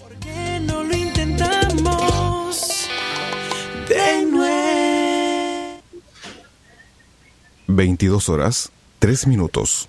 ¿Por qué no lo intentamos de nuevo? 22 horas, 3 minutos.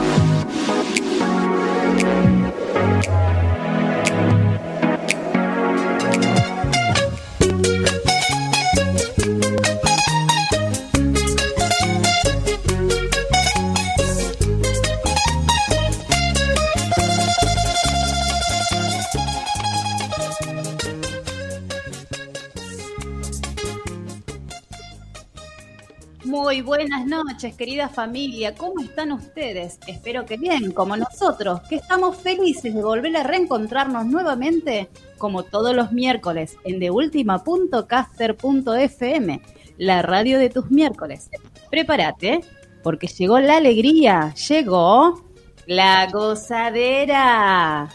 Noches, querida familia. ¿Cómo están ustedes? Espero que bien, como nosotros, que estamos felices de volver a reencontrarnos nuevamente, como todos los miércoles, en deultima.caster.fm, la radio de tus miércoles. Prepárate, porque llegó la alegría, llegó la gozadera.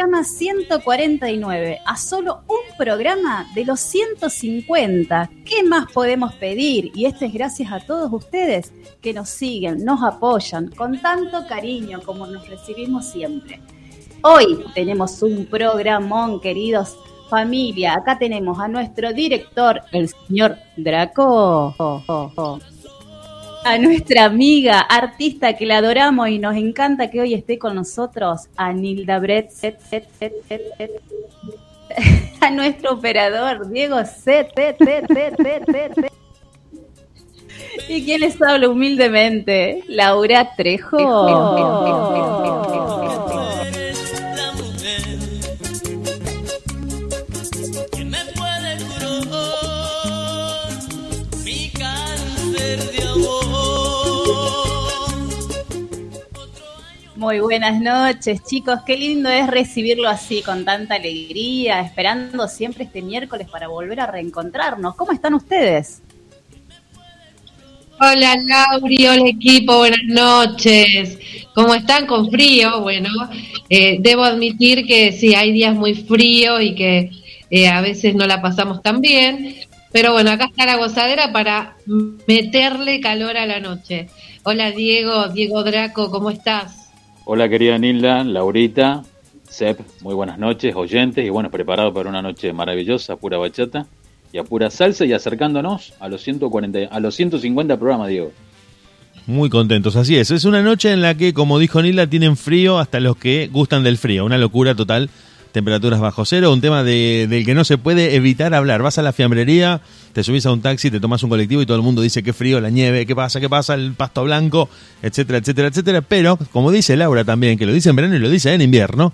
Programa 149, a solo un programa de los 150. ¿Qué más podemos pedir? Y esto es gracias a todos ustedes que nos siguen, nos apoyan con tanto cariño como nos recibimos siempre. Hoy tenemos un programón, queridos familia. Acá tenemos a nuestro director, el señor Draco a nuestra amiga, artista que la adoramos y nos encanta que hoy esté con nosotros, a Nilda Brett, a nuestro operador, Diego set. ¿Y quién les habla humildemente? Laura Trejo. Me puede mi cáncer Muy buenas noches, chicos. Qué lindo es recibirlo así, con tanta alegría, esperando siempre este miércoles para volver a reencontrarnos. ¿Cómo están ustedes? Hola Lauri, hola equipo, buenas noches. ¿Cómo están con frío? Bueno, eh, debo admitir que sí, hay días muy fríos y que eh, a veces no la pasamos tan bien, pero bueno, acá está la gozadera para meterle calor a la noche. Hola Diego, Diego Draco, ¿cómo estás? Hola querida Nilda, Laurita, Sep, muy buenas noches, oyentes, y bueno, preparado para una noche maravillosa, pura bachata y a pura salsa y acercándonos a los 140, a los 150 programas, Diego. Muy contentos, así es. Es una noche en la que, como dijo Nilda, tienen frío hasta los que gustan del frío. Una locura total. Temperaturas bajo cero, un tema de, del que no se puede evitar hablar. Vas a la fiambrería, te subís a un taxi, te tomas un colectivo y todo el mundo dice qué frío, la nieve, qué pasa, qué pasa, el pasto blanco, etcétera, etcétera, etcétera. Pero, como dice Laura también, que lo dice en verano y lo dice en invierno,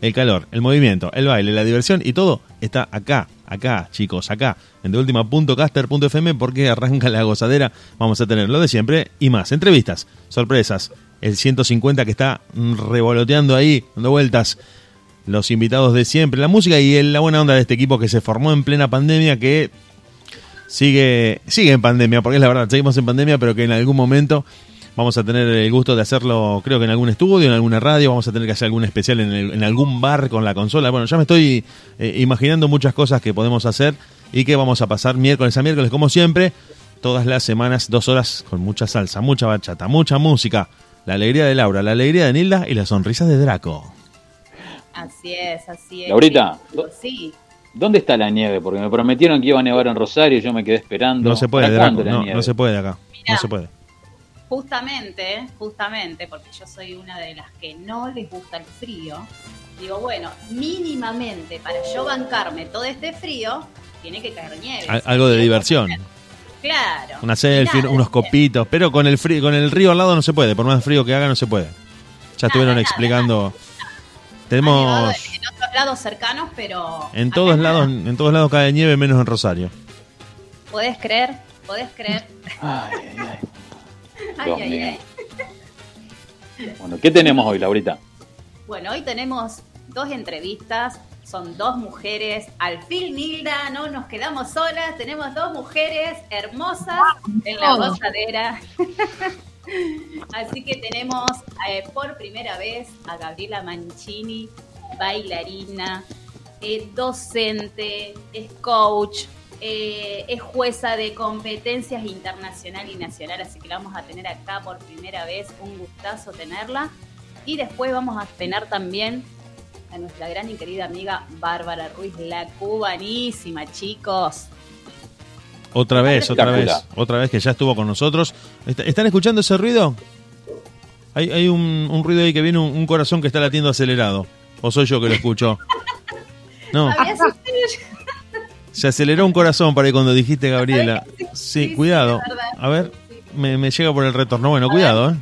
el calor, el movimiento, el baile, la diversión y todo está acá, acá, chicos, acá, en deultima.caster.fm porque arranca la gozadera. Vamos a tener lo de siempre y más. Entrevistas, sorpresas, el 150 que está revoloteando ahí, dando vueltas, los invitados de siempre, la música y la buena onda de este equipo que se formó en plena pandemia que sigue, sigue en pandemia, porque es la verdad, seguimos en pandemia, pero que en algún momento vamos a tener el gusto de hacerlo, creo que en algún estudio, en alguna radio, vamos a tener que hacer algún especial en, el- en algún bar con la consola. Bueno, ya me estoy eh, imaginando muchas cosas que podemos hacer y que vamos a pasar miércoles a miércoles, como siempre, todas las semanas, dos horas con mucha salsa, mucha bachata, mucha música. La alegría de Laura, la alegría de Nilda y las sonrisas de Draco. Así es, así es. Laurita, Sí. ¿Dónde está la nieve? Porque me prometieron que iba a nevar en Rosario, yo me quedé esperando. No se puede, ¿Para Draco, no, nieve? no se puede acá, no se puede. Justamente, justamente, porque yo soy una de las que no les gusta el frío, digo, bueno, mínimamente para yo bancarme todo este frío, tiene que caer nieve. Al- algo de diversión. Claro. Una selfie, Nada, unos copitos, pero con el frío, con el río al lado no se puede, por más frío que haga no se puede. Ya estuvieron nada, explicando. Tenemos en otros lados cercanos, pero. en todos nada. lados, en todos lados cae nieve menos en Rosario. ¿Podés creer? ¿Podés creer? Ay, ay, ay. Ay, ay, ay. Bueno, ¿qué tenemos hoy, Laurita? Bueno, hoy tenemos dos entrevistas, son dos mujeres. Al fin, Nilda, no nos quedamos solas, tenemos dos mujeres hermosas en la gozadera. Así que tenemos eh, por primera vez a Gabriela Mancini, bailarina, eh, docente, es coach, eh, es jueza de competencias internacional y nacional, así que la vamos a tener acá por primera vez, un gustazo tenerla. Y después vamos a tener también a nuestra gran y querida amiga Bárbara Ruiz, la cubanísima, chicos. Otra vez, otra vez, otra vez que ya estuvo con nosotros. ¿Est- ¿Están escuchando ese ruido? Hay, hay un, un ruido ahí que viene un, un corazón que está latiendo acelerado. ¿O soy yo que lo escucho? No, se aceleró un corazón para ahí cuando dijiste Gabriela. Sí, cuidado. A ver, me, me llega por el retorno. Bueno, cuidado, ¿eh?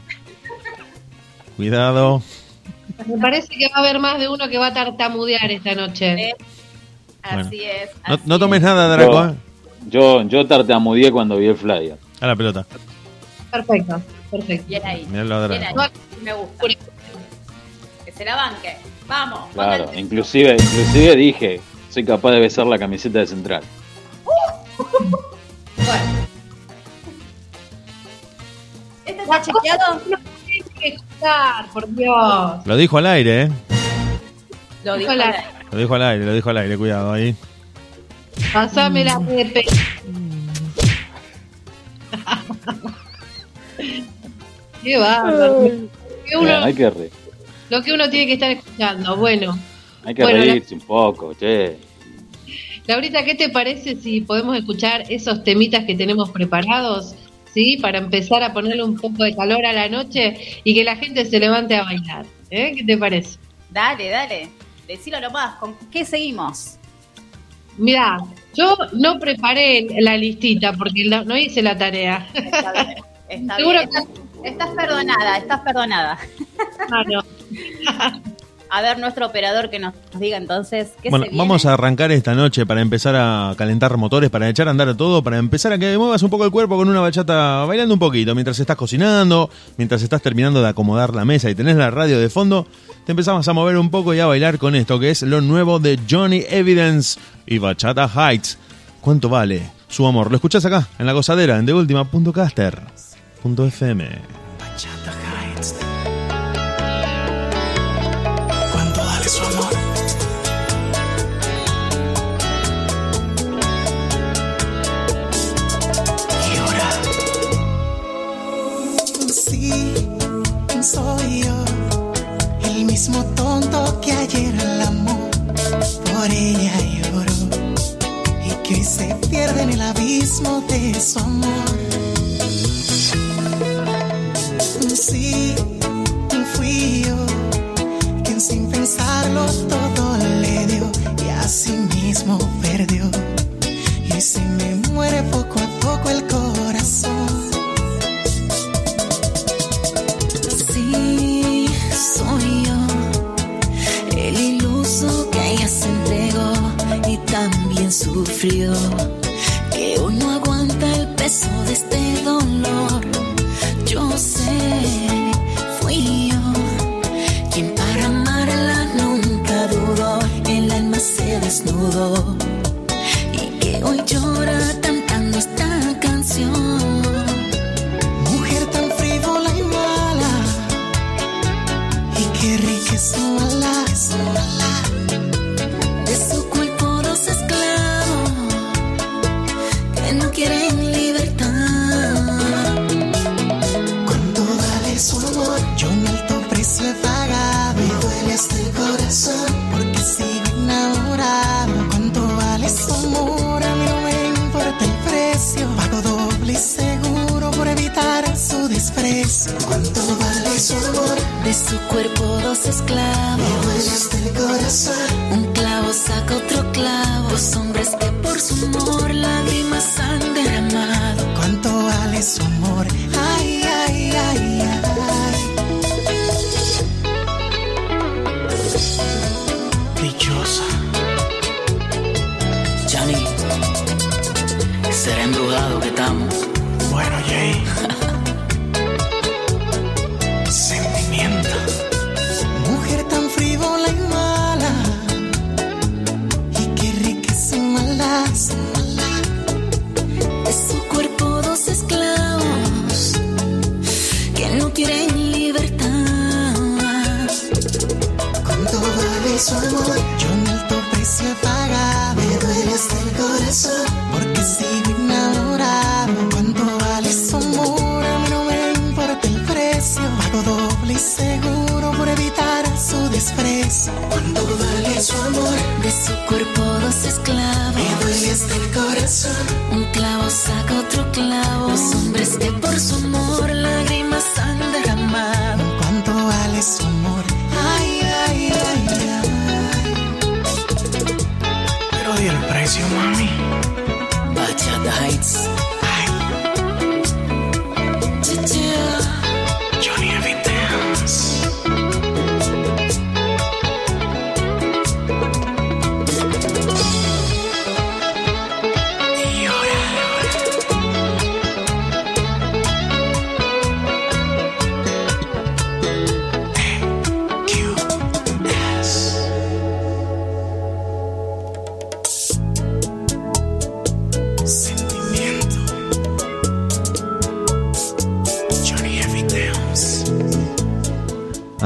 Cuidado. Me parece que va a haber más de uno que va a tartamudear esta noche. Eh, Así es. No, así no tomes es. nada, Draco, ¿eh? Yo, yo tartamudeé cuando vi el flyer. A la pelota. Perfecto, perfecto. Bien ahí. Bien ahí. Me gusta. Que se la banque. Vamos. Claro, inclusive, inclusive dije, soy capaz de besar la camiseta de central. Bueno. ¿Este está chequeado? No tienes que escuchar, por Dios. Lo dijo al aire, ¿eh? Lo dijo Hola. la- Lo dijo al aire, lo dijo al aire. Cuidado ahí. Pasame la Pepe. Qué bárbaro. Que uno- Bien, hay que, re- lo que uno tiene que estar escuchando. Bueno, hay que Bueno, la- reírse un poco, che. Laurita, ¿qué te parece si podemos escuchar esos temitas que tenemos preparados? ¿Sí? Para empezar a ponerle un poco de calor a la noche y que la gente se levante a bailar. ¿eh? ¿Qué te parece? Dale, dale. Decilo nomás. ¿Con qué seguimos? Mira, yo no preparé la listita porque la- no hice la tarea. Está bien. Está Seguro bien. Estás, estás perdonada, estás perdonada. Ah, no. A ver, nuestro operador que nos diga entonces qué Bueno, se viene. vamos a arrancar esta noche para empezar a calentar motores, para echar a andar todo, para empezar a que muevas un poco el cuerpo con una bachata bailando un poquito. Mientras estás cocinando, mientras estás terminando de acomodar la mesa y tenés la radio de fondo, te empezamos a mover un poco y a bailar con esto, que es lo nuevo de Johnny Evidence y Bachata Heights. ¿Cuánto vale su amor? Lo escuchás acá, en la gozadera, en TheUltima.caster.fm. Bachata Heights. Su amor? Y ahora. Sí, soy yo. El mismo tonto que ayer el amor por ella lloró. Y que hoy se pierde en el abismo de su amor. Sí, fui yo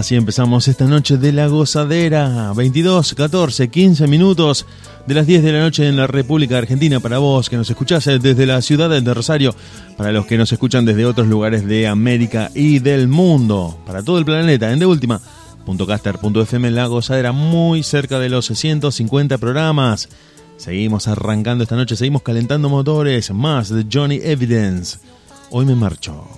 Así empezamos esta noche de la gozadera. 22, 14, 15 minutos de las 10 de la noche en la República Argentina para vos que nos escuchás eh, desde la ciudad de Rosario, para los que nos escuchan desde otros lugares de América y del mundo, para todo el planeta en deultima.caster.fm La Gozadera, muy cerca de los 650 programas. Seguimos arrancando esta noche, seguimos calentando motores, más de Johnny Evidence. Hoy me marcho.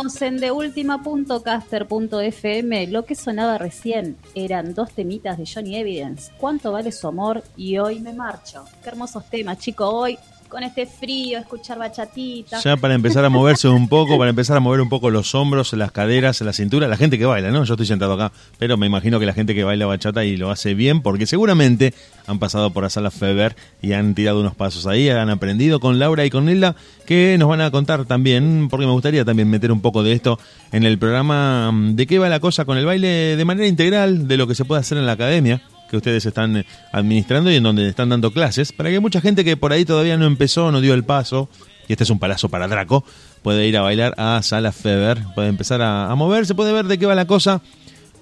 Seguimos en deultima.caster.fm. Lo que sonaba recién eran dos temitas de Johnny Evidence. ¿Cuánto vale su amor? Y hoy me marcho. Qué hermosos temas, chicos. Hoy con este frío, escuchar bachatita. Ya para empezar a moverse un poco, para empezar a mover un poco los hombros, las caderas, la cintura, la gente que baila, ¿no? Yo estoy sentado acá, pero me imagino que la gente que baila bachata y lo hace bien, porque seguramente han pasado por la sala Feber y han tirado unos pasos ahí, han aprendido con Laura y con Nilda, que nos van a contar también, porque me gustaría también meter un poco de esto en el programa, mm, de qué va la cosa con el baile de manera integral, de lo que se puede hacer en la academia que ustedes están eh, administrando y en donde están dando clases, para que mucha gente que por ahí todavía no empezó, no dio el paso, y este es un palazo para Draco, puede ir a bailar a Sala Feber, puede empezar a, moverse, puede ver de qué va la cosa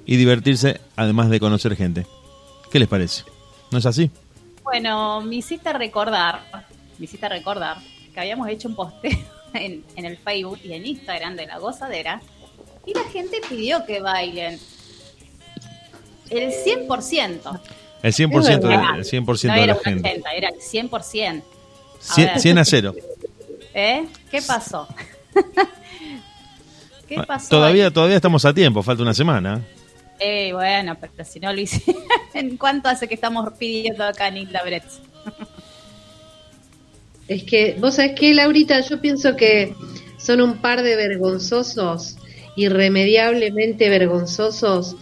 y divertirse, además de conocer gente. ¿Qué les parece? ¿No es así? Bueno, me hiciste recordar, me hiciste recordar que habíamos hecho un posteo en, en el Facebook y en Instagram de la gozadera y la gente pidió que bailen. El 100%. El 100%, de, el 100 no de la gente. 80, era el 100%. A 100, ver. 100 a 0. ¿Eh? ¿Qué pasó? ¿Qué pasó? Todavía, ahí? todavía estamos a tiempo, falta una semana. Eh, bueno, pero si no lo hice. ¿En cuánto hace que estamos pidiendo acá Nilda Bretz? Es que, vos sabés que, Laurita, yo pienso que son un par de vergonzosos, irremediablemente vergonzosos,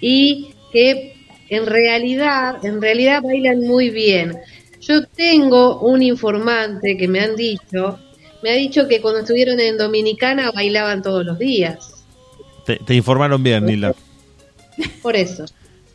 y que en realidad, en realidad bailan muy bien. Yo tengo un informante que me han dicho, me ha dicho que cuando estuvieron en Dominicana bailaban todos los días. Te, te informaron bien, Nilda. Por eso.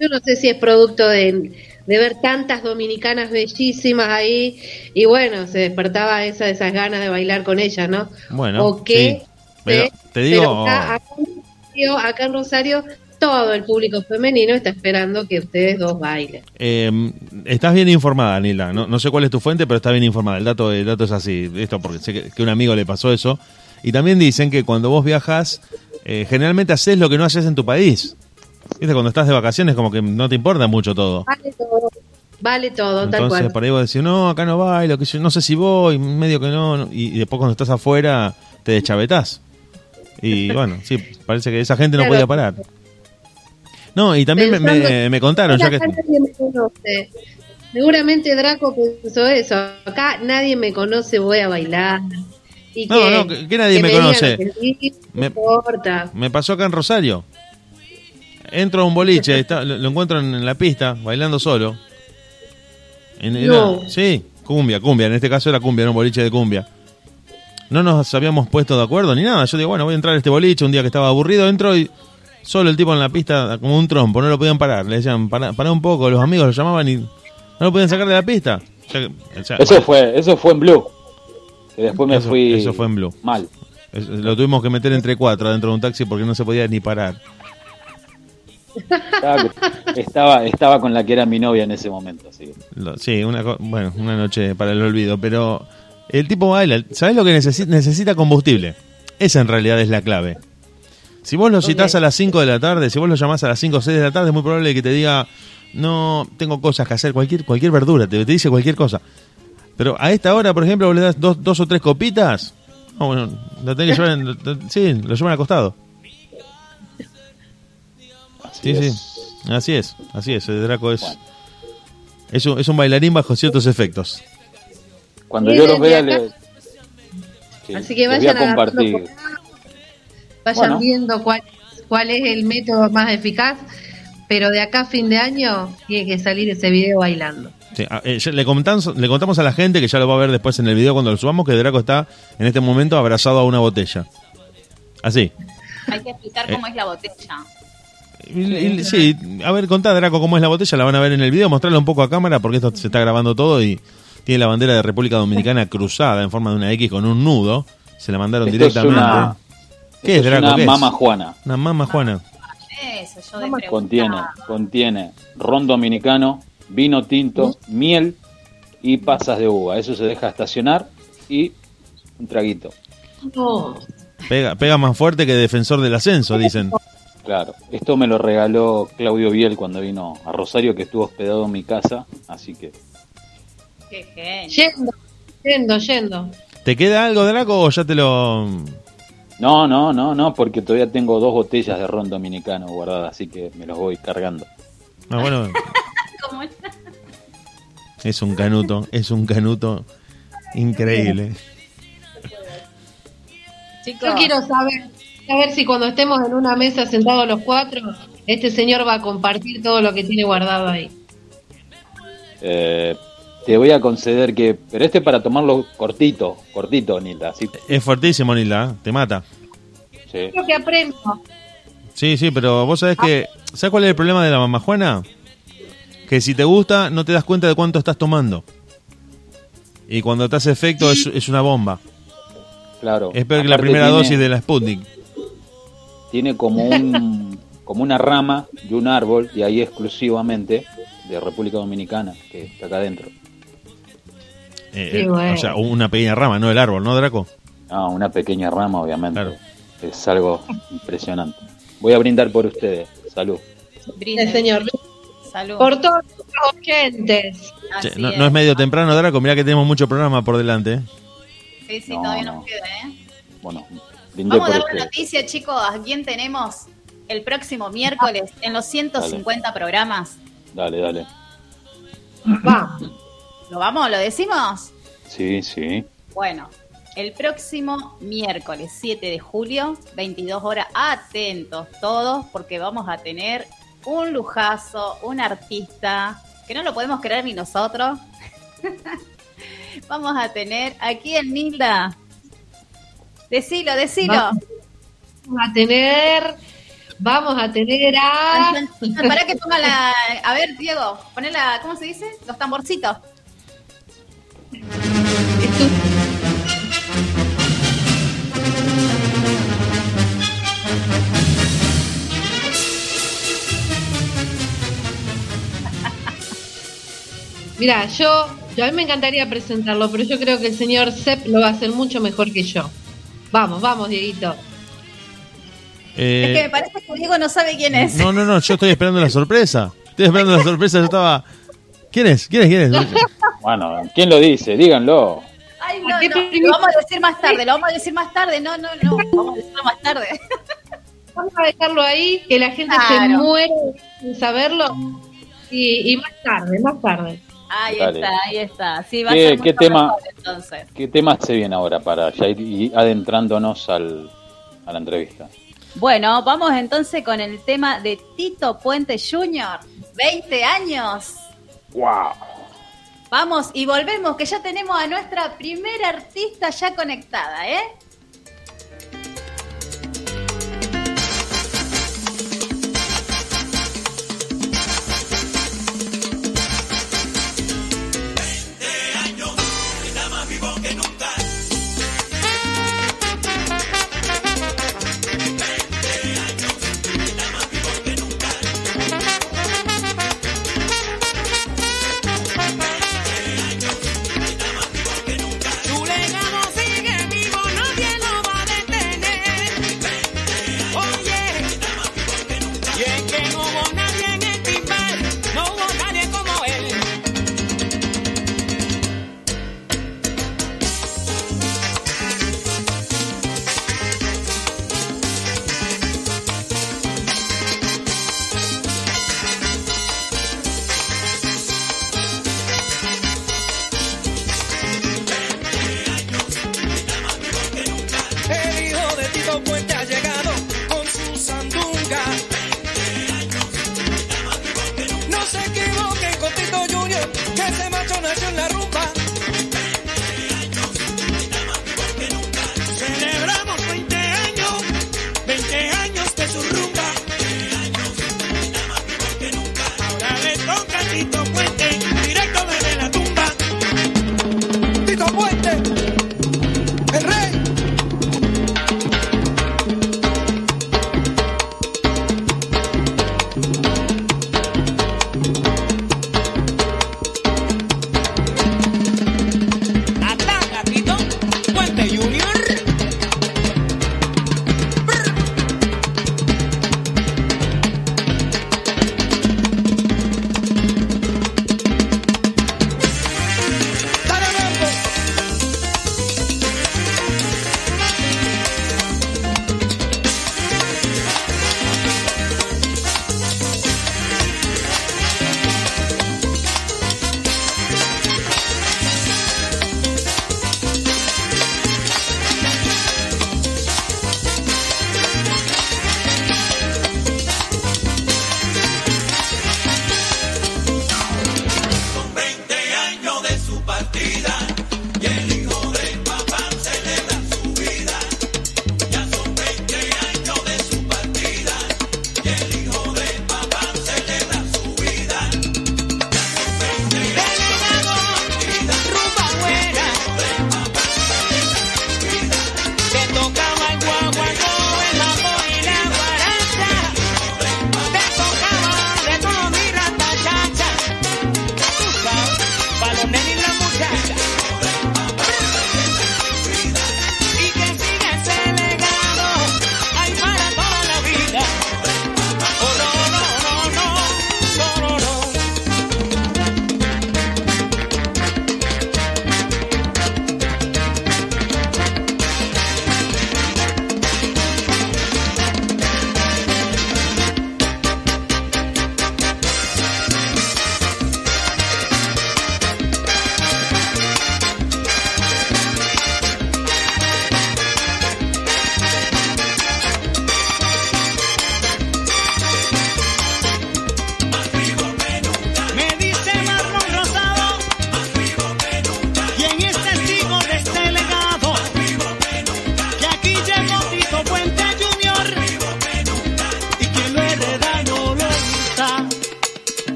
Yo no sé si es producto de, de ver tantas dominicanas bellísimas ahí y bueno, se despertaba esa, esas ganas de bailar con ellas, ¿no? Bueno, o que sí. Pero te digo, pero acá, acá en Rosario, acá en Rosario todo el público femenino está esperando que ustedes dos bailen. eh, estás bien informada, Nilda. No, no sé cuál es tu fuente, pero está bien informada. El dato, el dato es así. Esto porque sé que, que un amigo le pasó eso. Y también dicen que cuando vos viajas, eh, generalmente haces lo que no haces en tu país. ¿Viste? Cuando estás de vacaciones, como que no te importa mucho todo. Vale todo, vale todo, tal Entonces, cual. por ahí vos decís, no, acá no bailo, que yo no sé si voy, medio que no. no. Y, y después, cuando estás afuera, te deschavetás. Y bueno, sí, parece que esa gente no Claro. podía parar. No, y también me, me- contaron, Acá que. nadie me conoce. Seguramente Draco pensó eso. Acá nadie me conoce, voy a bailar. Y No, no, que- que nadie me conoce. que Me- importa. Me pasó acá en Rosario. Entro a un boliche, está- lo, lo encuentro en la pista, bailando solo. En- No. sí, cumbia, cumbia. En este caso era cumbia, era un boliche de cumbia. No nos habíamos puesto de acuerdo ni nada. Yo digo, bueno, voy a entrar a este boliche un día que estaba aburrido. Entro y solo el tipo en la pista, como un trompo, no lo podían parar. Le decían, pará, pará un poco. Los amigos lo llamaban y no lo podían sacar de la pista. O sea que- o sea, Eso fue, eso fue en Blue. Que después me Eso- fui eso fue en Blue. mal. lo tuvimos que meter entre cuatro adentro de un taxi porque no se podía ni parar. Estaba, estaba, estaba con la que era mi novia en ese momento. Así. sí, una, bueno, una noche para el olvido, pero el tipo baila. ¿Sabes lo que necesita? Necesita combustible. Esa en realidad es la clave. Si vos lo citás a las 5 de la tarde, si vos lo llamás a las 5 o 6 de la tarde, es muy probable que te diga, no, tengo cosas que hacer, cualquier, cualquier verdura, te, te dice cualquier cosa. Pero a esta hora, por ejemplo, vos le das dos, dos o tres copitas, no, bueno, lo tenés que llevar, en- lo- sí, lo llevan acostado. Así Sí, es. sí, así es, así es, el Draco es, es, un, es un bailarín bajo ciertos efectos. Cuando yo los vea, le, sí, Así que les voy a vayan compartir. acá, Vayan Bueno. viendo cuál, cuál es el método más eficaz, pero de acá a fin de año tiene que salir ese video bailando. Sí, a- eh, le, contamos, le contamos a la gente que ya lo va a ver después en el video cuando lo subamos que Draco está en este momento abrazado a una botella. Así. Hay que explicar cómo es la botella. Sí, a ver, contá Draco cómo es la botella, la van a ver en el video, mostrarla un poco a cámara porque esto se está grabando todo y tiene la bandera de República Dominicana cruzada en forma de una X con un nudo. Se la mandaron Esto es directamente. una, ¿Qué es Draco? una mama juana. Una mama Juana. Eso, yo de preguntar. Contiene, contiene ron dominicano, vino tinto, miel y pasas de uva. Eso se deja estacionar y un traguito. No, Pega, pega más fuerte que defensor del ascenso, dicen. Claro, esto me lo regaló Claudio Biel cuando vino a Rosario, que estuvo hospedado en mi casa, así que Qué genio. yendo, yendo, yendo. ¿Te queda algo, Draco, o ya te lo, No, no, no, no, porque todavía tengo dos botellas de ron dominicano guardadas, así que me los voy cargando. Ah, bueno, ¿Cómo es? es un canuto, es un canuto increíble. Chicos, Yo quiero saber, saber si cuando estemos en una mesa sentados los cuatro, este señor va a compartir todo lo que tiene guardado ahí. Eh, te voy a conceder que, pero este para tomarlo cortito, cortito, Nilda, así. Es fuertísimo, Nilda, ¿eh? te mata. Sí. Creo que aprendo. Sí, sí, pero vos sabés que... ¿Sabés cuál es el problema de la mamajuana? Que si te gusta, no te das cuenta de cuánto estás tomando. Y cuando te hace efecto, es, es una bomba. Claro. Es peor que la primera tiene- dosis de la Sputnik. Tiene como un, como una rama de un árbol, y ahí exclusivamente de República Dominicana, que está acá adentro. Eh, Sí, bueno. O sea, una pequeña rama, no el árbol, ¿no, Draco? Ah, una pequeña rama, obviamente. Claro. Es algo impresionante. Voy a brindar por ustedes. Salud. brinde, señor. salud. Por todos los oyentes. Che, no, no es medio temprano, Draco, mirá que tenemos mucho programa por delante. ¿eh? Sí, sí, No, todavía no. nos queda, ¿eh? Bueno, brindé Vamos a dar la ustedes. noticia, chicos, a quién tenemos el próximo miércoles en los 150 programas. Dale, dale. Va. ¿Lo vamos? ¿Lo decimos? Sí, sí. Bueno, el próximo miércoles 7 de julio, 22 horas, atentos todos, porque vamos a tener un lujazo, un artista, que no lo podemos creer ni nosotros. vamos a tener aquí en Nilda. Decilo, decilo. Va. Vamos a tener. Vamos a tener a. Para que ponga la. A ver, Diego, poné la. ¿Cómo se dice? Los tamborcitos. Mira, yo, yo a mí me encantaría presentarlo, pero yo creo que el señor Sepp lo va a hacer mucho mejor que yo. Vamos, vamos, Dieguito. Eh, Es que me parece que Diego no sabe quién es. No, no, no, yo estoy esperando la sorpresa. Estoy esperando la sorpresa, yo estaba... ¿Quién es? ¿Quién es? ¿Quién es? Bueno, ¿quién lo dice? Díganlo. Ay, no, no, lo vamos a decir más tarde, lo vamos a decir más tarde. No, no, no, vamos a decirlo más tarde. Vamos a dejarlo ahí, que la gente se muere sin saberlo. Y, y más tarde, más tarde. Ahí Dale. está, ahí está. Sí, va ¿Qué- a ser qué tema? mejor, entonces. ¿Qué tema se viene ahora para ya ir y adentrándonos al, a la entrevista? Bueno, vamos entonces con el tema de Tito Puente Jr. 20 años. ¡Wow! Vamos y volvemos, que ya tenemos a nuestra primera artista ya conectada, ¿eh?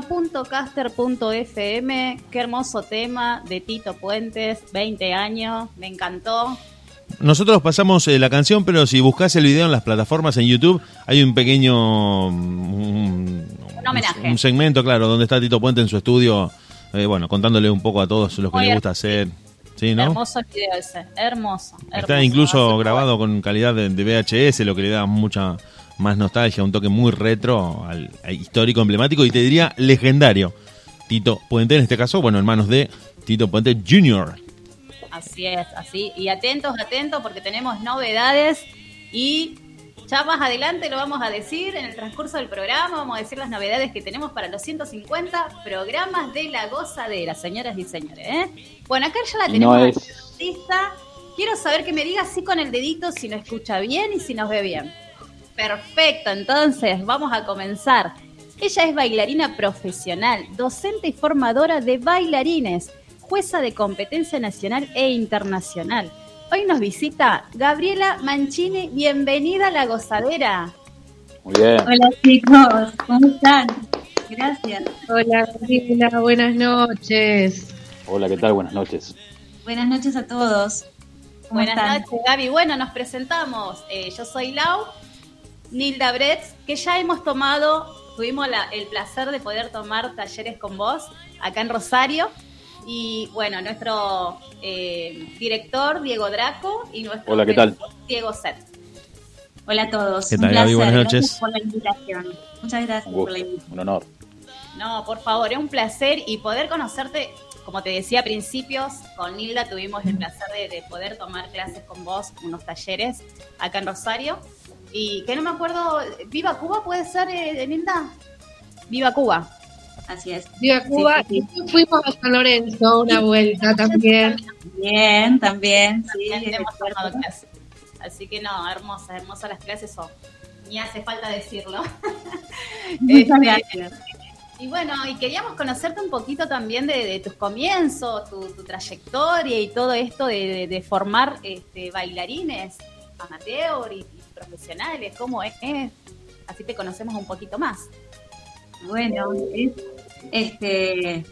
penúltima.caster.fm. Qué hermoso tema de Tito Puentes, 20 años, me encantó. Nosotros pasamos eh, la canción, pero si buscas el video en las plataformas en YouTube, hay un pequeño. mm, Un, Un homenaje. un segmento, claro, donde está Tito Puente en su estudio, eh, bueno, contándole un poco a todos lo que Muy le gusta hacer. Sí, ¿no? Hermoso el video ese, hermoso. Está incluso grabado con calidad de, de VHS, lo que le da mucha más nostalgia, un toque muy retro, al, al histórico, emblemático y te diría legendario. Tito Puente, en este caso, bueno, en manos de Tito Puente Jr. Así es, así. Y atentos, atentos, porque tenemos novedades y ya más adelante lo vamos a decir en el transcurso del programa. Vamos a decir las novedades que tenemos para los 150 programas de la gozadera, señoras y señores. ¿eh? Bueno, acá ya la tenemos no es-. Quiero saber que me diga así con el dedito si nos escucha bien y si nos ve bien. Perfecto, entonces vamos a comenzar. Ella es bailarina profesional, docente y formadora de bailarines, jueza de competencia nacional e internacional. Hoy nos visita Gabriela Mancini. Bienvenida a La Gozadera. Muy bien. Hola chicos, ¿cómo están? Gracias. Hola, Gabriela, buenas noches. Hola, ¿qué tal? Buenas noches. Buenas noches a todos. ¿Cómo Buenas están? noches, Gaby. Bueno, nos presentamos. Eh, yo soy Lau, Nilda Bretz, que ya hemos tomado, tuvimos la- el placer de poder tomar talleres con vos acá en Rosario. Y bueno, nuestro eh, director, Diego Draco, y nuestro Hola, ¿qué tal? Diego Set. Hola a todos. ¿Qué Un tal, Gaby? placer. Buenas Gracias noches. por la invitación. Muchas gracias Un por la invitación. un honor. No, por favor, es un placer y poder conocerte, como te decía a principios, con Nilda tuvimos el placer de, de poder tomar clases con vos, unos talleres acá en Rosario. Y que no me acuerdo, ¿Viva Cuba puede ser, eh, Nilda? Viva Cuba. Así es. Viva Cuba. Sí, sí, Y fuimos a San Lorenzo una vuelta también. Bien, también. Sí, También hemos recuerdo. tomado clases. Así que no, hermosas, hermosas las clases son. Ni hace falta decirlo. Muchas Este, gracias. Y bueno, y queríamos conocerte un poquito también de, de tus comienzos, tu, tu trayectoria y todo esto de, de- de formar este, bailarines amateur y, y profesionales, ¿cómo es? Así te conocemos un poquito más. Bueno, es, este,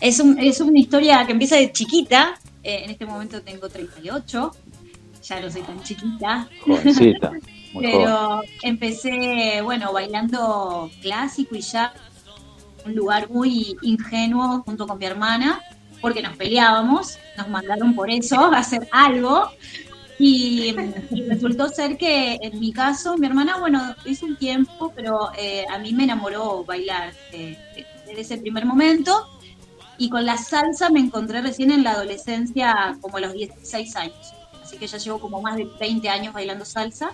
es, un- es una historia que empieza de chiquita. Eh, en este momento tengo 38. Ya no soy tan chiquita. Jovencita, muy joven. Pero empecé, bueno, bailando clásico y ya un lugar muy ingenuo junto con mi hermana, porque nos peleábamos, nos mandaron por eso a hacer algo. Y, y resultó ser que en mi caso, mi hermana, bueno, hizo un tiempo, pero eh, a mí me enamoró bailar eh, desde ese primer momento. Y con la salsa me encontré recién en la adolescencia, como a los 16 años. Así que ya llevo como más de 20 años bailando salsa.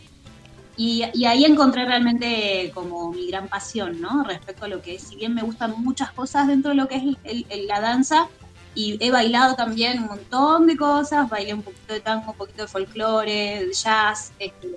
Y, y ahí encontré realmente como mi gran pasión, ¿no? Respecto a lo que es, si bien me gustan muchas cosas dentro de lo que es el- el- la danza, y he bailado también un montón de cosas, bailé un poquito de tango, un poquito de folclore, de jazz, este,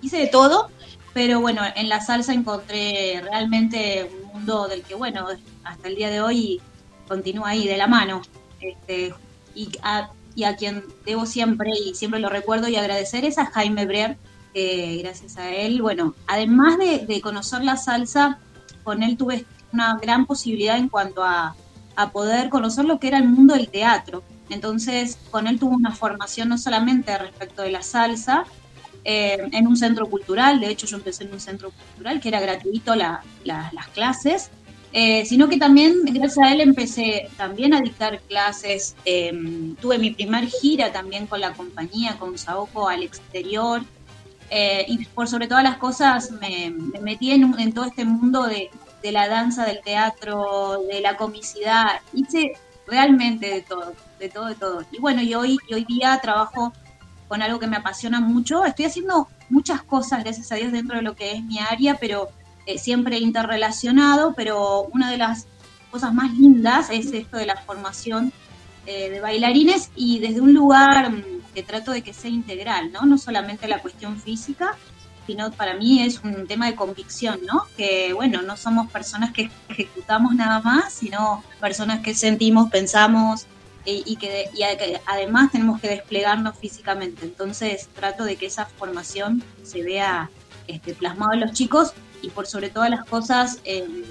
hice de todo, pero bueno, en la salsa encontré realmente un mundo del que, bueno, hasta el día de hoy continúa ahí de la mano. Este, y, a, y a quien debo siempre, y siempre lo recuerdo y agradecer, es a Jaime Breer, que gracias a él, bueno, además de, de conocer la salsa, con él tuve una gran posibilidad en cuanto a, a poder conocer lo que era el mundo del teatro. Entonces, con él tuve una formación no solamente respecto de la salsa, eh, en un centro cultural, de hecho yo empecé en un centro cultural que era gratuito la- la- las clases, eh, sino que también gracias a él empecé también a dictar clases, eh, tuve mi primer gira también con la compañía, con Saoko al exterior, eh, y por sobre todas las cosas me, me metí en, en todo este mundo de, de la danza, del teatro, de la comicidad, hice realmente de todo, de todo, de todo. Y bueno, y hoy, hoy día trabajo con algo que me apasiona mucho, estoy haciendo muchas cosas, gracias a Dios, dentro de lo que es mi área, pero eh, siempre interrelacionado, pero una de las cosas más lindas es esto de la formación eh, de bailarines y desde un lugar mm, que trato de que sea integral, ¿no? No solamente la cuestión física, sino para mí es un tema de convicción, ¿no? Que, bueno, no somos personas que ejecutamos nada más, sino personas que sentimos, pensamos y, que, y además tenemos que desplegarnos físicamente. Entonces trato de que esa formación se vea este, plasmado en los chicos y por sobre todas las cosas, eh,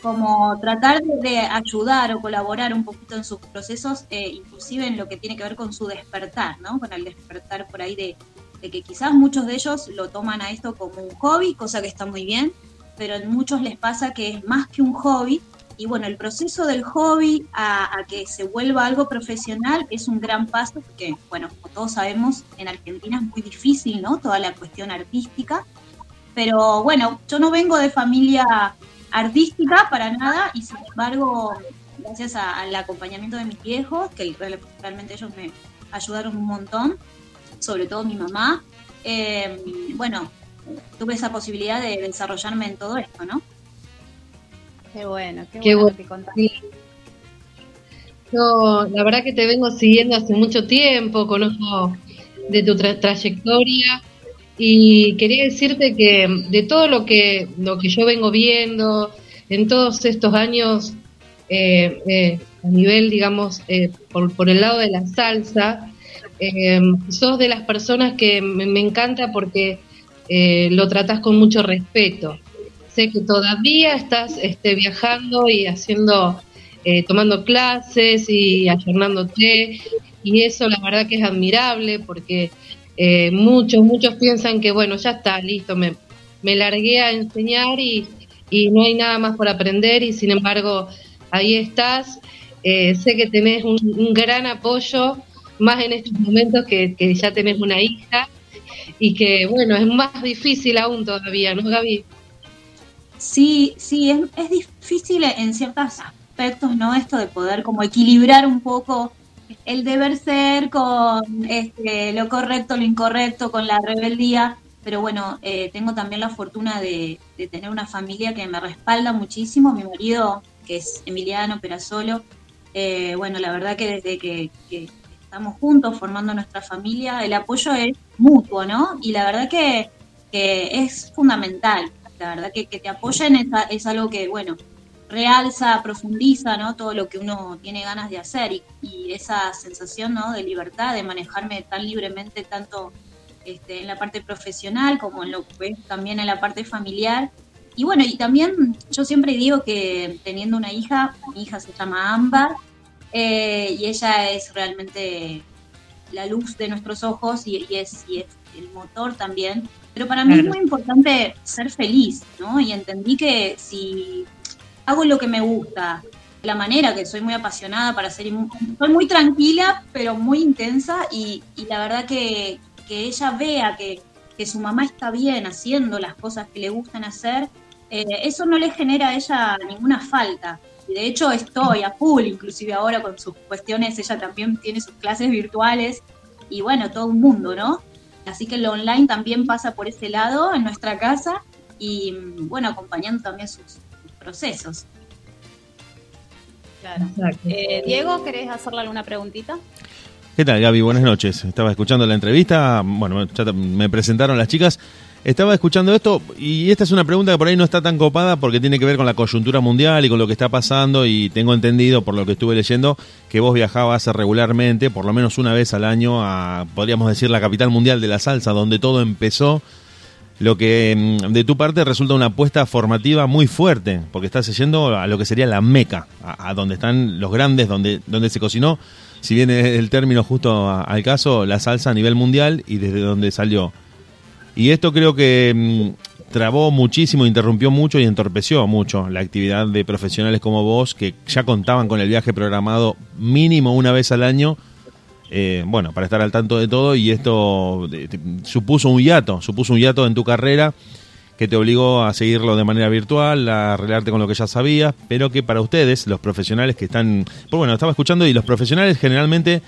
como tratar de ayudar o colaborar un poquito en sus procesos, eh, inclusive en lo que tiene que ver con su despertar, ¿no? Con el despertar por ahí de, de que quizás muchos de ellos lo toman a esto como un hobby, cosa que está muy bien, pero en muchos les pasa que es más que un hobby. Y bueno, el proceso del hobby a, a que se vuelva algo profesional es un gran paso, porque, bueno, como todos sabemos, en Argentina es muy difícil, ¿no? Toda la cuestión artística. Pero bueno, yo no vengo de familia artística para nada y sin embargo, gracias a- al acompañamiento de mis viejos, que real- realmente ellos me ayudaron un montón, sobre todo mi mamá, eh, bueno, tuve esa posibilidad de desarrollarme en todo esto, ¿no? Qué bueno, qué, Qué bueno bueno. que. Sí. Yo, la verdad que te vengo siguiendo hace mucho tiempo, conozco de tu tra- trayectoria y quería decirte que de todo lo que lo que yo vengo viendo en todos estos años eh, eh, a nivel, digamos, eh, por, por el lado de la salsa, eh, sos de las personas que me, encanta porque eh, lo tratás con mucho respeto. Sé que todavía estás este, viajando y haciendo, eh, tomando clases y ayornándote, y eso la verdad que es admirable porque eh, muchos, muchos piensan que bueno, ya está, listo, me, me largué a enseñar y, y no hay nada más por aprender y sin embargo ahí estás. Sé que tenés un gran apoyo, más en estos momentos que, que ya tenés una hija y que bueno, es más difícil aún todavía, ¿no, Gaby? Sí, sí, es, es difícil en ciertos aspectos, ¿no? Esto de poder como equilibrar un poco el deber ser con este, lo correcto, lo incorrecto, con la rebeldía. Pero bueno, eh, tengo también la fortuna de, tener una familia que me respalda muchísimo. Mi marido, que es Emiliano Perasolo, eh, bueno, la verdad que desde que, que estamos juntos formando nuestra familia, el apoyo es mutuo, ¿no? Y la verdad que, que es fundamental. La verdad que, que te apoyen es, es algo que, bueno, realza, profundiza, ¿no? Todo lo que uno tiene ganas de hacer y, y esa sensación, ¿no? De libertad, de manejarme tan libremente, tanto este, en la parte profesional como en lo que también en la parte familiar. Y bueno, y también yo siempre digo que teniendo una hija, mi hija se llama Ámbar, eh, y ella es realmente la luz de nuestros ojos y, y es, y es el motor también. Pero para mí es Claro. muy importante ser feliz, ¿no? Y entendí que si hago lo que me gusta, la manera que soy muy apasionada para ser, soy muy tranquila, pero muy intensa y, y la verdad que, que ella vea que, que su mamá está bien haciendo las cosas que le gustan hacer, eh, eso no le genera a ella ninguna falta. Y de hecho estoy a full, inclusive ahora con sus cuestiones, ella también tiene sus clases virtuales y bueno, todo un mundo, ¿no? Así que lo online también pasa por ese lado en nuestra casa y mm, bueno, acompañando también sus, sus procesos. Claro. Eh, Diego, ¿querés hacerle alguna preguntita? ¿Qué tal, Gaby? Buenas noches. Estaba escuchando la entrevista. Bueno, ya me presentaron las chicas. Estaba escuchando esto y esta es una pregunta que por ahí no está tan copada porque tiene que ver con la coyuntura mundial y con lo que está pasando y tengo entendido por lo que estuve leyendo que vos viajabas regularmente, por lo menos una vez al año a, podríamos decir, la capital mundial de la salsa, donde todo empezó. Lo que mm, de tu parte resulta una apuesta formativa muy fuerte, porque estás yendo a lo que sería la meca, a, donde están los grandes, donde, donde se cocinó, si viene el término justo al caso, la salsa a nivel mundial y desde donde salió. Y esto creo que mm, trabó muchísimo, interrumpió mucho y entorpeció mucho la actividad de profesionales como vos, que ya contaban con el viaje programado mínimo una vez al año eh, bueno, para estar al tanto de todo. Y esto eh, supuso un hiato, supuso un hiato en tu carrera que te obligó a seguirlo de manera virtual, a arreglarte con lo que ya sabías, pero que para ustedes, los profesionales que están, pues bueno, estaba escuchando y los profesionales generalmente,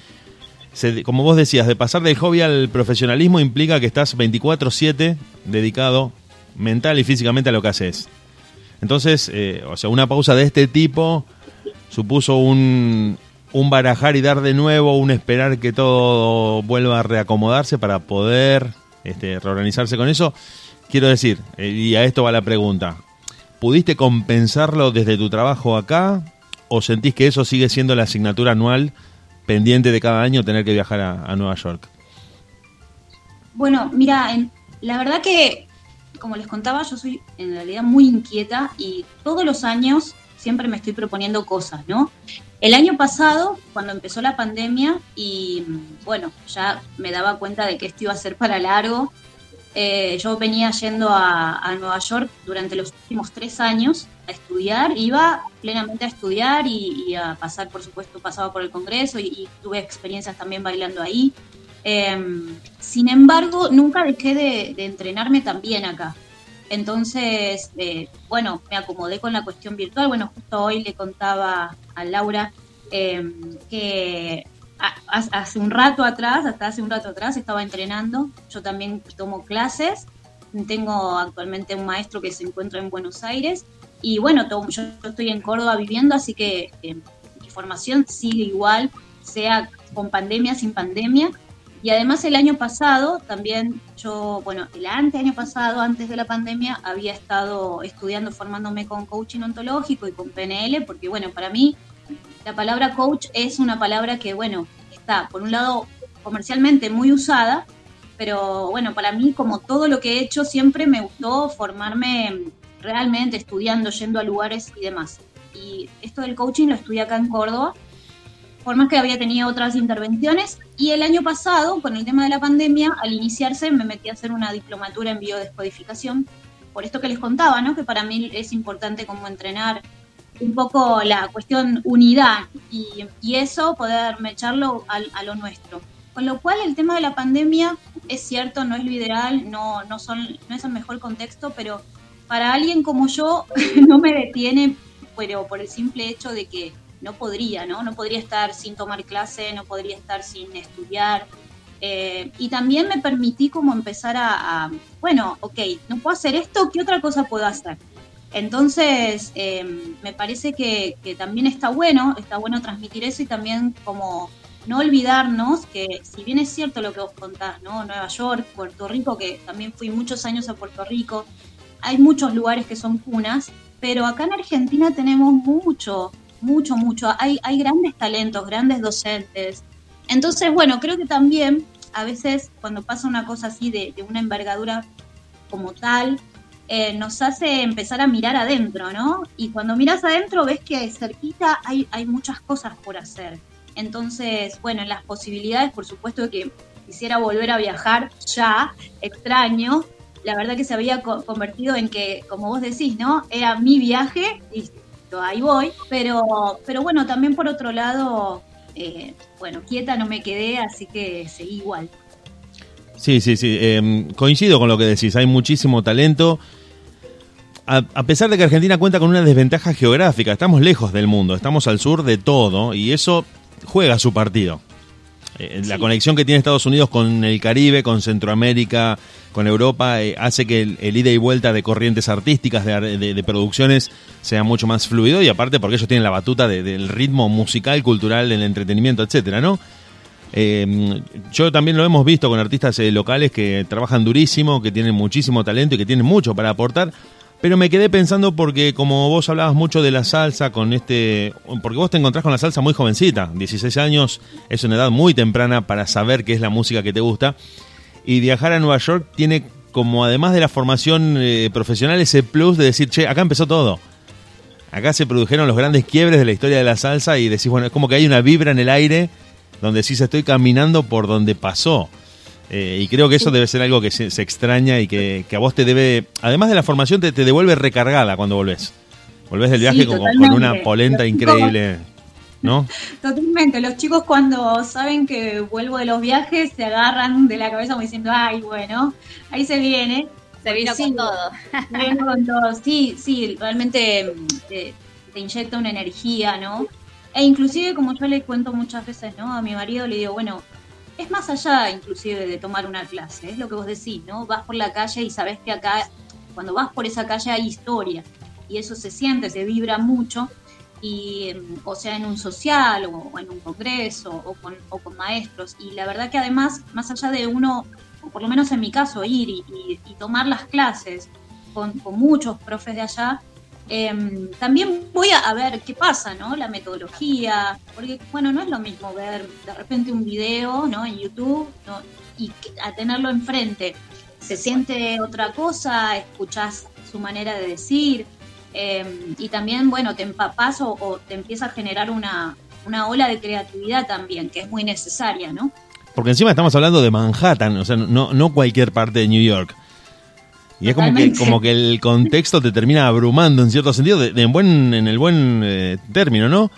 como vos decías, de pasar del hobby al profesionalismo implica que estás 24/7 dedicado mental y físicamente a lo que haces. Entonces, eh, o sea, una pausa de este tipo supuso un, un barajar y dar de nuevo, un esperar que todo vuelva a reacomodarse para poder este, reorganizarse con eso. Quiero decir, eh, y a esto va la pregunta, ¿pudiste compensarlo desde tu trabajo acá o sentís que eso sigue siendo la asignatura anual pendiente de cada año tener que viajar a, Nueva York? Bueno, mira, en- la verdad que, como les contaba, yo soy en realidad muy inquieta y todos los años siempre me estoy proponiendo cosas, ¿no? El año pasado, cuando empezó la pandemia y bueno, ya me daba cuenta de que esto iba a ser para largo, eh, yo venía yendo a, Nueva York durante los últimos tres años a estudiar, iba plenamente a estudiar y, y a pasar, por supuesto, pasaba por el Congreso y, y tuve experiencias también bailando ahí. Eh, sin embargo, nunca dejé de, de entrenarme también acá. Entonces, eh, bueno, me acomodé con la cuestión virtual. Bueno, justo hoy le contaba a Laura eh, que hace un rato atrás, hasta hace un rato atrás, estaba entrenando. Yo también tomo clases. Tengo actualmente un maestro que se encuentra en Buenos Aires. Y bueno, yo estoy en Córdoba viviendo, así que eh, mi formación sigue igual, sea con pandemia, sin pandemia. Y además el año pasado, también yo, bueno, el ante año pasado, antes de la pandemia, había estado estudiando, formándome con coaching ontológico y con PNL, porque bueno, para mí la palabra coach es una palabra que, bueno, está por un lado comercialmente muy usada, pero bueno, para mí como todo lo que he hecho siempre me gustó formarme realmente estudiando, yendo a lugares y demás. Y esto del coaching lo estudié acá en Córdoba por más que había tenido otras intervenciones. Y el año pasado, con el tema de la pandemia, al iniciarse me metí a hacer una diplomatura en biodescodificación, por esto que les contaba, ¿no? que para mí es importante como entrenar un poco la cuestión unidad y, y eso poder echarlo a, a, lo nuestro. Con lo cual el tema de la pandemia es cierto, no es lo ideal, no, no, son, no es el mejor contexto, pero para alguien como yo no me detiene, pero por el simple hecho de que no podría, ¿no? No podría estar sin tomar clase, no podría estar sin estudiar. Eh, y también me permití como empezar a, bueno, ok, no puedo hacer esto, ¿qué otra cosa puedo hacer? Entonces, eh, me parece que, que, también está bueno, está bueno transmitir eso y también como no olvidarnos que si bien es cierto lo que vos contás, ¿no? Nueva York, Puerto Rico, que también fui muchos años a Puerto Rico, hay muchos lugares que son cunas, pero acá en Argentina tenemos mucho, mucho, mucho. Hay, grandes talentos, grandes docentes. Entonces, bueno, creo que también a veces cuando pasa una cosa así de, de una envergadura como tal, eh, nos hace empezar a mirar adentro, ¿no? Y cuando miras adentro ves que cerquita hay, hay muchas cosas por hacer. Entonces, bueno, en las posibilidades, por supuesto que quisiera volver a viajar ya, extraño. La verdad que se había co convertido en que, como vos decís, ¿no? Era mi viaje y ahí voy, pero, pero bueno, también por otro lado, eh, bueno, quieta no me quedé, así que seguí igual. Sí, sí, sí, eh, coincido con lo que decís, hay muchísimo talento. A, a, pesar de que Argentina cuenta con una desventaja geográfica, estamos lejos del mundo, estamos al sur de todo y eso juega su partido. Eh, la conexión que tiene Estados Unidos con el Caribe, con Centroamérica, con Europa, eh, hace que el, el, ida y vuelta de corrientes artísticas, de, de, de, producciones, sea mucho más fluido y aparte porque ellos tienen la batuta de, del ritmo musical, cultural, del entretenimiento, etcétera, ¿no? Eh, yo también lo hemos visto con artistas locales que trabajan durísimo, que tienen muchísimo talento y que tienen mucho para aportar, pero me quedé pensando porque como vos hablabas mucho de la salsa con este, porque vos te encontrás con la salsa muy jovencita, 16 años es una edad muy temprana para saber qué es la música que te gusta y viajar a Nueva York tiene como además de la formación eh, profesional ese plus de decir, che, acá empezó todo. Acá se produjeron los grandes quiebres de la historia de la salsa y decís, bueno, es como que hay una vibra en el aire donde se estoy caminando por donde pasó. Eh, y creo que eso debe ser algo que se, se extraña y que, que, a vos te debe, además de la formación, te, te devuelve recargada cuando volvés. Volvés del viaje sí, con una polenta increíble. ¿No? Totalmente, los chicos cuando saben que vuelvo de los viajes se agarran de la cabeza como diciendo, ay, bueno, ahí se viene. Se vino sí, con todo. Se vino con todo, sí, sí, realmente te, te, inyecta una energía, ¿no? E inclusive, como yo le cuento muchas veces, ¿no? A mi marido le digo, bueno, es más allá inclusive de tomar una clase, es lo que vos decís, ¿no? Vas por la calle y sabes que acá, cuando vas por esa calle hay historia, y eso se siente, se vibra mucho, y, o sea, en un social o, en un congreso o con, o con, maestros. Y la verdad que además, más allá de uno, por lo menos en mi caso, ir y, y, y tomar las clases con, con, muchos profes de allá, eh, también voy a, ver qué pasa, ¿no? La metodología, porque, bueno, no es lo mismo ver de repente un video, ¿no? En YouTube y a tenerlo enfrente. Se siente otra cosa, escuchás su manera de decir, Eh, y también, bueno, te empapas o, o te empieza a generar una, una ola de creatividad también, que es muy necesaria, ¿no? Porque encima estamos hablando de Manhattan, o sea, no, no cualquier parte de New York. Y es como que, como que el contexto te termina abrumando en cierto sentido, de, de en, buen, en el buen eh, término, ¿no?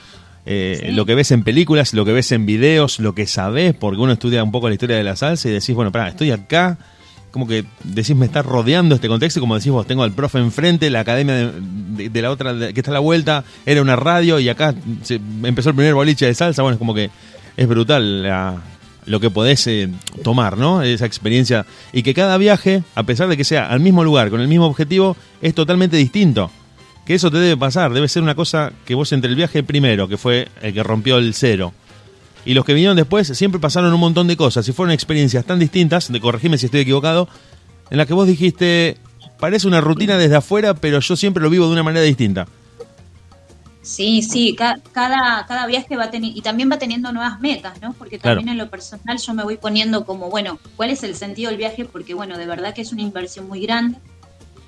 Eh, Sí. Lo que ves en películas, lo que ves en videos, lo que sabes, porque uno estudia un poco la historia de la salsa y decís, bueno, pará, estoy acá, como que decís, me está rodeando este contexto, y como decís vos, tengo al profe enfrente, la academia de, de- de la otra de- que está a la vuelta, era una radio y acá se empezó el primer boliche de salsa, bueno, es como que es brutal la- lo que podés eh, tomar, ¿no? Esa experiencia. Y que cada viaje, a pesar de que sea al mismo lugar, con el mismo objetivo, es totalmente distinto. Que eso te debe pasar, debe ser una cosa que vos entre el viaje primero, que fue el que rompió el cero, y los que vinieron después, siempre pasaron un montón de cosas. Y fueron experiencias tan distintas, de corregime si estoy equivocado, en las que vos dijiste, parece una rutina desde afuera, pero yo siempre lo vivo de una manera distinta. Sí, sí, ca- cada, cada viaje va teniendo, y también va teniendo nuevas metas, ¿no? Porque Claro. también en lo personal yo me voy poniendo como, bueno, ¿cuál es el sentido del viaje? Porque, bueno, de verdad que es una inversión muy grande.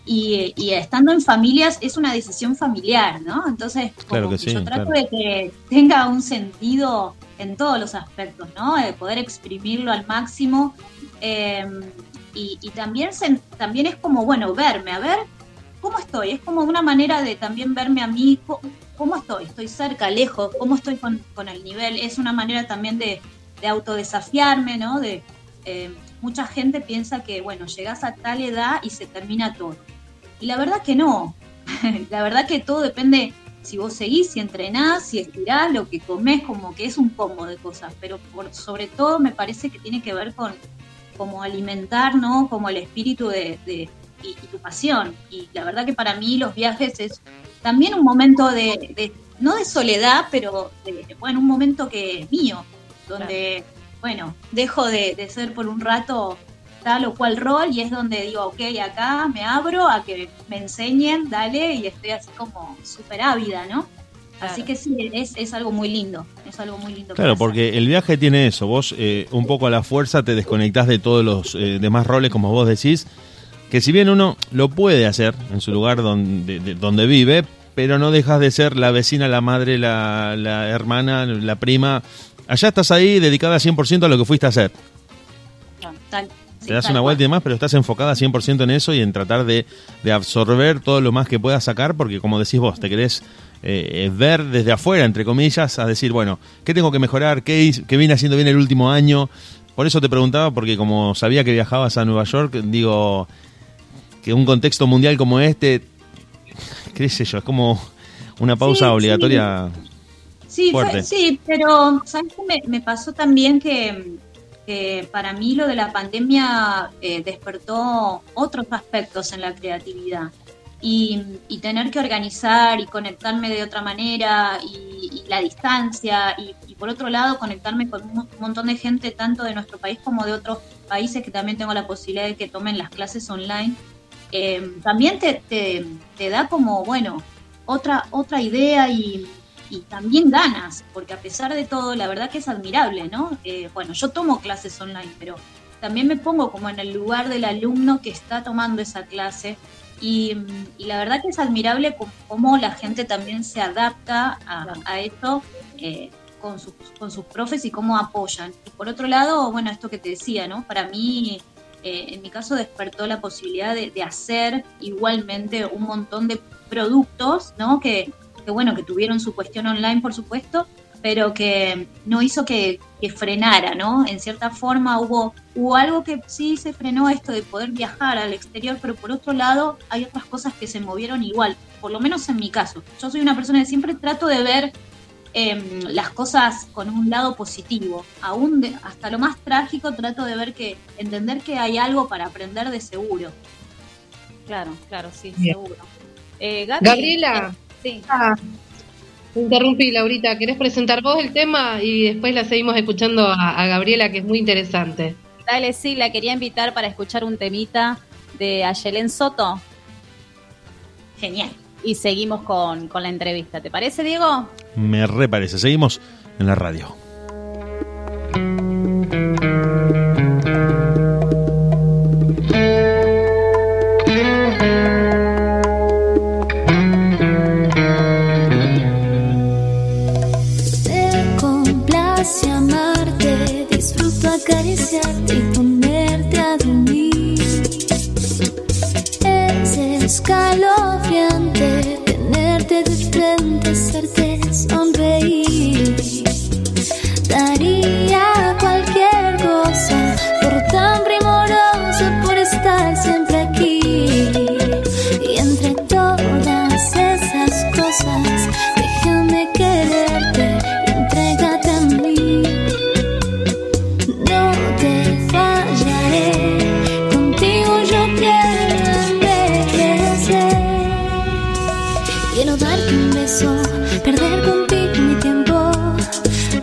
Y, y estando en familias es una decisión familiar, ¿no? Entonces, como Claro que sí, yo trato claro. de que tenga un sentido en todos los aspectos, ¿no? De poder exprimirlo al máximo. eh, y, y también, se- también es como, bueno, verme, a ver cómo estoy. Es como una manera de también verme a mí, cómo estoy, estoy cerca, lejos, cómo estoy con, con el nivel. Es una manera también de, de autodesafiarme, ¿no? De, eh, mucha gente piensa que, bueno, llegas a tal edad y se termina todo. Y la verdad que no. la verdad que todo depende si vos seguís, si entrenás, si estirás, lo que comés, como que es un combo de cosas. Pero por, sobre todo me parece que tiene que ver con como alimentar, ¿no? Como el espíritu de, de- y, y tu pasión. Y la verdad que para mí los viajes es también un momento de, de- no de soledad, pero de, bueno, un momento que es mío, donde, bueno, dejo de, de ser por un rato tal o cual rol y es donde digo, ok, acá me abro a que me enseñen, dale, y estoy así como súper ávida, ¿no? Así que sí, es, es algo muy lindo, es algo muy lindo. Claro, porque el viaje tiene eso. Vos eh, un poco a la fuerza te desconectás de todos los eh, demás roles, como vos decís, que si bien uno lo puede hacer en su lugar donde, de- donde vive, pero no dejas de ser la vecina, la madre, la, la hermana, la prima. Allá estás ahí dedicada 100% a lo que fuiste a hacer. Tal- Te das una vuelta y demás, pero estás enfocada 100% en eso y en tratar de, de absorber todo lo más que puedas sacar, porque como decís vos, te querés eh, ver desde afuera, entre comillas, a decir, bueno, ¿qué tengo que mejorar? ¿Qué, qué vine haciendo bien el último año? Por eso te preguntaba, porque como sabía que viajabas a Nueva York, digo, que un contexto mundial como este, qué sé yo, es como una pausa Sí, obligatoria. Sí, fue- Fuerte. sí, pero ¿sabes qué? Me, me pasó también que, para mí lo de la pandemia eh, despertó otros aspectos en la creatividad. Y, y tener que organizar y conectarme de otra manera y, y la distancia y, y por otro lado conectarme con un montón de gente tanto de nuestro país como de otros países que también tengo la posibilidad de que tomen las clases online eh, también te, te, te da como bueno otra otra idea y, y también ganas, porque a pesar de todo, la verdad que es admirable, ¿no? Eh, bueno, yo tomo clases online, pero también me pongo como en el lugar del alumno que está tomando esa clase y, y la verdad que es admirable cómo, la gente también se adapta a, a esto eh, con, sus, con sus profes y cómo apoyan. Y por otro lado, bueno, esto que te decía, ¿no? Para mí, eh, en mi caso, despertó la posibilidad de, hacer igualmente un montón de productos, ¿no? Que, que bueno, que tuvieron su cuestión online, por supuesto, pero que no hizo que, que frenara, ¿no? En cierta forma hubo, hubo algo que sí se frenó esto de poder viajar al exterior, pero por otro lado hay otras cosas que se movieron igual, por lo menos en mi caso. Yo soy una persona que siempre trato de ver em, las cosas con un lado positivo, aún de- hasta lo más trágico trato de ver que, entender que hay algo para aprender de seguro. Claro, claro, sí, Bien. seguro. Eh, Gaby, Gabriela. eh, sí. Ah, te interrumpí, Laurita. ¿Querés presentar vos el tema y después la seguimos escuchando a, a Gabriela, que es muy interesante? Dale, sí, la quería invitar para escuchar un temita de Ayelen Soto Genial. y seguimos con, con la entrevista. ¿Te parece, Diego? me reparece. Seguimos en la radio. Complacia, amarte, disfruto, acariciarte y ponerte a dormir. Es escalofriante tenerte de frente, serte on, baby.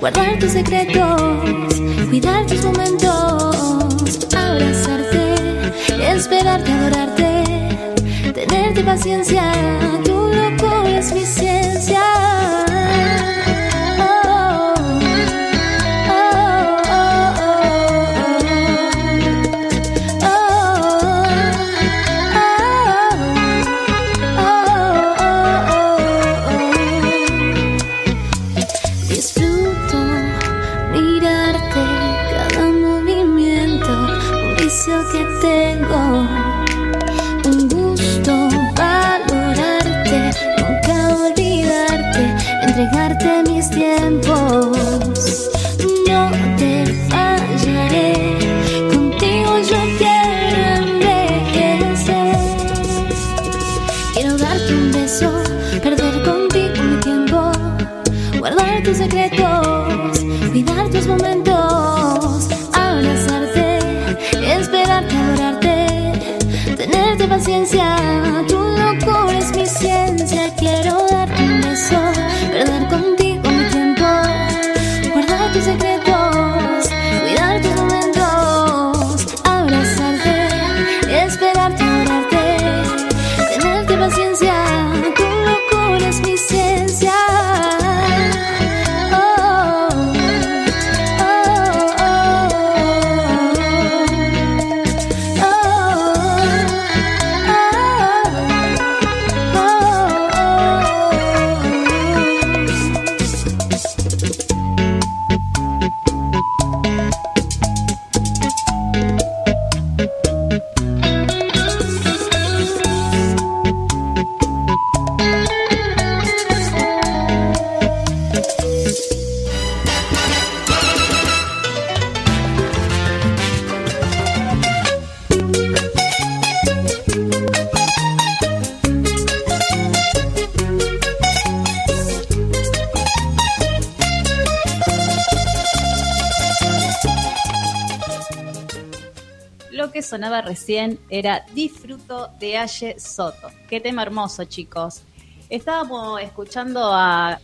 Guardar tus secretos, cuidar tus momentos, abrazarte, esperarte, adorarte, tenerte paciencia, Recién era Disfruto de Aye Soto. Qué tema hermoso, chicos. Estábamos escuchando a, a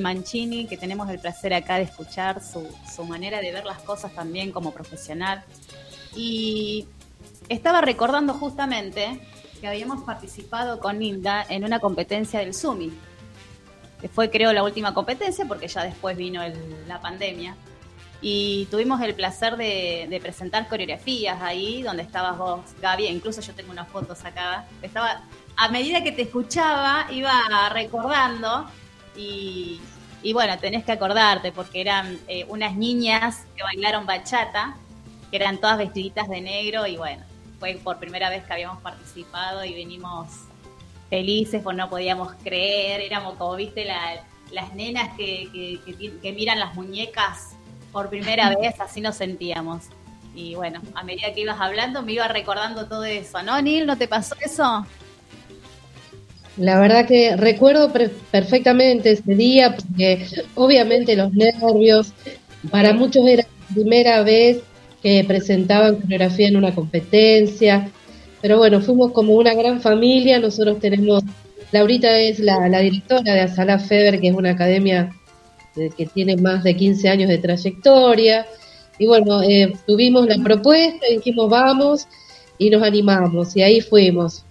Mancini, que tenemos el placer acá de escuchar su, su manera de ver las cosas también como profesional. Y estaba recordando justamente que habíamos participado con Hilda en una competencia del Sumi, que fue creo la última competencia porque ya después vino la pandemia. Y tuvimos el placer de, presentar coreografías ahí, donde estabas vos, Gaby, incluso yo tengo unas fotos acá. Estaba, a medida que te escuchaba, iba recordando y, y bueno, tenés que acordarte porque eran eh, unas niñas que bailaron bachata, que eran todas vestiditas de negro y bueno, fue por primera vez que habíamos participado y venimos felices, pues no podíamos creer, éramos como, viste, la- las nenas que, que miran las muñecas por primera vez, así nos sentíamos. Y bueno, a medida que ibas hablando me iba recordando todo eso, ¿no, Nil? ¿No te pasó eso? La verdad que recuerdo perfectamente ese día porque obviamente los nervios, para muchos era la primera vez que presentaban coreografía en una competencia, pero bueno, fuimos como una gran familia, nosotros tenemos, Laurita es la, la directora de Asala Feber, que es una academia que tiene más de 15 años de trayectoria, y bueno, eh, tuvimos la propuesta, dijimos vamos y nos animamos, y ahí fuimos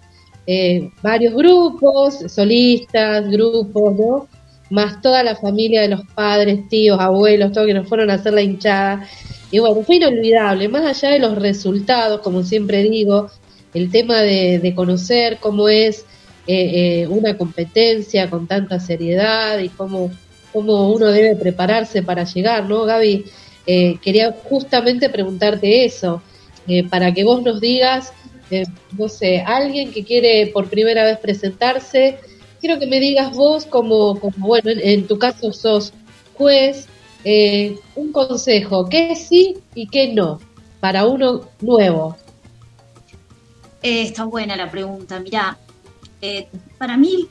eh, varios grupos, solistas, grupos, ¿no? Más toda la familia de los padres, tíos, abuelos, todos que nos fueron a hacer la hinchada. Y bueno, fue inolvidable, más allá de los resultados, como siempre digo, el tema de, de conocer cómo es eh, eh, una competencia con tanta seriedad y cómo cómo uno debe prepararse para llegar, ¿no, Gaby? Eh, quería justamente preguntarte eso, eh, para que vos nos digas, eh, no sé, alguien que quiere por primera vez presentarse, quiero que me digas vos como, bueno, en, tu caso sos juez, un consejo, qué sí y qué no, para uno nuevo. Está buena la pregunta. Mirá, eh, para mí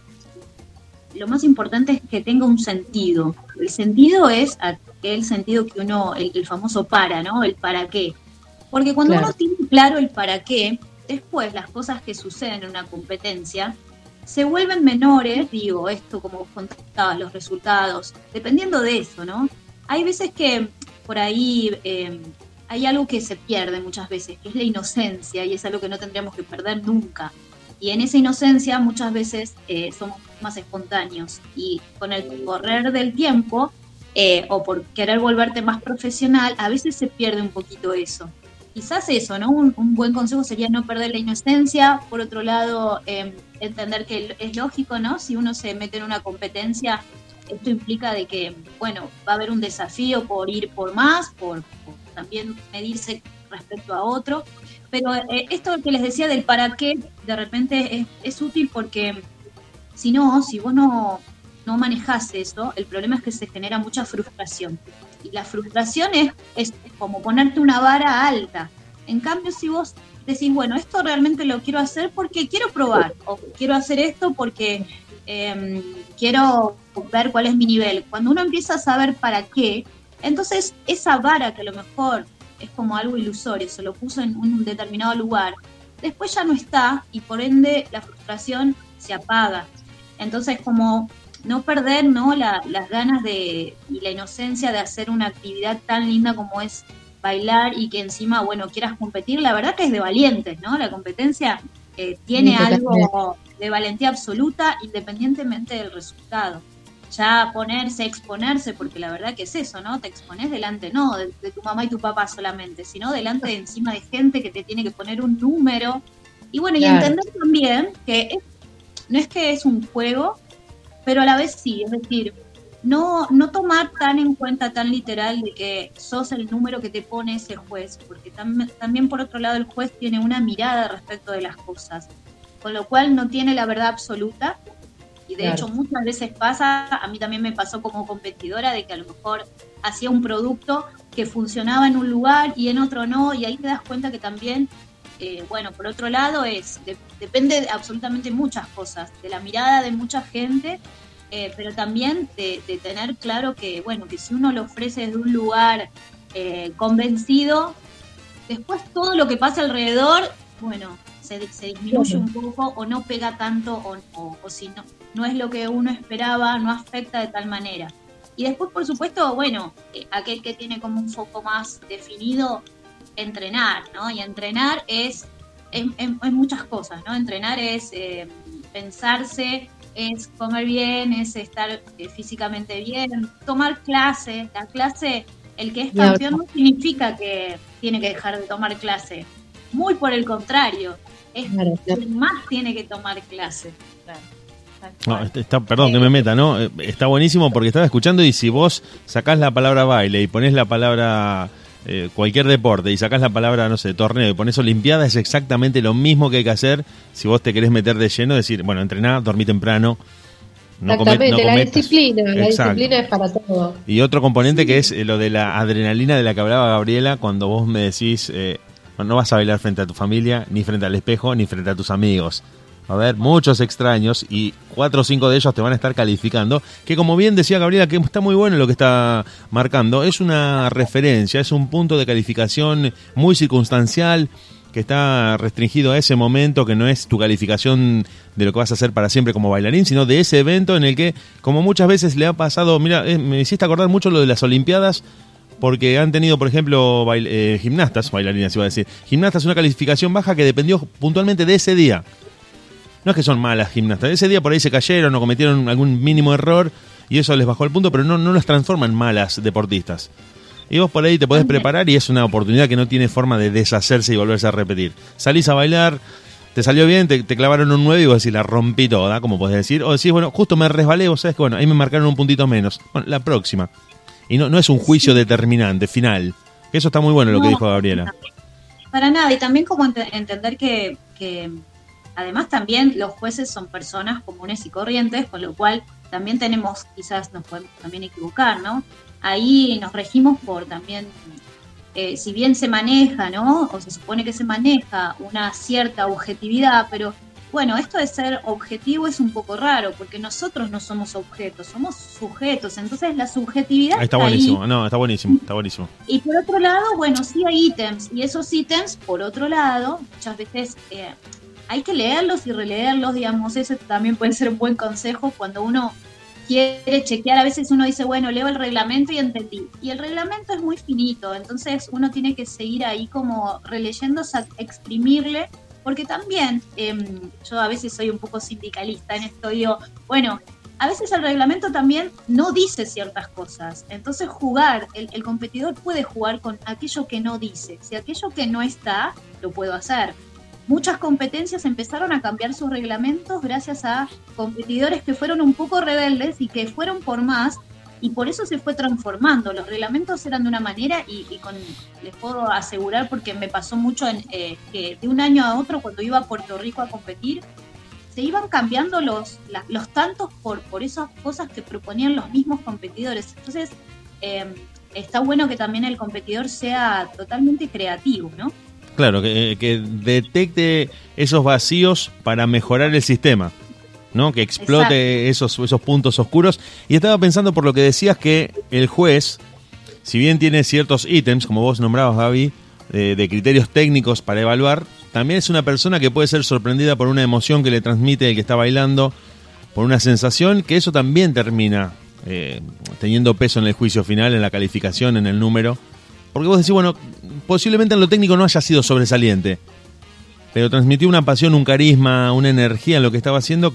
lo más importante es que tenga un sentido. El sentido es aquel sentido que uno, el, el famoso para, ¿no? El para qué. Porque cuando Claro. uno tiene claro el para qué, después las cosas que suceden en una competencia se vuelven menores, digo, esto como vos contabas, los resultados, dependiendo de eso, ¿no? Hay veces que por ahí eh, hay algo que se pierde muchas veces, que es la inocencia, y es algo que no tendríamos que perder nunca. Y en esa inocencia muchas veces eh, somos más espontáneos. Y con el correr del tiempo, eh, o por querer volverte más profesional, a veces se pierde un poquito eso. Quizás eso, ¿no? Un, un buen consejo sería no perder la inocencia. Por otro lado, eh, entender que es lógico, ¿no? Si uno se mete en una competencia, esto implica de que, bueno, va a haber un desafío por ir por más, por, por también medirse respecto a otro. Pero eh, esto que les decía del para qué, de repente es, es útil porque si no, si vos no, no manejás eso, el problema es que se genera mucha frustración. Y la frustración es, es como ponerte una vara alta. En cambio, si vos decís, bueno, esto realmente lo quiero hacer porque quiero probar, o quiero hacer esto porque eh, quiero ver cuál es mi nivel. Cuando uno empieza a saber para qué, entonces esa vara que a lo mejor es como algo ilusorio, se lo puso en un determinado lugar, después ya no está y por ende la frustración se apaga. Entonces como no perder ¿no? La, las ganas de, y la inocencia de hacer una actividad tan linda como es bailar y que encima, bueno, quieras competir, la verdad que es de valientes, ¿no? La competencia eh, tiene algo de valentía absoluta independientemente del resultado. Ya ponerse, exponerse, porque la verdad que es eso, ¿no? Te expones delante, no de, de tu mamá y tu papá solamente, sino delante de encima de gente que te tiene que poner un número. Y bueno, y Claro. entender también que es- no es que es un juego, pero a la vez sí, es decir, no, no tomar tan en cuenta, tan literal de que sos el número que te pone ese juez, porque tam- también por otro lado el juez tiene una mirada respecto de las cosas, con lo cual no tiene la verdad absoluta. Y de Claro. hecho muchas veces pasa, a mí también me pasó como competidora, de que a lo mejor hacía un producto que funcionaba en un lugar y en otro no, y ahí te das cuenta que también, eh, bueno, por otro lado es, de- depende de absolutamente muchas cosas, de la mirada de mucha gente, eh, pero también de, de tener claro que, bueno, que si uno lo ofrece desde un lugar eh, convencido, después todo lo que pasa alrededor, bueno, se, se disminuye un poco o no pega tanto o, o- o si no, no es lo que uno esperaba, no afecta de tal manera. Y después, por supuesto, bueno, eh, aquel que tiene como un foco más definido, entrenar, ¿no? Y entrenar es, es muchas cosas, ¿no? Entrenar es eh, pensarse, es comer bien, es estar eh, físicamente bien, tomar clase. La clase, el que es campeón no significa que tiene que dejar de tomar clase. Muy por el contrario, es Claro, claro. quien más tiene que tomar clase. No, este- está, perdón que me meta, ¿no? Eh, Está buenísimo porque estaba escuchando y si vos sacás la palabra baile y pones la palabra eh, cualquier deporte y sacás la palabra, no sé, torneo y pones olimpiada, es exactamente lo mismo que hay que hacer si vos te querés meter de lleno, decir, bueno, entrená, dormí temprano. No comet- Exactamente, no la cometas. disciplina, la Exacto. disciplina es para todo. Y otro componente que es eh, lo de la adrenalina de la que hablaba Gabriela cuando vos me decís, eh, no, vas a bailar frente a tu familia, ni frente al espejo, ni frente a tus amigos. Va a haber muchos extraños y cuatro o cinco de ellos te van a estar calificando, que como bien decía Gabriela, que está muy bueno lo que está marcando, es una referencia, es un punto de calificación muy circunstancial, que está restringido a ese momento, que no es tu calificación de lo que vas a hacer para siempre como bailarín, sino de ese evento en el que, como muchas veces le ha pasado, mira, eh, me hiciste acordar mucho lo de las Olimpiadas, porque han tenido, por ejemplo, bail- eh, gimnastas, bailarinas iba a decir, gimnastas una calificación baja que dependió puntualmente de ese día. No es que son malas gimnastas, ese día por ahí se cayeron o cometieron algún mínimo error y eso les bajó el punto, pero no, no las transforma en malas deportistas. Y vos por ahí te podés preparar y es una oportunidad que no tiene forma de deshacerse y volverse a repetir. Salís a bailar, te salió bien, te, te clavaron un 9 y vos decís, la rompí toda, como podés decir. O decís, bueno, justo me resbalé, vos sabés que bueno, ahí me marcaron un puntito menos. Bueno, la próxima. Y no, no es un juicio determinante, final. Eso está muy bueno lo que dijo Gabriela. Para nada, y también como ente- entender que, que además también los jueces son personas comunes y corrientes, con lo cual también tenemos, quizás nos podemos también equivocar, ¿no? Ahí nos regimos por también, eh, si bien se maneja, ¿no? O se supone que se maneja una cierta objetividad, pero bueno, esto de ser objetivo es un poco raro, porque nosotros no somos objetos, somos sujetos, entonces la subjetividad Ahí está ahí. buenísimo, no, está buenísimo, está buenísimo. Y por otro lado, bueno, sí hay ítems. Y esos ítems, por otro lado, muchas veces eh, hay que leerlos y releerlos, digamos. Ese también puede ser un buen consejo cuando uno quiere chequear. A veces uno dice, bueno, leo el reglamento y entendí. Y el reglamento es muy finito, entonces uno tiene que seguir ahí como releyendo, exprimirle. Porque también, em, yo a veces soy un poco sindicalista en esto, digo, bueno, a veces el reglamento también no dice ciertas cosas. Entonces jugar, el, el competidor puede jugar con aquello que no dice. Si aquello que no está, lo puedo hacer. Muchas competencias empezaron a cambiar sus reglamentos gracias a competidores que fueron un poco rebeldes y que fueron por más y por eso se fue transformando. Los reglamentos eran de una manera y, con, les puedo asegurar porque me pasó mucho en, eh, que de un año a otro cuando iba a Puerto Rico a competir, se iban cambiando los, la- los tantos por, por esas cosas que proponían los mismos competidores. Entonces, eh, está bueno que también el competidor sea totalmente creativo, ¿no? Claro, que, que detecte esos vacíos para mejorar el sistema, ¿no? Que explote esos, esos puntos oscuros. Y estaba pensando por lo que decías que el juez, si bien tiene ciertos ítems, como vos nombrabas, Gaby, de, de criterios técnicos para evaluar, también es una persona que puede ser sorprendida por una emoción que le transmite el que está bailando, por una sensación, que eso también termina eh, teniendo peso en el juicio final, en la calificación, en el número. Porque vos decís, bueno, posiblemente en lo técnico no haya sido sobresaliente, pero transmitió una pasión, un carisma, una energía en lo que estaba haciendo,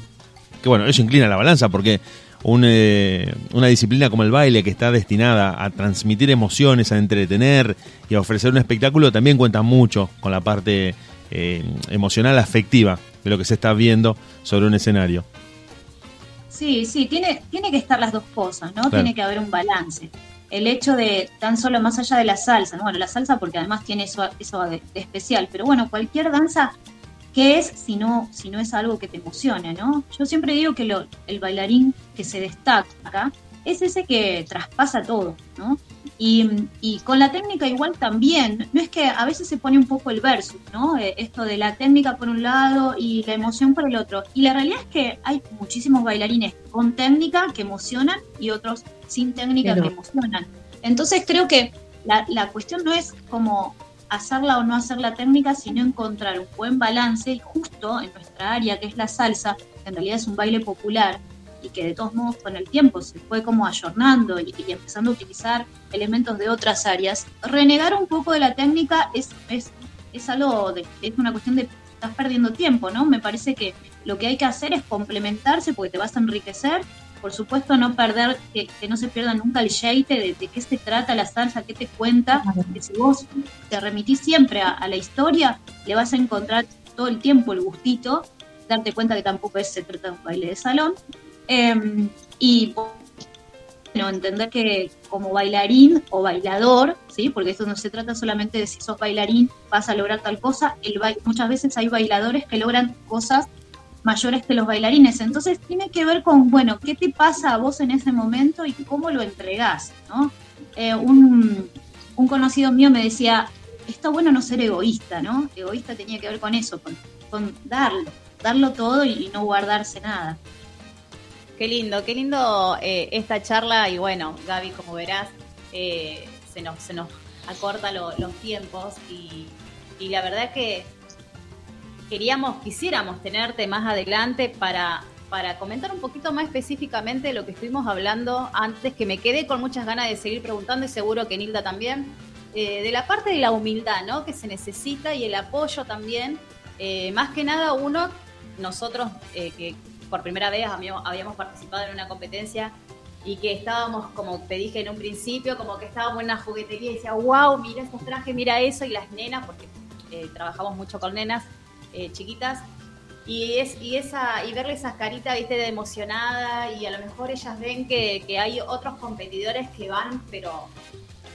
que bueno, eso inclina la balanza, porque un, eh, una disciplina como el baile, que está destinada a transmitir emociones, a entretener y a ofrecer un espectáculo, también cuenta mucho con la parte eh, emocional, afectiva de lo que se está viendo sobre un escenario. Sí, sí, tiene, tiene que estar las dos cosas, ¿no? Claro. Tiene que haber un balance. El hecho de tan solo más allá de la salsa, ¿no? Bueno, la salsa porque además tiene eso, eso de, de especial, pero bueno, cualquier danza, ¿qué es si no, si no es algo que te emocione, ¿no? Yo siempre digo que lo- el bailarín que se destaca es ese que traspasa todo, ¿no? Y, y con la técnica igual también, no es que a veces se pone un poco el versus, ¿no? Eh, esto de la técnica por un lado y la emoción por el otro. Y la realidad es que hay muchísimos bailarines con técnica que emocionan y otros sin técnica que emocionan. Entonces creo que la, la cuestión no es como hacerla o no hacer la técnica, sino encontrar un buen balance y justo en nuestra área, que es la salsa, que en realidad es un baile popular, y que de todos modos con el tiempo se fue como ayornando y, y empezando a utilizar elementos de otras áreas, renegar un poco de la técnica es, es, es algo, de, es una cuestión de estás perdiendo tiempo, ¿no? Me parece que lo que hay que hacer es complementarse porque te vas a enriquecer, por supuesto no perder, que, que no se pierda nunca el sheite de, de qué se trata la salsa, qué te cuenta, que si vos te remitís siempre a, a la historia, le vas a encontrar todo el tiempo el gustito, darte cuenta que tampoco es, se trata de un baile de salón, eh, y bueno, entender que como bailarín o bailador, ¿sí? porque esto no se trata solamente de si sos bailarín vas a lograr tal cosa, el muchas veces hay bailadores que logran cosas mayores que los bailarines, entonces tiene que ver con, bueno, qué te pasa a vos en ese momento y cómo lo entregás, ¿no? Eh, un, un conocido mío me decía, está bueno no ser egoísta, ¿no? Egoísta tenía que ver con eso, con, con darlo, darlo todo y, no guardarse nada. Qué lindo, qué lindo eh, esta charla y bueno, Gaby, como verás, eh, se, nos, se nos acorta lo- los tiempos y, y la verdad que queríamos, quisiéramos tenerte más adelante para, para comentar un poquito más específicamente lo que estuvimos hablando antes, que me quedé con muchas ganas de seguir preguntando y seguro que Nilda también, eh, de la parte de la humildad, ¿no? Que se necesita y el apoyo también. Eh, más que nada uno, nosotros eh, que por primera vez habíamos, participado en una competencia y que estábamos, como te dije en un principio, como que estábamos en una juguetería y decía, wow, mira estos trajes, mira eso, y las nenas, porque eh, trabajamos mucho con nenas, eh, chiquitas y es y esa y verle esas caritas viste de emocionada y a lo mejor ellas ven que, que hay otros competidores que van pero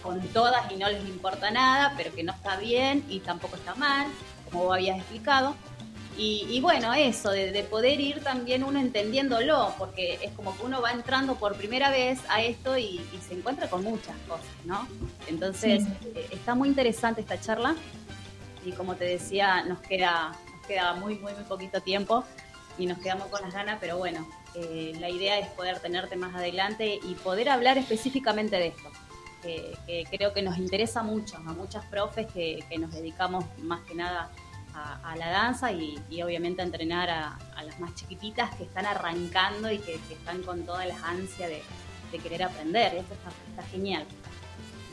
con todas y no les importa nada pero que no está bien y tampoco está mal como vos habías explicado. Y, y bueno eso de, de poder ir también uno entendiéndolo porque es como que uno va entrando por primera vez a esto y, y se encuentra con muchas cosas no entonces eh, está muy interesante esta charla y como te decía nos queda nos queda muy, muy, muy poquito tiempo y nos quedamos con las ganas, pero bueno, eh, la idea es poder tenerte más adelante y poder hablar específicamente de esto, que, creo que nos interesa mucho, a muchas profes que, nos dedicamos más que nada a, la danza y, y obviamente a entrenar a, las más chiquititas que están arrancando y que, están con todas las ansias de, querer aprender. Esto está, está genial.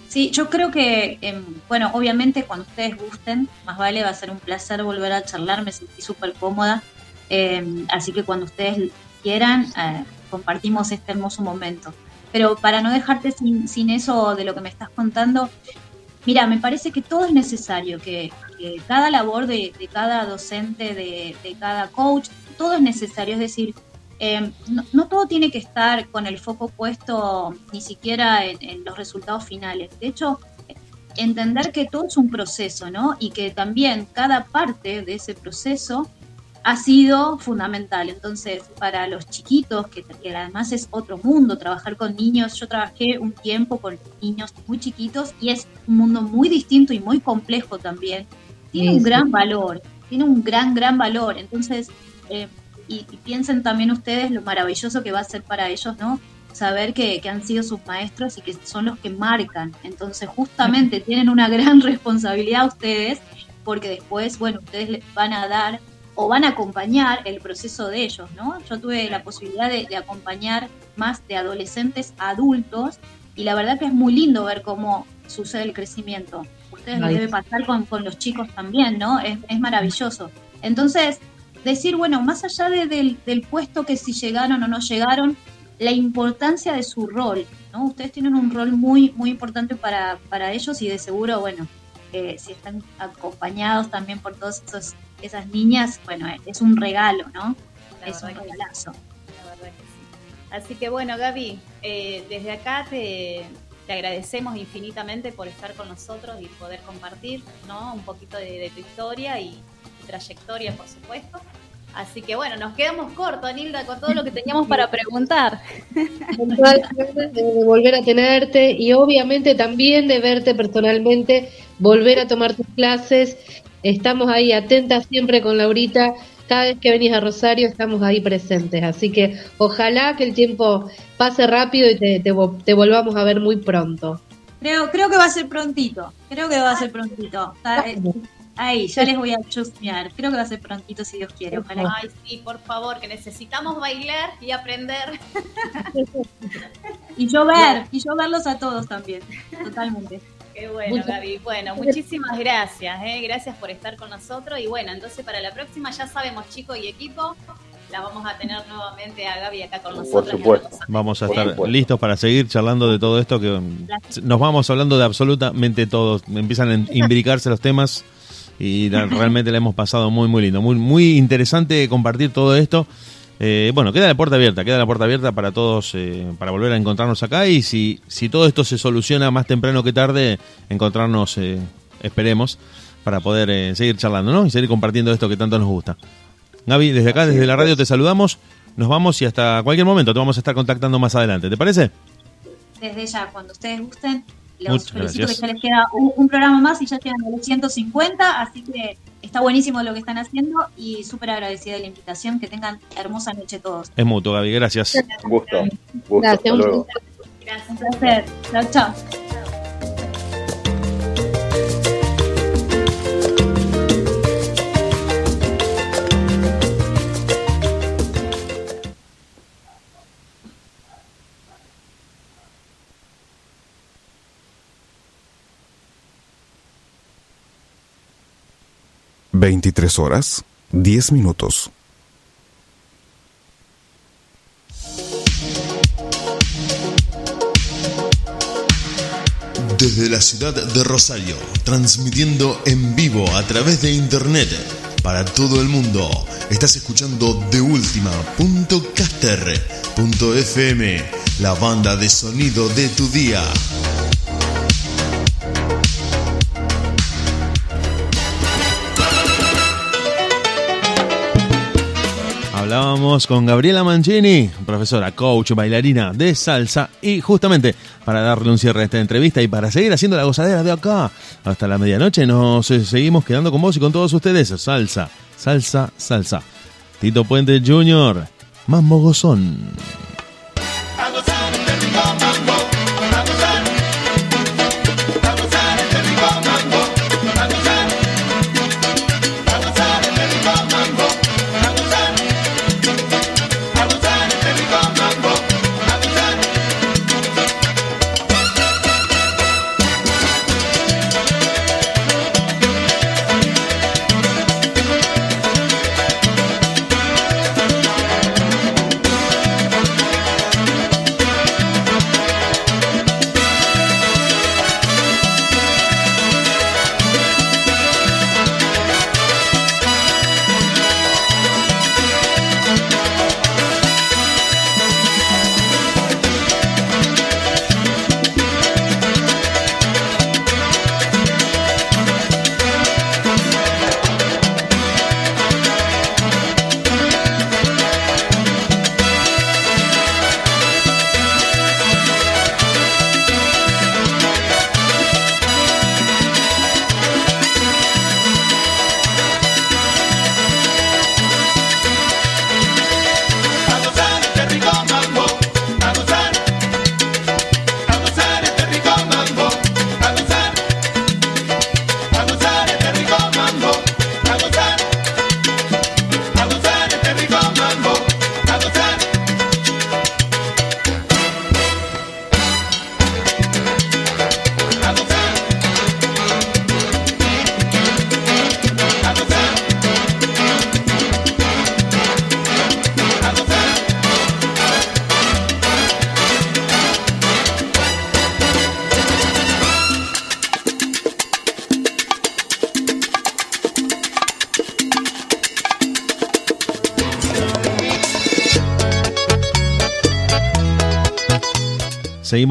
Sí, yo creo que, eh, bueno, obviamente cuando ustedes gusten, más vale, va a ser un placer volver a charlar, me sentí súper cómoda, eh, así que cuando ustedes quieran, eh, compartimos este hermoso momento. Pero para no dejarte sin, sin eso de lo que me estás contando, mira, me parece que todo es necesario, que, que cada labor de, de cada docente, de, de cada coach, todo es necesario, es decir, eh, no, no, todo tiene que estar con el foco puesto ni siquiera en, en, los resultados finales. De hecho, entender que todo es un proceso, ¿no? Y que también cada parte de ese proceso ha sido fundamental. Entonces, para los chiquitos, que, que además es otro mundo, trabajar con niños, yo trabajé un tiempo con niños muy chiquitos y es un mundo muy distinto y muy complejo también. Tiene sí, un gran sí. valor, tiene un gran, gran valor. Entonces, eh, y, y, piensen también ustedes lo maravilloso que va a ser para ellos, ¿no? Saber que, que, han sido sus maestros y que son los que marcan. Entonces, justamente tienen una gran responsabilidad ustedes, porque después, bueno, ustedes les van a dar o van a acompañar el proceso de ellos, ¿no? Yo tuve la posibilidad de, de acompañar más de adolescentes a adultos y la verdad que es muy lindo ver cómo sucede el crecimiento. Ustedes lo debe pasar con, con los chicos también, ¿no? Es, es maravilloso. Entonces, decir, bueno, más allá de, del, del, puesto que si llegaron o no llegaron, la importancia de su rol, ¿no? Ustedes tienen un rol muy, muy importante para, para ellos y de seguro, bueno, eh, si están acompañados también por todas esos, esas niñas, bueno, es un regalo, ¿no? La es un regalazo. La verdad que sí. Así que bueno, Gaby, eh, desde acá te, te, agradecemos infinitamente por estar con nosotros y poder compartir, ¿no? Un poquito de, de tu historia y, trayectoria, por supuesto. Así que bueno, nos quedamos cortos, Nilda, con todo lo que teníamos para preguntar. de volver a tenerte y obviamente también de verte personalmente, volver a tomar tus clases. Estamos ahí atentas siempre con Laurita. Cada vez que venís a Rosario estamos ahí presentes. Así que ojalá que el tiempo pase rápido y te, te, te volvamos a ver muy pronto. Creo, creo que va a ser prontito. Creo que va a ser prontito. Ahí, ya les voy a chusmear. Creo que va a ser prontito si Dios quiere. Ojalá. Ay, sí, por favor, que necesitamos bailar y aprender. y yo ver, y yo verlos a todos también. Totalmente. Qué bueno, Muchas Gaby. Bueno, muchísimas gracias. ¿eh? Gracias por estar con nosotros. Y bueno, entonces para la próxima ya sabemos, chicos y equipo, la vamos a tener nuevamente a Gaby acá con nosotros. Por supuesto. Vamos a estar listos para seguir charlando de todo esto, que nos vamos hablando de absolutamente todo. Empiezan a imbricarse los temas y realmente le hemos pasado muy, muy lindo. Muy, muy interesante compartir todo esto. Eh, bueno, queda la puerta abierta, queda la puerta abierta para todos, eh, para volver a encontrarnos acá y si, si todo esto se soluciona más temprano que tarde, encontrarnos, eh, esperemos, para poder eh, seguir charlando, ¿no? Y seguir compartiendo esto que tanto nos gusta. Gaby, desde acá, desde la radio te saludamos, nos vamos y hasta cualquier momento te vamos a estar contactando más adelante, ¿te parece? Desde ya, cuando ustedes gusten, los Muchas felicito gracias. que ya les queda un, un, programa más y ya llegan a los 150, así que está buenísimo lo que están haciendo y súper agradecida de la invitación. Que tengan hermosa noche todos. Es mutuo, Gaby, gracias. Un gusto. gusto. Gracias, un, gracias. un placer. Chao, chao. 23 horas, 10 minutos. Desde la ciudad de Rosario, transmitiendo en vivo a través de internet para todo el mundo. Estás escuchando de FM, la banda de sonido de tu día. Hablábamos con Gabriela Mancini, profesora, coach, bailarina de salsa, y justamente para darle un cierre a esta entrevista y para seguir haciendo la gozadera de acá hasta la medianoche, nos eh, seguimos quedando con vos y con todos ustedes. Salsa, salsa, salsa. Tito Puente Jr., Mambo Gozón.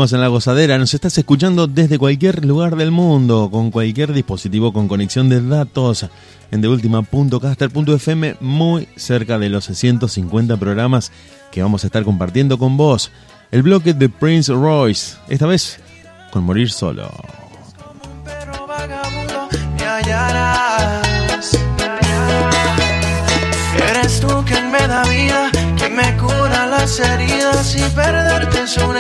En la gozadera, nos estás escuchando desde cualquier lugar del mundo, con cualquier dispositivo con conexión de datos en deultima.caster.fm, muy cerca de los 150 programas que vamos a estar compartiendo con vos. El bloque de Prince Royce, esta vez con Morir Solo. Eres tú quien me da me cura las heridas y perderte es un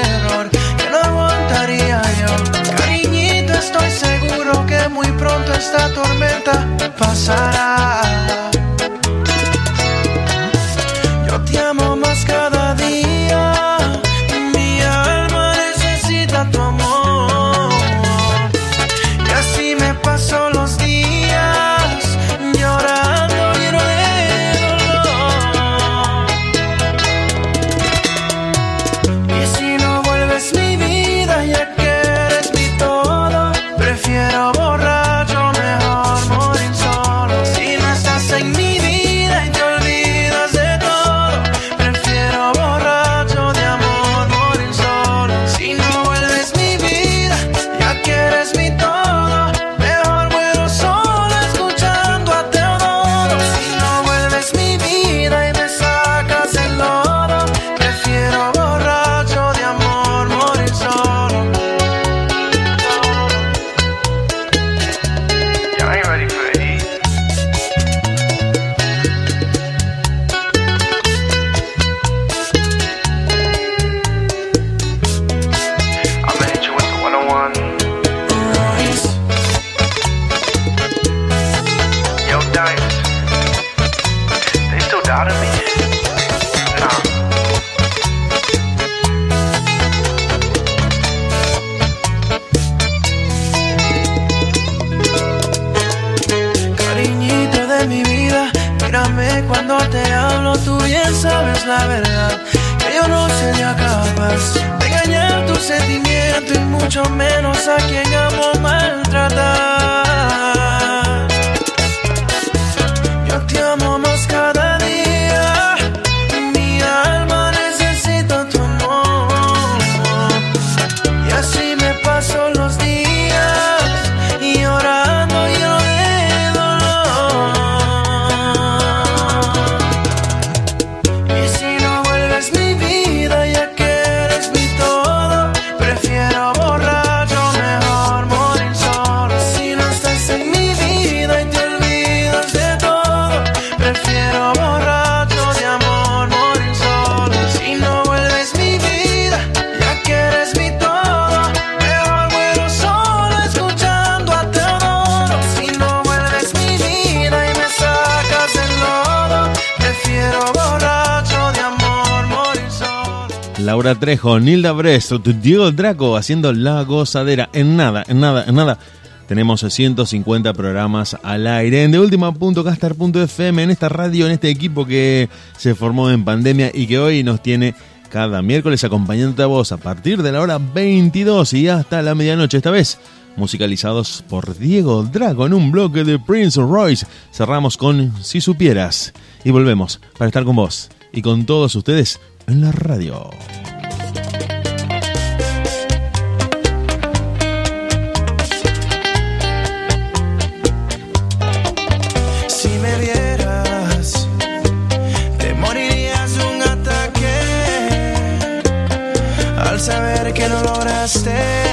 Cariñito, estoy seguro que muy pronto esta tormenta pasará. Nilda Bresto, Diego Draco haciendo la gozadera. En nada, en nada, en nada. Tenemos 150 programas al aire en deultima.caster.fm, en esta radio, en este equipo que se formó en pandemia y que hoy nos tiene cada miércoles acompañándote a vos a partir de la hora 22 y hasta la medianoche. Esta vez musicalizados por Diego Drago en un bloque de Prince Royce. Cerramos con Si Supieras y volvemos para estar con vos y con todos ustedes en la radio. No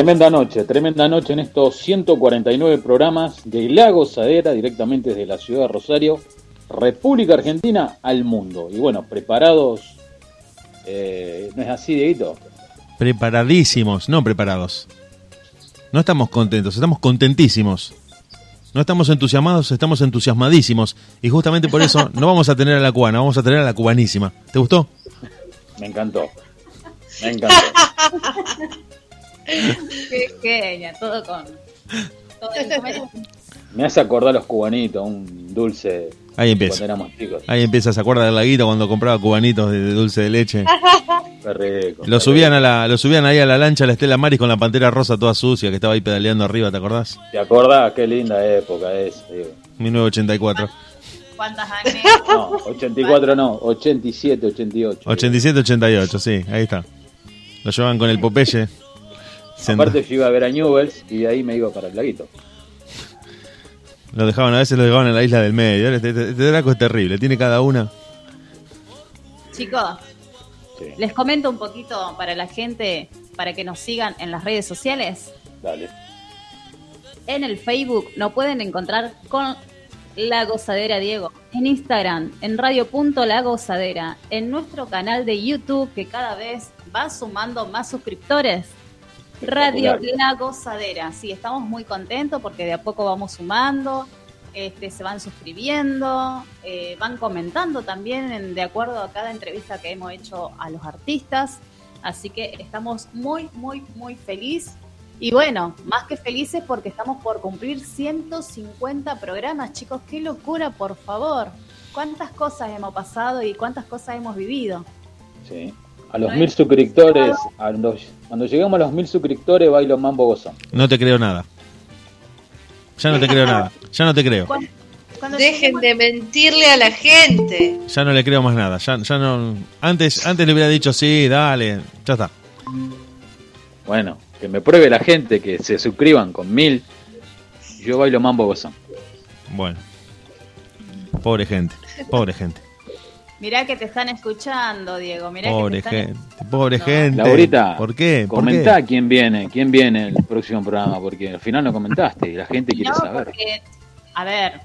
Tremenda noche, tremenda noche en estos 149 programas de La Gozadera, directamente desde la ciudad de Rosario, República Argentina al mundo. Y bueno, preparados, eh, ¿no es así, Dieguito? Preparadísimos, no preparados. No estamos contentos, estamos contentísimos. No estamos entusiasmados, estamos entusiasmadísimos. Y justamente por eso no vamos a tener a la cubana, vamos a tener a la cubanísima. ¿Te gustó? Me encantó. Me encantó. Qué genia, todo con. todo Me hace acordar a los cubanitos, un dulce Ahí empieza. cuando éramos chicos. Ahí empieza, ¿se acuerda de la guita cuando compraba cubanitos de, dulce de leche? Rico. Lo subían, a la, lo subían ahí a la lancha, a la Estela Maris con la pantera rosa toda sucia que estaba ahí pedaleando arriba, ¿te acordás? ¿Te acordás? Qué linda época es. digo. 1984. ¿Cuántas años? No, 84 no, 87, 88. 87-88, sí, ahí está. Lo llevaban con el Popeye. Senta- Aparte yo iba a ver a Newells y de ahí me iba para el laguito. Lo dejaban, a veces lo dejaban en la isla del medio. Este, este- este Draco es terrible, tiene cada una. Chicos, les comento un poquito para la gente, para que nos sigan en las redes sociales. Dale. En el Facebook nos pueden encontrar con La Gozadera Diego. En Instagram, en radio.la Gozadera. En nuestro canal de YouTube, que cada vez va sumando más suscriptores. Radio La Gozadera. Sí, estamos muy contentos porque de a poco vamos sumando. Este, se van suscribiendo, eh, van comentando también en- de acuerdo a cada entrevista que hemos hecho a los artistas. Así que estamos muy, muy, muy felices. Y bueno, más que felices porque estamos por cumplir 150 programas, chicos. Qué locura, por favor. ¿Cuántas cosas hemos pasado y cuántas cosas hemos vivido? Sí. A los mil suscriptores, cuando, cuando lleguemos a los mil suscriptores, bailo mambo gozón. No te creo nada. Ya no te creo nada. Ya no te creo. Dejen de mentirle a la gente. Ya no le creo más nada. Ya, ya no. Antes, antes le hubiera dicho sí, dale. Ya está. Bueno, que me pruebe la gente que se suscriban con mil. Yo bailo mambo gozón. Bueno. Pobre gente. Pobre gente. Mirá que te están escuchando, Diego. Mirá que te Pobre están gente. Pobre gente. Laurita, ¿Por qué? ¿Por comentá qué? quién viene, quién viene el próximo programa, porque al final no comentaste y la gente quiere No, saber. porque, a ver,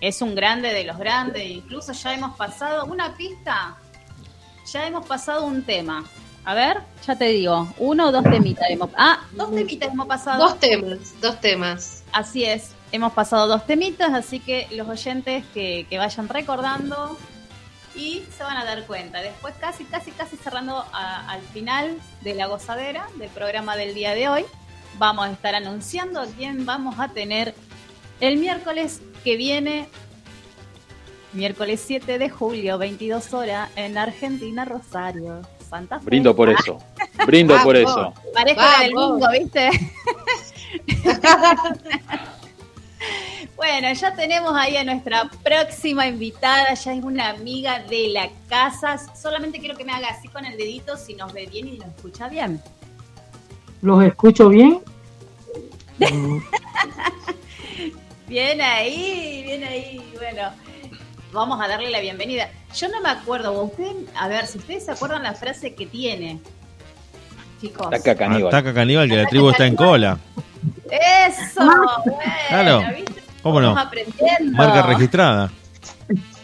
es un grande de los grandes, incluso ya hemos pasado una pista, ya hemos pasado un tema. A ver, ya te digo, uno o dos temitas hemos... Ah, dos temitas hemos pasado. Dos temas, dos temas. Así es, hemos pasado dos temitas, así que los oyentes que, que vayan recordando y se van a dar cuenta. Después casi, casi, casi cerrando a- al final de la gozadera del programa del día de hoy, vamos a estar anunciando a quién vamos a tener el miércoles que viene, miércoles 7 de julio, 22 horas, en Argentina, Rosario, Santa Fe. Brindo por eso. Brindo por eso. Parezco la del bingo, ¿viste? bueno, ya tenemos ahí a nuestra próxima invitada, ya es una amiga de la casa. Solamente quiero que me haga así con el dedito si nos ve bien y nos escucha bien. ¿Los escucho bien? Bien ahí, bien ahí. Bueno, vamos a darle la bienvenida. Yo no me acuerdo, usted, a ver, si ustedes se acuerdan la frase que tiene, chicos. Taca caníbal. Ataca caníbal que la tribu está en cola. Eso, bueno, Claro. ¿viste? ¿Cómo no? Aprendiendo. Marca registrada.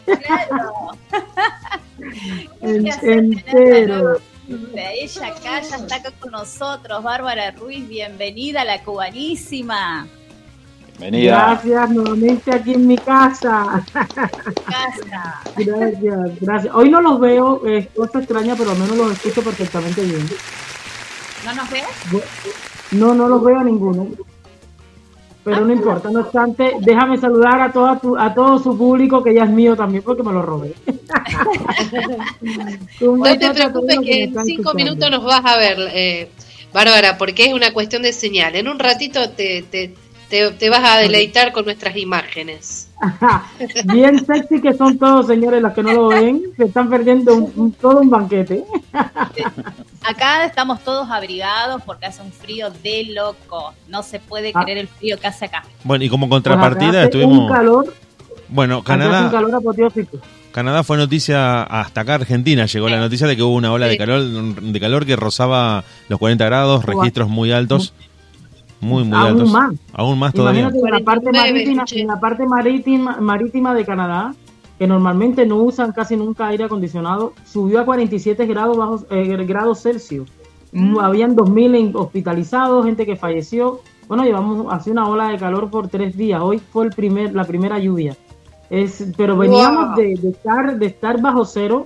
Claro. En- ¿Qué hacer entero. De ella acá ya está acá con nosotros, Bárbara Ruiz, bienvenida a la cubanísima Bienvenida. Gracias, nuevamente aquí en mi casa. casa. Gracias, gracias. Hoy no los veo, es cosa extraña, pero al menos los escucho perfectamente bien. ¿No nos ves? No, no los veo a ninguno. Pero no importa, no obstante, déjame saludar a, toda tu- a todo su público, que ya es mío también, porque me lo robé. No te preocupes que en cinco escuchando. minutos nos vas a ver, eh, Bárbara, porque es una cuestión de señal. En un ratito te, te, te, te vas a deleitar con nuestras imágenes. Ajá. Bien sexy que son todos, señores, los que no lo ven, se están perdiendo un- un- todo un banquete. Acá estamos todos abrigados porque hace un frío de loco. No se puede Ah. creer el frío que hace acá. Bueno, y como contrapartida estuvimos. Un calor, Bueno, hace un Canadá, calor apoteósico. Canadá fue noticia hasta acá Argentina. Llegó la noticia de que hubo una ola de calor, de calor que rozaba los 40 grados, registros muy altos. Muy, muy Aún altos. más. Aún más todavía. Imagínate en la parte 49, marítima, en la parte marítima, marítima de Canadá, que normalmente no usan casi nunca aire acondicionado, subió a 47 grados bajos, eh, grados Celsius. Mm. Habían 2.000 en- hospitalizados, gente que falleció. Bueno, llevamos así una ola de calor por tres días. Hoy fue el primer, la primera lluvia. Es, pero veníamos Wow. de, de estar, de estar bajo cero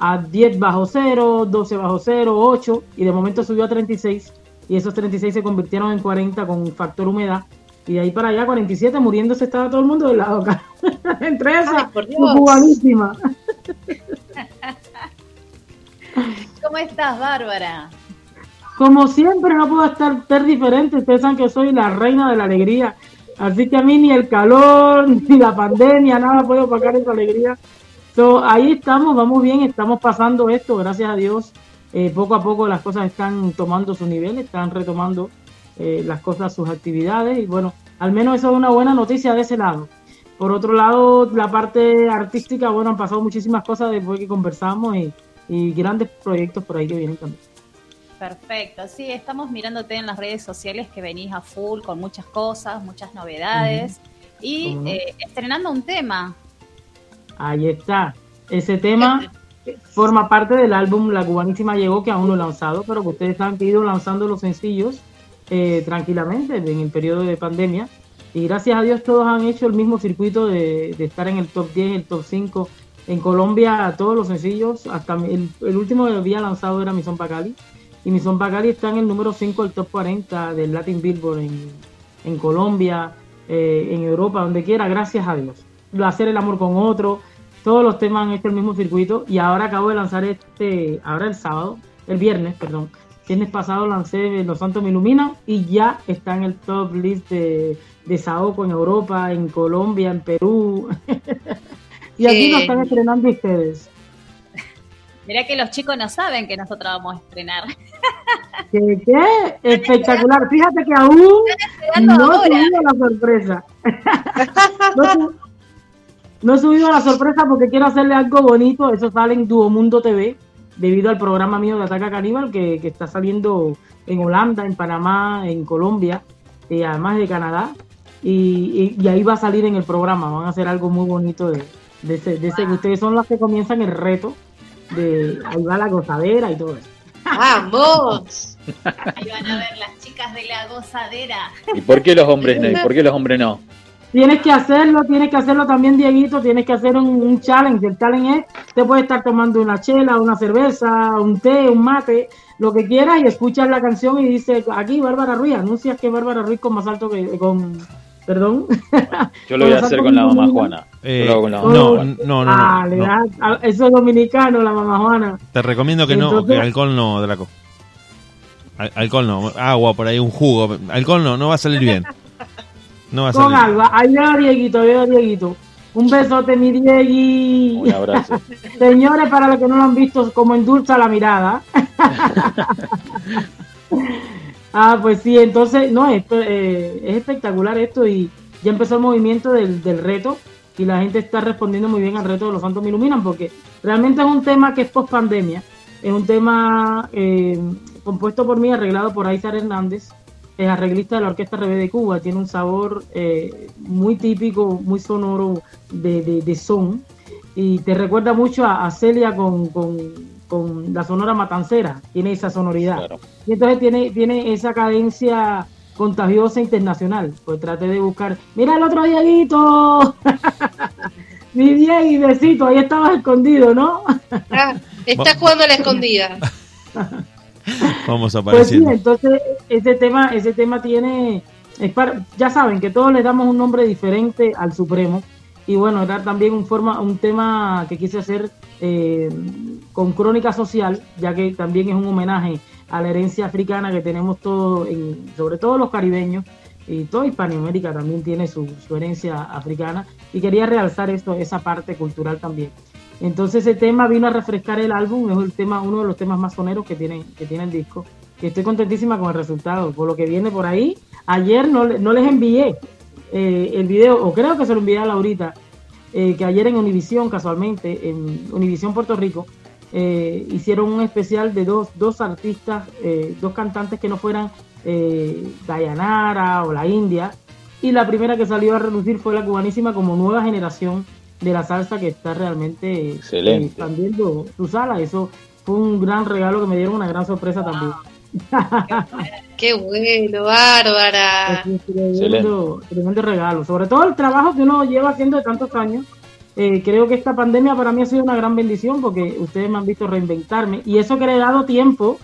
a 10 bajo cero, 12 bajo cero, 8, y de momento subió a 36, y esos 36 se convirtieron en 40 con factor humedad, y de ahí para allá 47 muriéndose estaba todo el mundo del lado acá. Entre esas, cubanísima. ¿Cómo estás, Bárbara? Como siempre, no puedo estar ser diferente. Ustedes saben que soy la reina de la alegría. Así que a mí ni el calor, ni la pandemia, nada puede opacar esa alegría. So, ahí estamos, vamos bien, estamos pasando esto, gracias a Dios. Eh, poco a poco las cosas están tomando su nivel, están retomando eh, las cosas, sus actividades. Y bueno, al menos eso es una buena noticia de ese lado. Por otro lado, la parte artística, bueno, han pasado muchísimas cosas después que conversamos y, y grandes proyectos por ahí que vienen también. Perfecto, sí, estamos mirándote en las redes sociales que venís a full con muchas cosas, muchas novedades y eh, estrenando un tema. Ahí está. Ese tema forma parte del álbum La Cubanísima Llegó, que aún no he lanzado, pero que ustedes han ido lanzando los sencillos eh, tranquilamente en el periodo de pandemia. Y gracias a Dios todos han hecho el mismo circuito de, estar en el top 10, el top 5. En Colombia todos los sencillos, hasta el, último que había lanzado era Mi Son Pa' Cali. Y Mi Son Pa' Cali está en el número 5 del top 40 del Latin Billboard en, Colombia, eh, en Europa, donde quiera, gracias a Dios. Hacer el amor con otro, todos los temas han hecho el mismo circuito y ahora acabo de lanzar este, ahora el sábado, el viernes, perdón. Viernes pasado lancé Los Santos Me Iluminan y ya está en el top list de, de Saoco en Europa, en Colombia, en Perú. y aquí lo están estrenando ustedes. Mirá que los chicos no saben que nosotros vamos a estrenar. ¿Qué, qué? Espectacular. Fíjate que aún no subido la sorpresa. no, no he subido la sorpresa porque quiero hacerle algo bonito. Eso sale en Duomundo TV debido al programa mío de Ataca Caníbal que, que está saliendo en Holanda, en Panamá, en Colombia y además de Canadá. Y, y- y ahí va a salir en el programa. Van a hacer algo muy bonito de, de ese, de ese que ustedes son los que comienzan el reto. De, ahí va la gozadera y todo eso. ¡Vamos! Ahí van a ver las chicas de la gozadera. ¿Y por qué los hombres no? ¿Y por qué los hombres no? Tienes que hacerlo, tienes que hacerlo también, Dieguito, tienes que hacer un, un challenge. El challenge es, te puedes estar tomando una chela, una cerveza, un té, un mate, lo que quieras, y escuchas la canción y dice, aquí Bárbara Ruiz, anuncias que Bárbara Ruiz con más alto que, con, perdón. Yo lo voy a hacer con la mamá Juana. Yo Eh, con la mamá no, Juana. no, no, Ah, no, le no. ah, eso es dominicano, la mamá Juana. Te recomiendo que no, que alcohol no, Draco. Al- alcohol no, agua por ahí, un jugo. Alcohol no, no va a salir bien. No va a Con salir. Alba, va Dieguito, ahí va Dieguito. Un besote, mi Diegui. Un abrazo. Señores, para los que no lo han visto, como endulza la mirada. ah, pues sí, entonces, no, esto, eh, es espectacular esto y ya empezó el movimiento del, del reto y la gente está respondiendo muy bien al reto de los santos me iluminan porque realmente es un tema que es post pandemia, es un tema eh, compuesto por mí, arreglado por Aizar Hernández, es arreglista de la Orquesta Rebe de Cuba, tiene un sabor eh, muy típico, muy sonoro de, de- de son y te recuerda mucho a, a Celia con, con- con la sonora matancera, tiene esa sonoridad. Y entonces tiene, tiene esa cadencia contagiosa internacional. Pues traté de buscar, mira el otro Dieguito, mi Diego besito, ahí estabas escondido, ¿no? Ah, está jugando a la escondida. Vamos Pues sí, apareciendo. entonces ese tema, ese tema tiene, es para- ya saben que todos le damos un nombre diferente al Supremo y bueno, era también un forma, un tema que quise hacer eh, con crónica social, ya que también es un homenaje a la herencia africana que tenemos todos, sobre todo los caribeños y toda Hispanoamérica también tiene su, su herencia africana y quería realzar esto, esa parte cultural también. Entonces ese tema vino a refrescar el álbum, es el tema, uno de los temas más soneros que tiene, que tiene el disco. Y estoy contentísima con el resultado, por lo que viene por ahí. Ayer no, no les envié eh, el video, o creo que se lo envié a Laurita, eh, que ayer en Univisión, casualmente, en Univisión Puerto Rico, eh, hicieron un especial de dos, dos artistas, dos cantantes que no fueran Dayanara o la India. Y la primera que salió a relucir fue la cubanísima como nueva generación de la salsa que está realmente eh, Excelente. expandiendo su sala. Eso fue un gran regalo que me dieron, una gran sorpresa también. Qué bueno, Bárbara. Tremendo, tremendo regalo. Sobre todo el trabajo que uno lleva haciendo de tantos años. Eh, creo que esta pandemia para mí ha sido una gran bendición porque ustedes me han visto reinventarme y eso que le he dado tiempo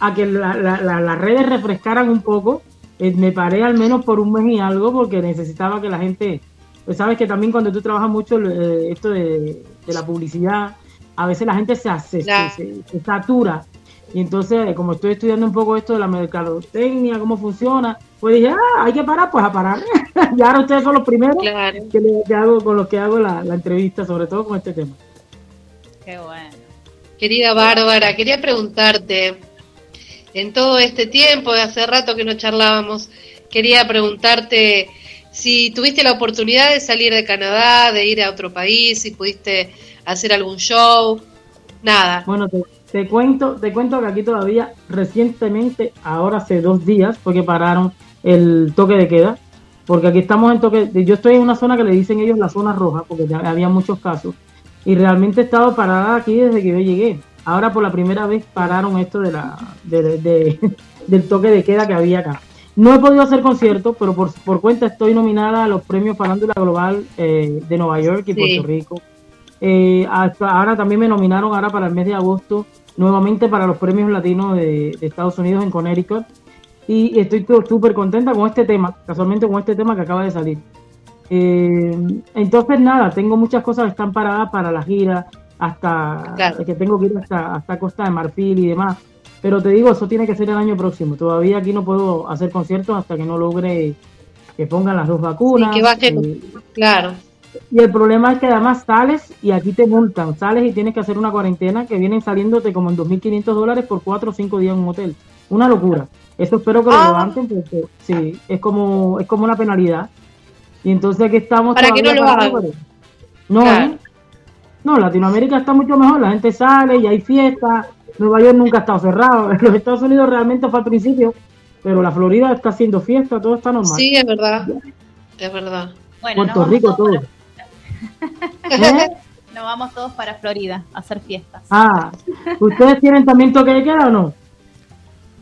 a que la- la- la- las redes refrescaran un poco. Eh, me paré al menos por un mes y algo porque necesitaba que la gente, pues sabes que también cuando tú trabajas mucho eh, esto de, de la publicidad, a veces la gente se, hace, Claro. se, se satura y entonces, eh, como estoy estudiando un poco esto de la mercadotecnia, cómo funciona, pues dije, ah, hay que parar, pues a parar. y ahora ustedes son los primeros que, le- que hago, con los que hago la, la entrevista, sobre todo con este tema. Qué bueno. Querida Bárbara, quería preguntarte, en todo este tiempo, de hace rato que no charlábamos, quería preguntarte si tuviste la oportunidad de salir de Canadá, de ir a otro país, si pudiste hacer algún show, nada. Bueno, te, cuento, te cuento que aquí todavía recientemente, ahora hace dos días, fue que pararon el toque de queda, porque aquí estamos en toque, yo estoy en una zona que le dicen ellos la zona roja, porque ya había muchos casos, y realmente he estado parada aquí desde que yo llegué. Ahora por la primera vez pararon esto de la, de- del toque de queda que había acá. No he podido hacer conciertos, pero por, por cuenta estoy nominada a los premios Farándula Global eh, de Nueva York y Sí. Puerto Rico. Eh, hasta ahora también me nominaron ahora para el mes de agosto nuevamente para los premios latinos de, de Estados Unidos en Connecticut y estoy to- súper contenta con este tema, casualmente con este tema que acaba de salir. Eh, entonces nada, tengo muchas cosas que están paradas para la gira, hasta que tengo que ir hasta, hasta Costa de Marfil y demás. Pero te digo, eso tiene que ser el año próximo. Todavía aquí no puedo hacer conciertos hasta que no logre que pongan las dos vacunas. Y que bajen, eh, claro. y el problema es que además sales y aquí te multan, sales y tienes que hacer una cuarentena que vienen saliéndote como en 2.500 dólares por 4 o 5 días en un hotel. Una locura. Eso espero que lo Ah. levanten porque sí, es como, es como una penalidad. Y entonces aquí estamos Para que no lo hagan. No, Claro. ¿eh? no, Latinoamérica está mucho mejor, la gente sale y hay fiestas. Nueva York nunca ha estado cerrado. Los Estados Unidos realmente fue al principio, pero la Florida está haciendo fiesta, todo está normal. Sí, es verdad. Es verdad. Bueno, Puerto Rico todo. para- ¿Eh? Nos vamos todos para Florida a hacer fiestas. Ah, ¿ustedes tienen también toque de queda o no?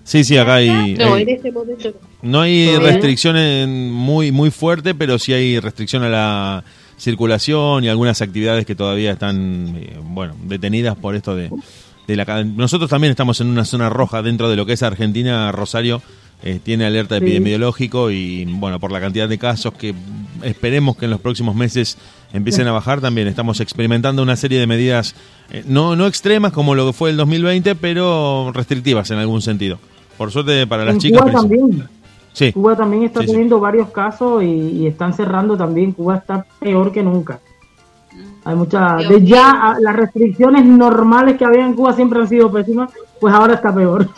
Sí, sí, acá hay... No, hay- en este momento no. Hay restricciones muy muy fuerte, pero sí hay restricción a la circulación y algunas actividades que todavía están eh, bueno detenidas por esto de, la nosotros también estamos en una zona roja dentro de lo que es Argentina Rosario eh, tiene alerta Sí. epidemiológico y bueno por la cantidad de casos que esperemos que en los próximos meses empiecen a bajar también estamos experimentando una serie de medidas eh, no no extremas como lo que fue el 2020 pero restrictivas en algún sentido por suerte para las en chicas Cuba princip- también. Sí. Cuba también está sí. teniendo varios casos y, y están cerrando también. Cuba está peor que nunca. Hay muchas. De ya las restricciones normales que había en Cuba siempre han sido pésimas, pues ahora está peor.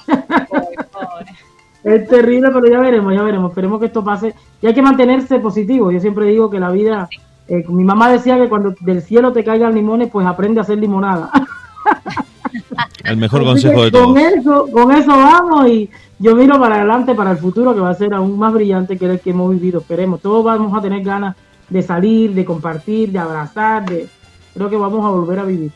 Es terrible, pero ya veremos, ya veremos. Esperemos que esto pase. Y hay que mantenerse positivo. Yo siempre digo que la vida. eh, mi mamá decía que cuando del cielo te caigan limones, pues aprende a hacer limonada. El mejor Así consejo de todos. Con eso, con eso vamos y yo miro para adelante para el futuro que va a ser aún más brillante que el que hemos vivido. Esperemos, todos vamos a tener ganas de salir, de compartir, de abrazar, de creo que vamos a volver a vivir.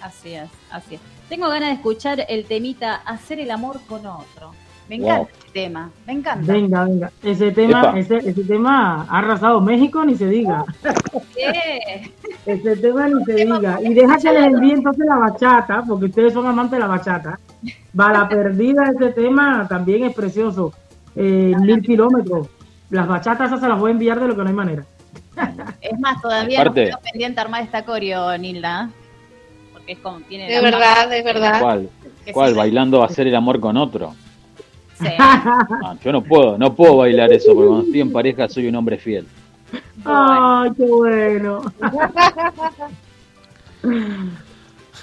Así es, así es. Tengo ganas de escuchar el temita Hacer el amor con otro. Me Wow. encanta este tema, me encanta. Venga, venga. Ese tema, ese, ese tema ha arrasado México, ni se diga. ¿Qué? Ese tema ni se diga. Y deja que les envíe entonces la bachata, porque ustedes son amantes de la bachata. Bala perdida, ese tema también es precioso. Eh, mil kilómetros. Las bachatas esas se las voy a enviar de lo que no hay manera. Es más, todavía Aparte- nos quedó pendiente armar esta coreo, Nilda. Porque es como tiene. La- verdad, es verdad. ¿Cuál? ¿Cuál? Bailando hacer el amor con otro. sí. No, yo no puedo, no puedo bailar eso, porque cuando estoy en pareja soy un hombre fiel. Ay, qué bueno.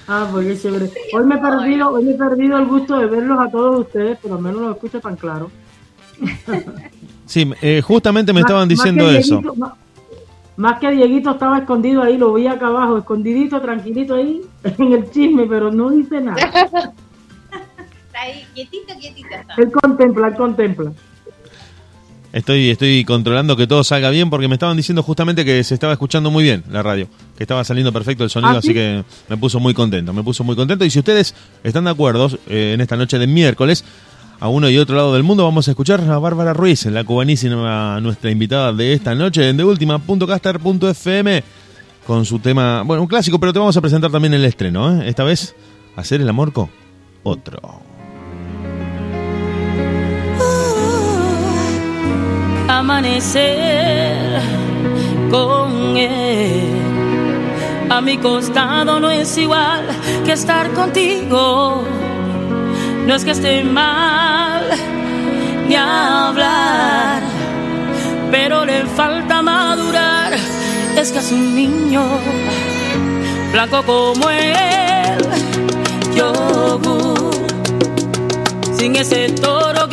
Ah, qué chévere. Hoy me he perdido, hoy me he perdido el gusto de verlos a todos ustedes, pero al menos los escucho tan claro. Sí, eh, justamente me Más- estaban diciendo eso. Dieguito- más, que Dieguito estaba escondido ahí, lo vi acá abajo, escondidito, tranquilito ahí, en el chisme, pero no dice nada. Está ahí, quietito, quietito está. Él contempla, él contempla. Estoy, estoy controlando que todo salga bien porque me estaban diciendo justamente que se estaba escuchando muy bien la radio, que estaba saliendo perfecto el sonido, ¿Ah, así sí? que me puso muy contento, me puso muy contento. Y si ustedes están de acuerdo, eh, en esta noche de miércoles, a uno y otro lado del mundo, vamos a escuchar a Bárbara Ruiz, la cubanísima, nuestra invitada de esta noche en deultima.caster.fm, con su tema, bueno, un clásico, pero te vamos a presentar también el estreno, ¿eh? esta vez, Hacer el amor con otro. amanecer con él. A mi costado no es igual que estar contigo. No es que esté mal ni hablar, pero le falta madurar. Es que es un niño blanco como él, yogur, sin ese toro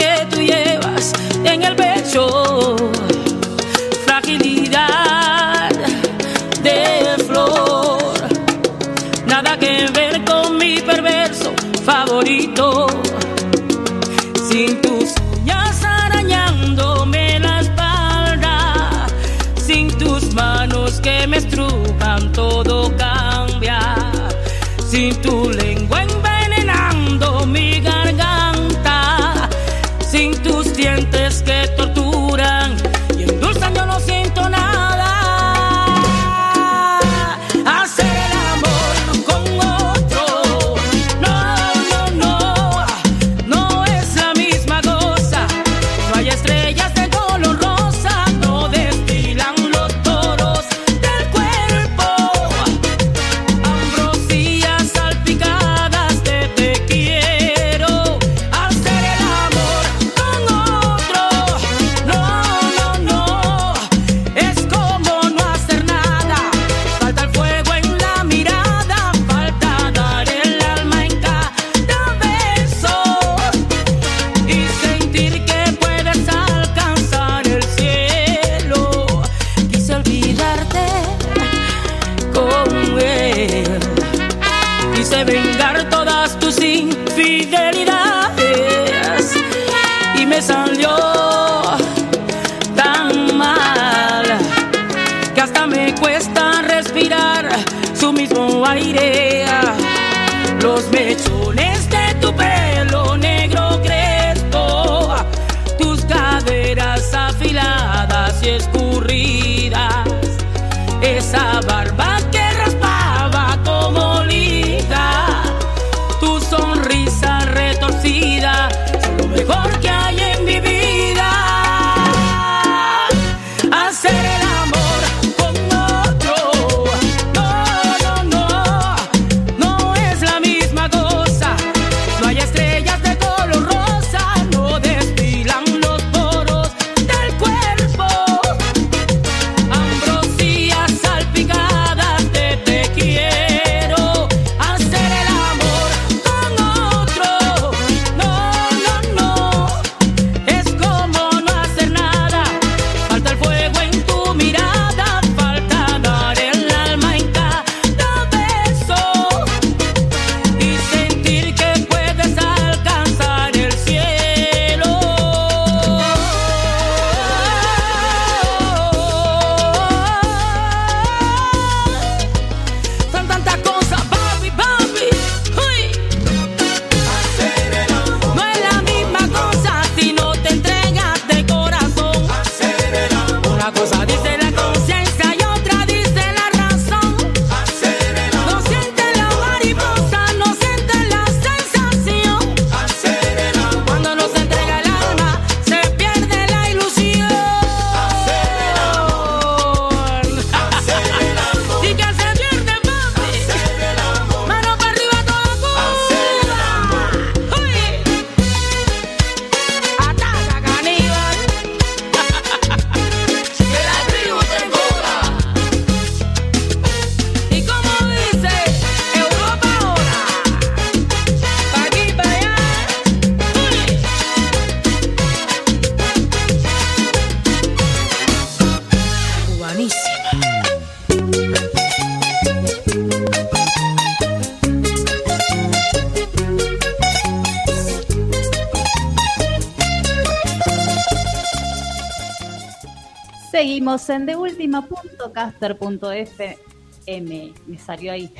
Seguimos en deultima.caster.fm. Me salió ahí.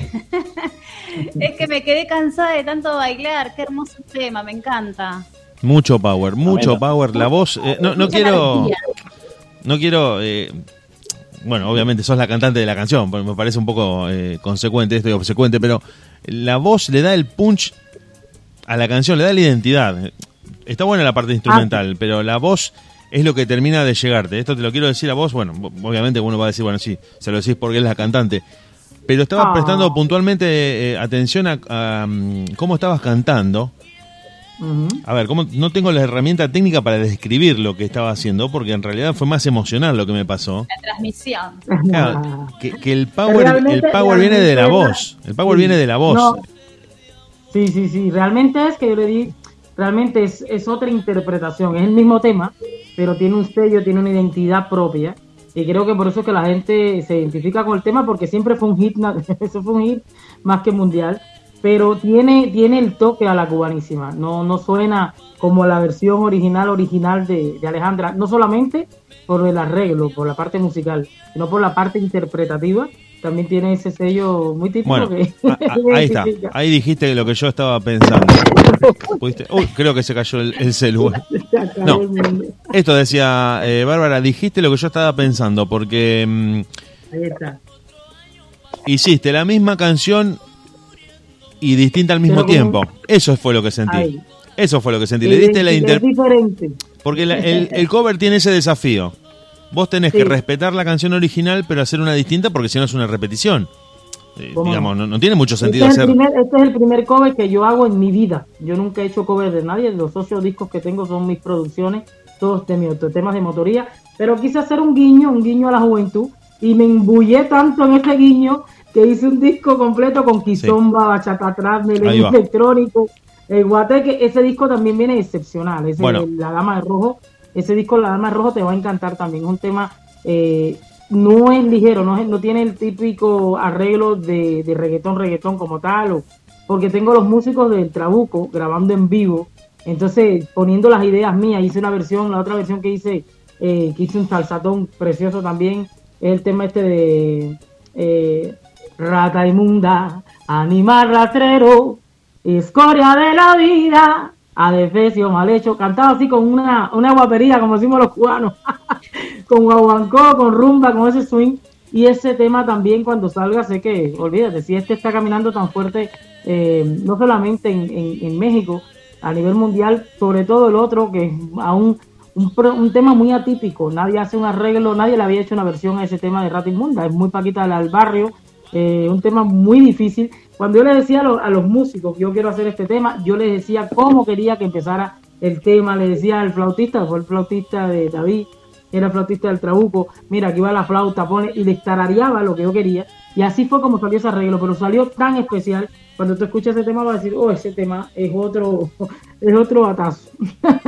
es que me quedé cansada de tanto bailar. Qué hermoso tema, me encanta. Mucho power, mucho power. La voz, eh, no, no quiero, no quiero, eh, bueno, obviamente sos la cantante de la canción, porque me parece un poco eh, consecuente esto y obsecuente, pero la voz le da el punch a la canción, le da la identidad. Está buena la parte instrumental, pero la voz es lo que termina de llegarte. Esto te lo quiero decir a vos, bueno, obviamente uno va a decir, bueno, sí, se lo decís porque es la cantante. Pero estaba Ah. prestando puntualmente eh, atención a, a, mm, cómo estabas cantando. A ver, ¿cómo, no tengo la herramienta técnica para describir lo que estaba haciendo, porque en realidad fue más emocional lo que me pasó. La transmisión. Claro, que, que el power, el power viene de la voz. El power Sí. viene de la voz. No. Sí, sí, sí. Realmente es que yo le di, realmente es, es otra interpretación. Es el mismo tema, pero tiene un sello, tiene una identidad propia. Y creo que por eso es que la gente se identifica con el tema, porque siempre fue un hit, eso fue un hit más que mundial. Pero tiene, tiene el toque a la cubanísima. No, no suena como la versión original, original de, de Alejandra. No solamente por el arreglo, por la parte musical, sino por la parte interpretativa. También tiene ese sello muy típico Bueno, que a- a- ahí está. Ahí dijiste lo que yo estaba pensando. ¿Pudiste? Uy, creo que se cayó el, el celular. No, esto decía eh, Bárbara, dijiste lo que yo estaba pensando, porque mm, Ahí está. hiciste la misma canción y distinta al mismo como- tiempo. Eso fue lo que sentí. Ahí. Eso fue lo que sentí. Le diste la inter... diferente. Porque la- el, el cover tiene ese desafío. Vos tenés Sí. que respetar la canción original, pero hacer una distinta porque si no es una repetición. Eh, ¿Cómo digamos, no, no tiene mucho sentido este, es el hacer. primer, este es el primer cover que yo hago en mi vida. Yo nunca he hecho cover de nadie. Los ocho discos que tengo son mis producciones, todos temas de motoría. Pero quise hacer un guiño, un guiño a la juventud. Y me embullé tanto en ese guiño que hice un disco completo con Kizomba, Bachata Trap, Ahí merengue va. electrónico, el guateque. Ese disco también viene excepcional. Ese, Bueno. La Dama de Rojo. Ese disco, La Dama de Rojo, te va a encantar también. Es un tema eh, no es ligero, no, no tiene el típico arreglo de, de reggaetón, reggaetón como tal, o, porque tengo los músicos del Trabuco grabando en vivo, entonces poniendo las ideas mías, hice una versión, la otra versión que hice, eh, que hice un salsatón precioso también, es el tema este de eh, Rata inmunda, animal rastrero, escoria de la vida, adefesio mal hecho, cantado así con una, una guapería, como decimos los cubanos, con guaguancó, con rumba, con ese swing. Y ese tema también cuando salga, sé que, olvídate, si este está caminando tan fuerte, eh, no solamente en, en- México, a nivel mundial, sobre todo el otro, que es aún un, un tema muy atípico, nadie hace un arreglo, nadie le había hecho una versión a ese tema de Rata Inmunda, es muy Paquita al barrio, eh, un tema muy difícil. Cuando yo les decía a, lo- a los músicos, yo quiero hacer este tema, yo les decía cómo quería que empezara el tema, le decía al flautista, fue el flautista de David, era el flautista del Trabuco, mira, aquí va la flauta, pone, y le tarareaba lo que yo quería, y así fue como salió ese arreglo, pero salió tan especial, cuando tú escuchas ese tema vas a decir, oh, ese tema es otro, es otro batazo.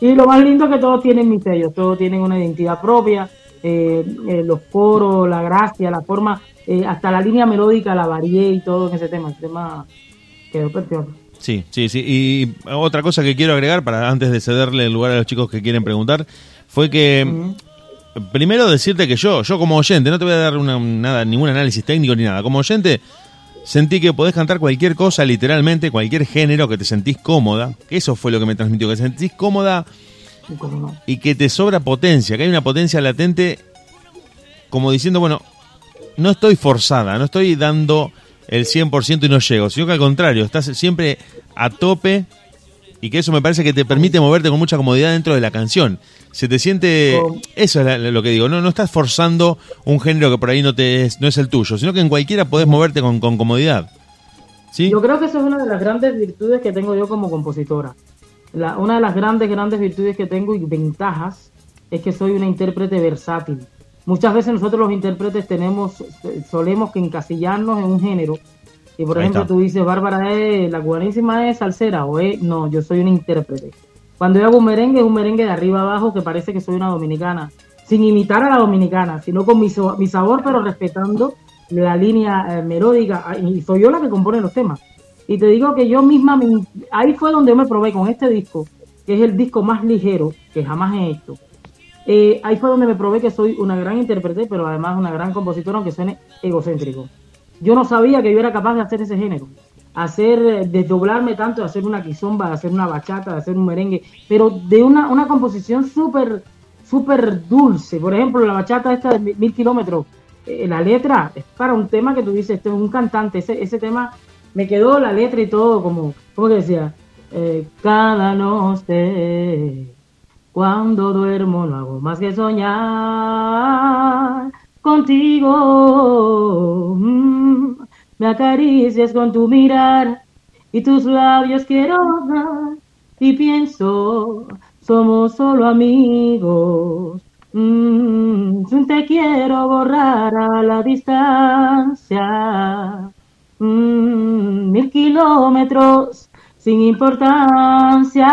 Y lo más lindo es que todos tienen mis sellos, todos tienen una identidad propia, eh, eh, los coros, la gracia, la forma, eh, hasta la línea melódica la varié y todo en ese tema. Ese tema quedó precioso. Sí, sí, sí. Y otra cosa que quiero agregar para antes de cederle el lugar a los chicos que quieren preguntar fue que primero decirte que yo, yo como oyente, no te voy a dar una, nada, ningún análisis técnico ni nada. Como oyente sentí que podés cantar cualquier cosa, literalmente cualquier género que te sentís cómoda. Eso fue lo que me transmitió, que te sentís cómoda Y cómo no. y que te sobra potencia, que hay una potencia latente como diciendo, bueno, no estoy forzada, no estoy dando el 100% y no llego, sino que al contrario, estás siempre a tope y que eso me parece que te permite moverte con mucha comodidad dentro de la canción. Se te siente, Con- eso es la- lo que digo, no, no estás forzando un género que por ahí no te es, no es el tuyo, sino que en cualquiera podés moverte con, con comodidad. ¿Sí? Yo creo que eso es una de las grandes virtudes que tengo yo como compositora. La- una de las grandes, grandes virtudes que tengo y ventajas es que soy una intérprete versátil. Muchas veces nosotros los intérpretes tenemos, solemos que encasillarnos en un género. Y por Ahí ejemplo, está. tú dices, Bárbara, es, la cubanísima es salsera o es, no, yo soy una intérprete. Cuando yo hago un merengue, es un merengue de arriba abajo que parece que soy una dominicana. sin imitar a la dominicana, sino con mi, so- mi sabor, pero respetando la línea eh, melódica. Ah, Y soy yo la que compone los temas. Y te digo que yo misma, ahí fue donde yo me probé con este disco, que es el disco más ligero que jamás he hecho. Eh, ahí fue donde me probé que soy una gran intérprete, pero además una gran compositora, aunque suene egocéntrico. Yo no sabía que yo era capaz de hacer ese género. Hacer, eh, desdoblarme tanto, de hacer una quizomba, de hacer una bachata, de hacer un merengue, pero de una, una composición súper, súper dulce. Por ejemplo, la bachata esta de mil, mil kilómetros, eh, la letra es para un tema que tú dices, este es un cantante, ese, ese tema me quedó la letra y todo como, ¿cómo decía? Eh, cada noche cuando duermo no hago más que soñar contigo. Mm, me acaricias con tu mirar y tus labios quiero dar y pienso, somos solo amigos. Mm, te quiero borrar a la distancia. Mm, mil kilómetros sin importancia.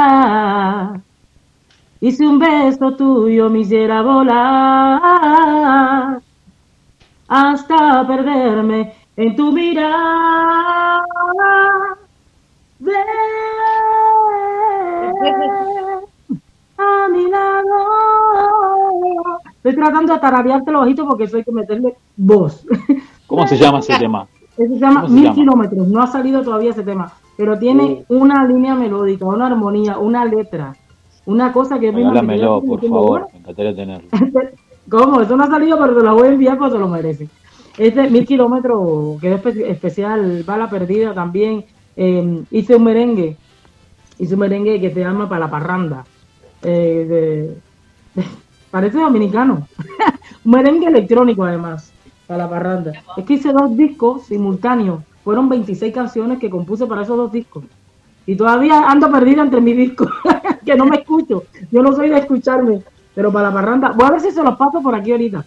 Y si un beso tuyo me hiciera volar hasta perderme en tu mirada. Ven a mi lado. Estoy tratando de tararearte los ojitos porque soy que meterle voz. ¿Cómo se llama ese tema? Ese se llama ¿Cómo se Mil? Kilómetros. No ha salido todavía ese tema, pero tiene una línea melódica, una armonía, una letra, una cosa que Regálamelo, por favor. Me encantaría tenerlo. ¿Cómo? Eso no ha salido, pero te lo voy a enviar porque se lo merece. Este Mil Kilómetros quedó espe- especial, Bala Perdida también. eh, hice un merengue, hice un merengue que se llama Para la Parranda. eh, de- parece dominicano. un merengue electrónico además, para la parranda. Es que hice dos discos simultáneos. Fueron 26 canciones que compuse para esos dos discos. Y todavía ando perdida entre mis discos, que no me escucho. Yo no soy de escucharme, pero para la parranda. Voy a ver si se los paso por aquí ahorita.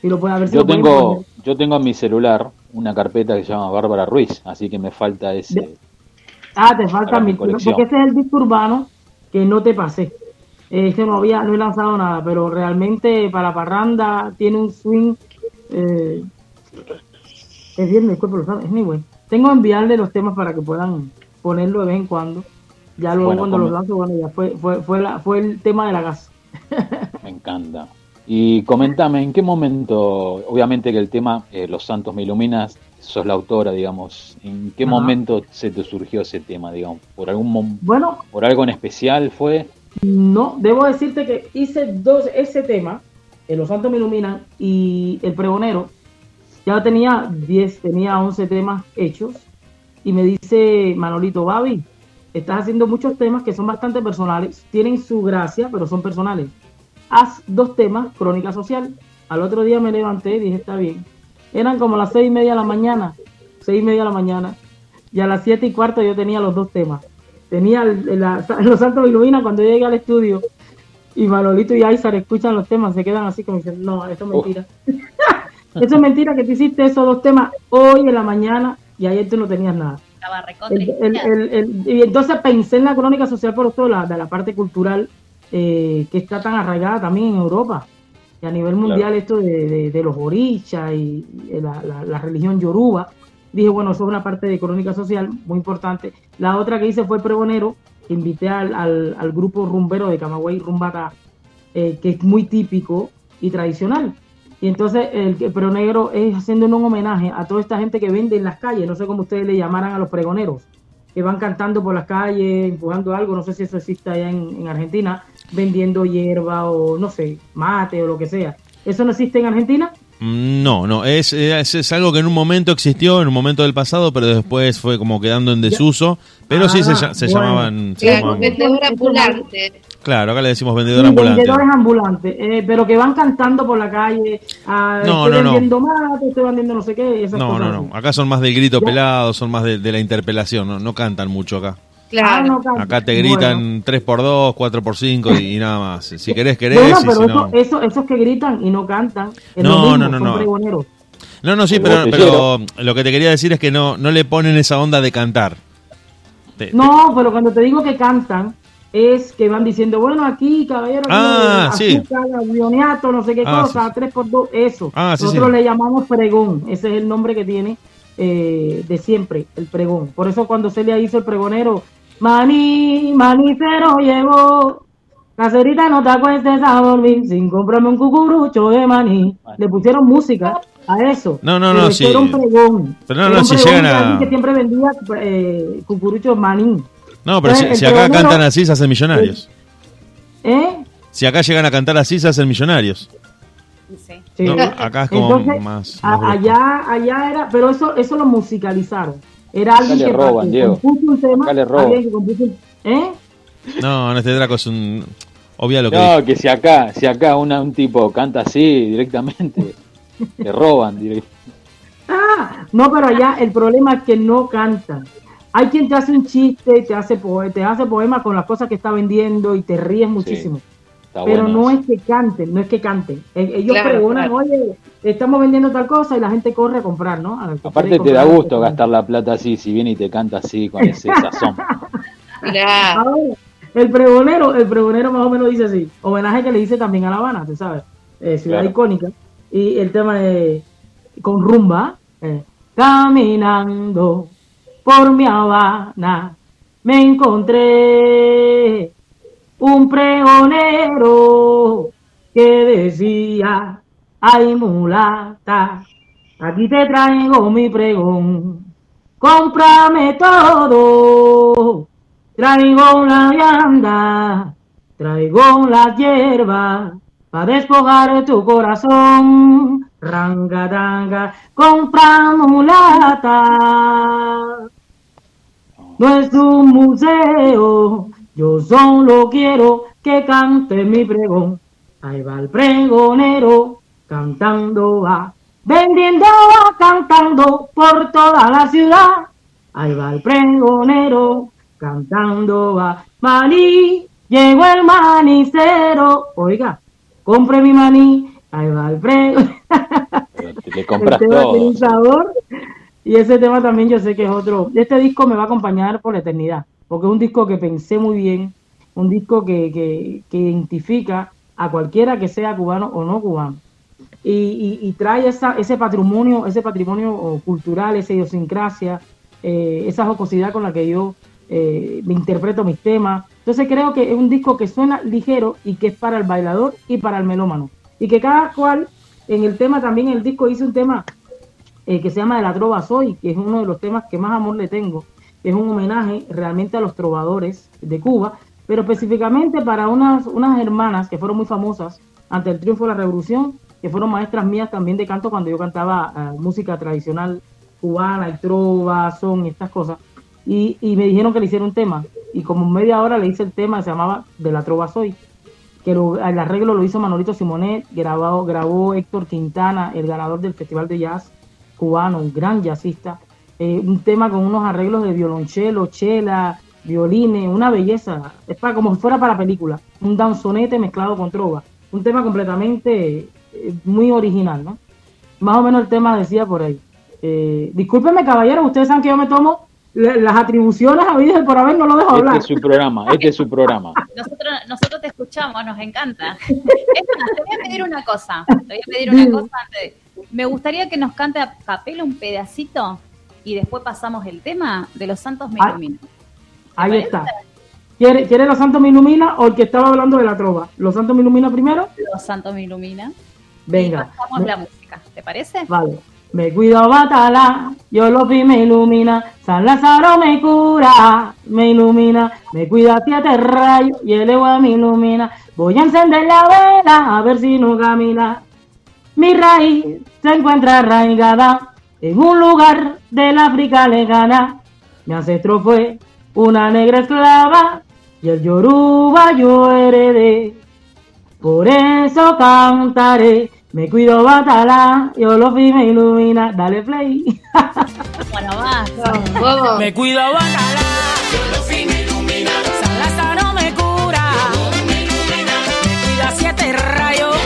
Si lo puede, a ver si Yo lo tengo, yo tengo en mi celular una carpeta que se llama Bárbara Ruiz, así que me falta ese. Ah, te falta mi colección. porque ese es el disco urbano que no te pasé. Ese no había, no he lanzado nada, pero realmente para parranda tiene un swing. Eh, es bien, el cuerpo lo sabe. Anyway, tengo que enviarle los temas para que puedan ponerlo de vez en cuando. Ya luego Bueno, cuando los lanzo, bueno, ya fue, fue, fue, la, fue el tema de la gas. Me encanta. Y comentame, ¿en qué momento, obviamente que el tema eh, Los Santos me iluminas, sos la autora, digamos, ¿en qué Ajá. momento se te surgió ese tema, digamos? ¿Por algún Bueno, por algo en especial fue? No, debo decirte que hice dos, ese tema, Los Santos me iluminan y El Pregonero, ya tenía 10, tenía 11 temas hechos y me dice Manolito, Babi, estás haciendo muchos temas que son bastante personales, tienen su gracia, pero son personales. Haz dos temas, Crónica Social. Al otro día me levanté y dije, está bien. Eran como las seis y media de la mañana, seis y media de la mañana, y a las siete y cuarto yo tenía los dos temas. Tenía Los Santos me iluminan cuando llegué al estudio y Manolito y Aizar escuchan los temas, se quedan así como dicen, no, esto es mentira. eso es mentira que tú hiciste esos dos temas hoy en la mañana y ayer tú no tenías nada. Estaba El- el- el- el- y entonces pensé en la crónica social por todo la, de la parte cultural eh, que está tan arraigada también en Europa y a nivel mundial esto de, de- de los orichas y, la, la- la religión yoruba. Dije, bueno, eso es una parte de crónica social muy importante. La otra que hice fue pregonero, invité al, al- grupo rumbero de Camagüey, Rumbata, eh, que es muy típico y tradicional. Y entonces el, el pregonero es haciendo un homenaje a toda esta gente que vende en las calles, no sé cómo ustedes le llamaran a los pregoneros, que van cantando por las calles, empujando algo, no sé si eso existe allá en, en Argentina, vendiendo hierba o no sé, mate o lo que sea. ¿Eso no existe en Argentina? No, no, es, es, es algo que en un momento existió, en un momento del pasado, pero después fue como quedando en desuso. Pero sí se, Ah, lla- se bueno. llamaban. se Claro, llamaban- vendedor ambulante. Claro, acá le decimos Sí, vendedor ambulante. vendedores ambulantes, eh, pero que van cantando por la calle, ah, No, estoy no, no. vendiendo mate, estoy vendiendo no sé qué, esas No, cosas no, no. Acá son más del grito Ya. pelado, son más de, de la interpelación. No, no cantan mucho acá. Ah, no cantan. Acá te gritan Bueno. 3x2, 4x5 y, y nada más. Si querés, querés. Bueno, pero si eso, no. eso- esos que gritan y no cantan, es No, lo mismo, no, no, son no. pregoneros. No, no, sí, pero, lo que te quería decir es que no, no le ponen esa onda de cantar. Te- No, pero cuando te digo que cantan, es que van diciendo, bueno, aquí, caballero, aquí, Ah, sí. azúcar, no sé qué Ah, cosa, sí. tres por dos, eso. Ah, sí, Nosotros sí. le llamamos pregón, ese es el nombre que tiene eh, de siempre, el pregón. Por eso cuando Celia hizo el pregonero, maní, maní se lo llevó, caserita no te acuestes a dormir sin comprarme un cucurucho de maní. Le pusieron música a eso. No, no, Pero no, sí. Era un pregón. Pero no, Era no, un si llegan a- que siempre vendía eh, cucuruchos maní. No, pero si, Entonces, si acá cantan así, se hacen millonarios. ¿Eh? Si acá llegan a cantar así, se hacen millonarios. Sí. No, acá es como Entonces, más... más allá, allá era, pero eso, eso lo musicalizaron. Era alguien le que, roban, que Diego. compuso un tema, Acá le roban. alguien que compuso un- ¿eh? No, no, este Draco es un... Obvia lo que No, que si acá, si acá una, un tipo canta así directamente, le roban directamente. Ah, no, pero allá el problema es que no cantan. Hay quien te hace un chiste y te hace, poe- te hace poema con las cosas que está vendiendo y te ríes muchísimo. Está pero bueno no eso. es que canten, no es que canten. E- Ellos Claro, pregonan, claro. oye, estamos vendiendo tal cosa y la gente corre a comprar, ¿no? A- Aparte te da gusto gastar la plata así, si viene y te canta así con ese sazón. El pregonero, el pregonero más o menos dice así, homenaje que le dice también a La Habana, tú sabes, eh, ciudad Claro. icónica, y el tema de con rumba, eh, caminando por mi Habana, me encontré un pregonero que decía, ay mulata, aquí te traigo mi pregón, cómprame todo, traigo la vianda, traigo las hierbas, para despojar tu corazón, rangadanga, compra mulata. No es un museo, yo solo quiero que cante mi pregón. Ahí va el pregonero, cantando va, vendiendo va, cantando por toda la ciudad. Ahí va el pregonero, cantando va, maní, llegó el manicero. Oiga, compre mi maní, ahí va el pregonero. Le compras el tema todo. tiene un sabor. Y ese tema también yo sé que es otro. Este disco me va a acompañar por la eternidad, porque es un disco que pensé muy bien, un disco que, que, que identifica a cualquiera que sea cubano o no cubano. Y, y- y trae esa, ese patrimonio, ese patrimonio oh, cultural, esa idiosincrasia, eh, esa jocosidad con la que yo eh, me interpreto mis temas. Entonces creo que es un disco que suena ligero y que es para el bailador y para el melómano. Y que cada cual en el tema también, el disco hice un tema eh, que se llama De la Trova Soy, que es uno de los temas que más amor le tengo. Es un homenaje realmente a los trovadores de Cuba, pero específicamente para unas, unas hermanas que fueron muy famosas ante el triunfo de la revolución, que fueron maestras mías también de canto cuando yo cantaba eh, música tradicional cubana y trova, son y estas cosas. Y, y me dijeron que le hiciera un tema. Y como media hora le hice el tema, se llamaba De la Trova Soy que lo- el arreglo lo hizo Manolito Simonet, grabado, grabó Héctor Quintana, el ganador del Festival de Jazz cubano, un gran jazzista. Eh, un tema con unos arreglos de violonchelo, chela, violines, una belleza. Es para como si fuera para película. Un danzonete mezclado con trova. Un tema completamente eh, muy original, ¿no? Más o menos el tema decía por ahí. Eh, discúlpenme, caballero, ustedes saben que yo me tomo la- las atribuciones a vida por haber, no lo dejo Este hablar. es su programa, este es su programa. Nosotros, nosotros te escuchamos, nos encanta. Es más, te voy a pedir una cosa. Te voy a pedir una cosa antes. Me gustaría que nos cante a capela un pedacito y después pasamos el tema de los santos me Ah. iluminan. Ahí está. ¿Quiere, ¿Quiere Los Santos me ilumina o el que estaba hablando de la trova? ¿Los Santos me ilumina primero? Los santos me iluminan. Venga. Pasamos la música, ¿te parece? Vale. Me cuido Batala, yo lo vi me ilumina, San Lázaro me cura, me ilumina, me cuida siete rayos y el agua me ilumina. Voy a encender la vela a ver si no camina. Mi raíz se encuentra arraigada en un lugar del África lejana. Mi ancestro fue una negra esclava y el Yoruba yo heredé. Por eso cantaré, me cuido Batala, yo lo vi me ilumina. Dale play. Bueno, va. Me cuido Bacala, yo lo fin me ilumina. San Lázaro me cura, me ilumina. Me cuida siete rayos,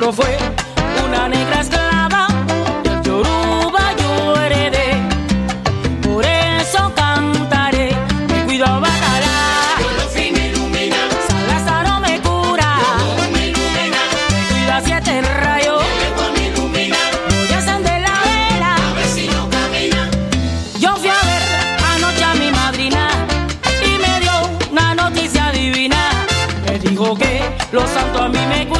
no fue una negra esclava, del Yoruba yo heredé. Por eso cantaré, me cuido batalá. San Lázaro me cura, me cuida siete rayos. Voy a encender la vela, yo fui a ver anoche a mi madrina y me dio una noticia divina. Me dijo que los santos a mí me cuidan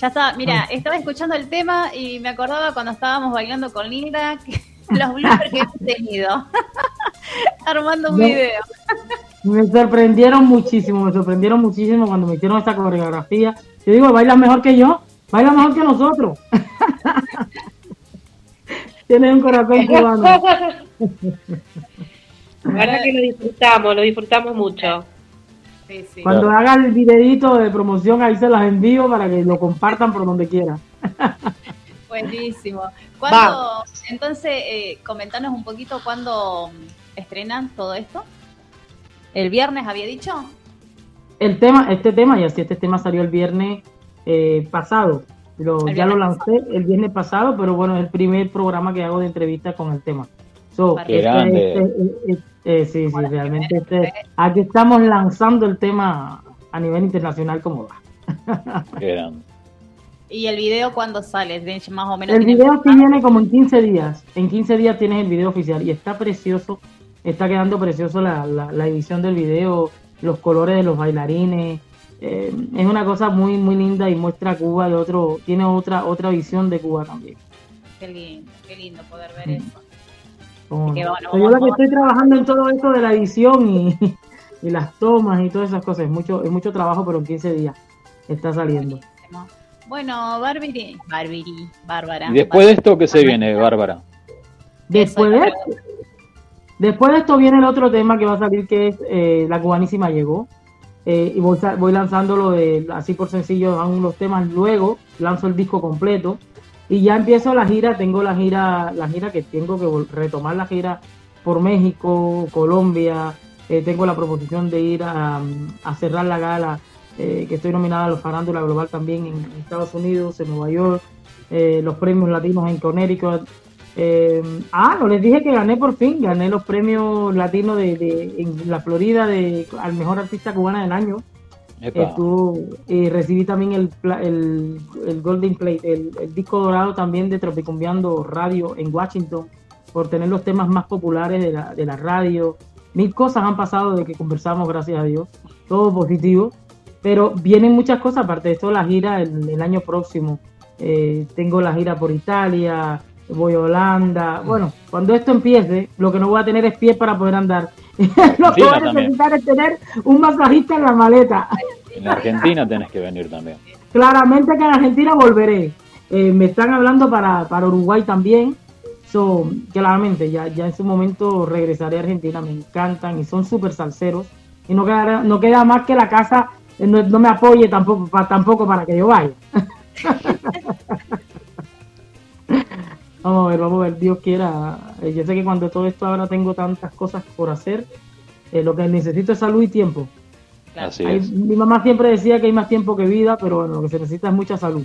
Ya estaba, mira, estaba escuchando el tema y me acordaba cuando estábamos bailando con Linda, que- los bloopers que hemos tenido. Armando un No. video. Me sorprendieron muchísimo, me sorprendieron muchísimo cuando me hicieron esta coreografía. Yo digo, bailas mejor que yo, bailas mejor que nosotros. Tienes un corazón cubano. La verdad que lo disfrutamos, lo disfrutamos mucho. Sí, sí. Cuando haga el videito de promoción, ahí se las envío para que lo compartan por donde quieran. Buenísimo. ¿Cuándo, entonces, eh, comentanos un poquito cuándo mm, estrenan todo esto? ¿El viernes había dicho? El tema, este tema, y así este tema salió el viernes eh, pasado. Lo- El ya lo lancé el viernes pasado, pero bueno, es el primer programa que hago de entrevista con el tema. So, Qué grande. este, eh, eh, sí, sí, realmente este- aquí estamos lanzando el tema a nivel internacional como va. Qué grande. ¿Y el video cuándo sale? ¿De- Más o menos. El video sí viene como en 15 días. En 15 días tienes el video oficial y está precioso. Está quedando precioso la, la, la edición del video, los colores de los bailarines. Eh, es una cosa muy muy linda y muestra a Cuba de otro, tiene otra otra visión de Cuba también. Qué lindo, qué lindo poder ver Mm. eso. Como- que bueno, soy yo la que estoy trabajando en todo esto de la edición y, y las tomas y todas esas cosas. Es mucho, es mucho trabajo, pero en 15 días está saliendo. Bueno, Barbiri, Barbiri, Bárbara. Y después de esto, ¿qué se viene, Bárbara? Después de esto, Después de esto viene el otro tema que va a salir, que es eh, La Cubanísima Llegó. Eh, y voy, voy lanzándolo de, así por sencillo, van los temas. Luego lanzo el disco completo. Y ya empiezo la gira. Tengo la gira, la gira que tengo que retomar la gira por México, Colombia. Eh, tengo la proposición de ir a, cerrar la gala, eh, que estoy nominada a los Farándula Global también en Estados Unidos, en Nueva York. eh, los premios latinos en Connecticut. Ah, no les dije que gané por fin, gané los premios latinos de- en la Florida de al mejor artista cubana del año. Epa. Estuvo, y recibí también el, el, el Golden Plate, el, disco dorado también de Tropicumbiando Radio en Washington, por tener los temas más populares de la, de la radio. Mil cosas han pasado de que conversamos, gracias a Dios, todo positivo. Pero vienen muchas cosas, aparte de esto, la gira el, año próximo. Eh, tengo la gira por Italia, voy a Holanda. Bueno, cuando esto empiece, lo que no voy a tener es pies para poder andar. Lo que voy a necesitar es tener un masajista en la maleta. En Argentina tenés que venir también. Claramente que en Argentina volveré. Eh, me están hablando para, para Uruguay también. So, claramente, ya, ya en su momento regresaré a Argentina. Me encantan y son súper salseros. Y no queda, no queda más que la casa eh, no, no me apoye tampoco, pa- tampoco para que yo vaya. vamos a ver, vamos a ver, Dios quiera. Eh, yo sé que cuando todo esto ahora tengo tantas cosas por hacer, eh, lo que necesito es salud y tiempo. Así Hay- es. mi mamá siempre decía que hay más tiempo que vida, pero bueno, lo que se necesita es mucha salud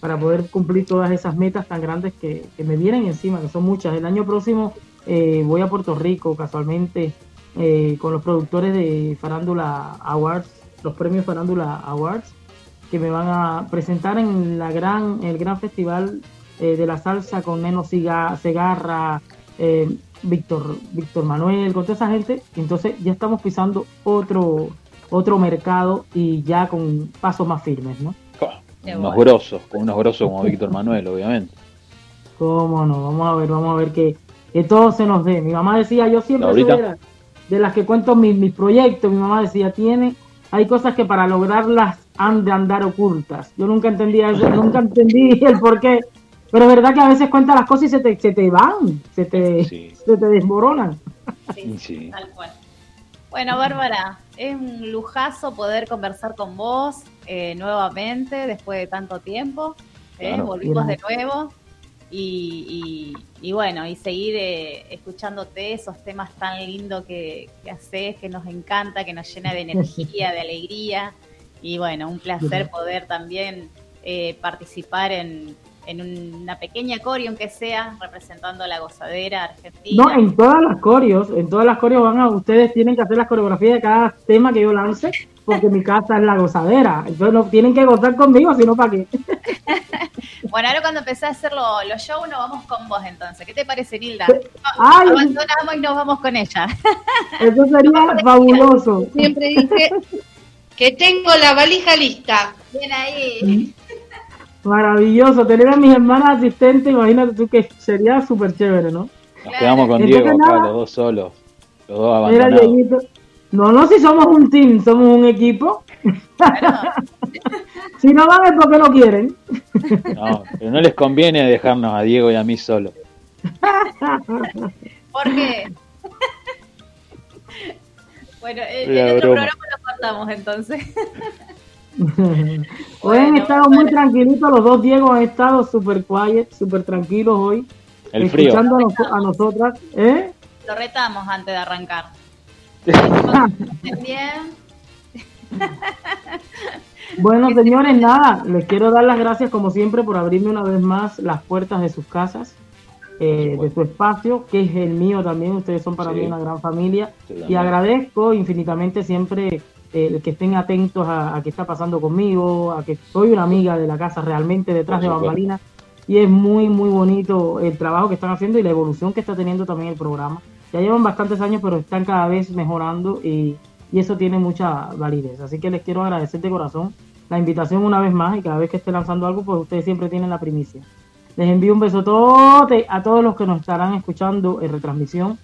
para poder cumplir todas esas metas tan grandes que, que me vienen encima, que son muchas. El año próximo eh, voy a Puerto Rico, casualmente, eh, con los productores de Farándula Awards, los premios Farándula Awards, que me van a presentar en la gran, el gran festival eh, de la salsa con Neno Siga- Segarra, eh, Víctor, Víctor Manuel, con toda esa gente. Entonces ya estamos pisando otro, otro mercado y ya con pasos más firmes, ¿no? Unos grosos, con unos grosos como Víctor Manuel, obviamente. ¿Cómo no? Vamos a ver, vamos a ver que, que todo se nos dé. Mi mamá decía, yo siempre soy Laurita. de, la- de las que cuento mis, mis proyectos. Mi mamá decía, tiene, hay cosas que para lograrlas han de andar ocultas. Yo nunca entendía eso, nunca entendí el por qué. Pero es verdad que a veces cuentas las cosas y se te, se te van, se te, se te desmoronan. Sí. Tal cual. Bueno, Bárbara, es un lujazo poder conversar con vos eh, nuevamente después de tanto tiempo. ¿eh? Claro. Volvimos de nuevo. Y, y- y bueno, y seguir eh, escuchándote esos temas tan lindos que, que haces, que nos encanta, que nos llena de energía, de alegría. Y bueno, un placer poder también eh, participar en, en una pequeña coreo, aunque sea, representando a la gozadera argentina. No, en todas las coreos, en todas las coreos van a, ustedes tienen que hacer las coreografías de cada tema que yo lance, porque mi casa es la gozadera. Entonces no tienen que gozar conmigo, sino para qué. Bueno, ahora cuando empecé a hacer lo- los shows, nos vamos con vos entonces. ¿Qué te parece, Nilda? Ay. Abandonamos y nos vamos con ella. Eso sería fabuloso. Siempre dije que tengo la valija lista. Bien ahí. Maravilloso. Tener a mis hermanas asistentes, imagínate tú que sería súper chévere, ¿no? Nos quedamos con Entonces, Diego acá, nada. los dos solos. Los dos abandonados. No, no, si somos un team, somos un equipo. si no van es porque no quieren. No, pero no les conviene dejarnos a Diego y a mí solos. ¿Por qué? bueno, el otro broma. programa lo cortamos entonces. hoy han estado muy tranquilitos, los dos Diego han estado súper quiet, súper tranquilos hoy. El frío. Escuchando a, nos- a nosotras. ¿Eh? Lo retamos antes de arrancar. Bien. Bueno, señores, nada, les quiero dar las gracias como siempre por abrirme una vez más las puertas de sus casas, eh, de su espacio, que es el mío también. Ustedes son para Sí. mí una gran familia. Sí, Y agradezco infinitamente siempre el que estén atentos a, a qué está pasando conmigo, a que soy una amiga de la casa realmente detrás de bambalinas. Y es muy, muy bonito el trabajo que están haciendo y la evolución que está teniendo también el programa. Ya llevan bastantes años, pero están cada vez mejorando y, y eso tiene mucha validez. Así que les quiero agradecer de corazón la invitación una vez más y cada vez que esté lanzando algo, pues ustedes siempre tienen la primicia. Les envío un besotote a todos los que nos estarán escuchando en retransmisión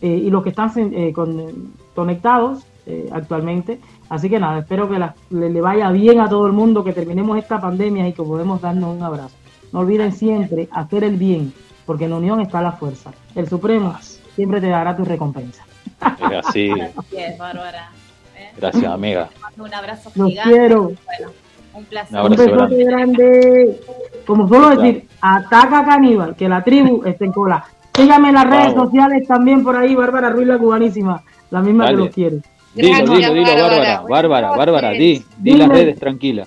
eh, y los que están eh, con- conectados eh, actualmente. Así que nada, espero que la- le, le vaya bien a todo el mundo, que terminemos esta pandemia y que podemos darnos un abrazo. No olviden siempre hacer el bien, porque en la unión está la fuerza. El Supremo siempre te dará tu recompensa. Es así. Es, Bárbara. Gracias, amiga. Te mando un abrazo Los gigante. quiero. Bueno, un placer. Un abrazo besote grande. grande. Como suelo decir, ataca caníbal, que la tribu está en cola. Síganme en las redes Bravo. sociales también por ahí, Bárbara Ruiz, la cubanísima. La misma Dale. que los quiere. Dilo, Gracias, dilo, dilo, Bárbara. Bárbara. Bárbara, di, di las redes tranquila.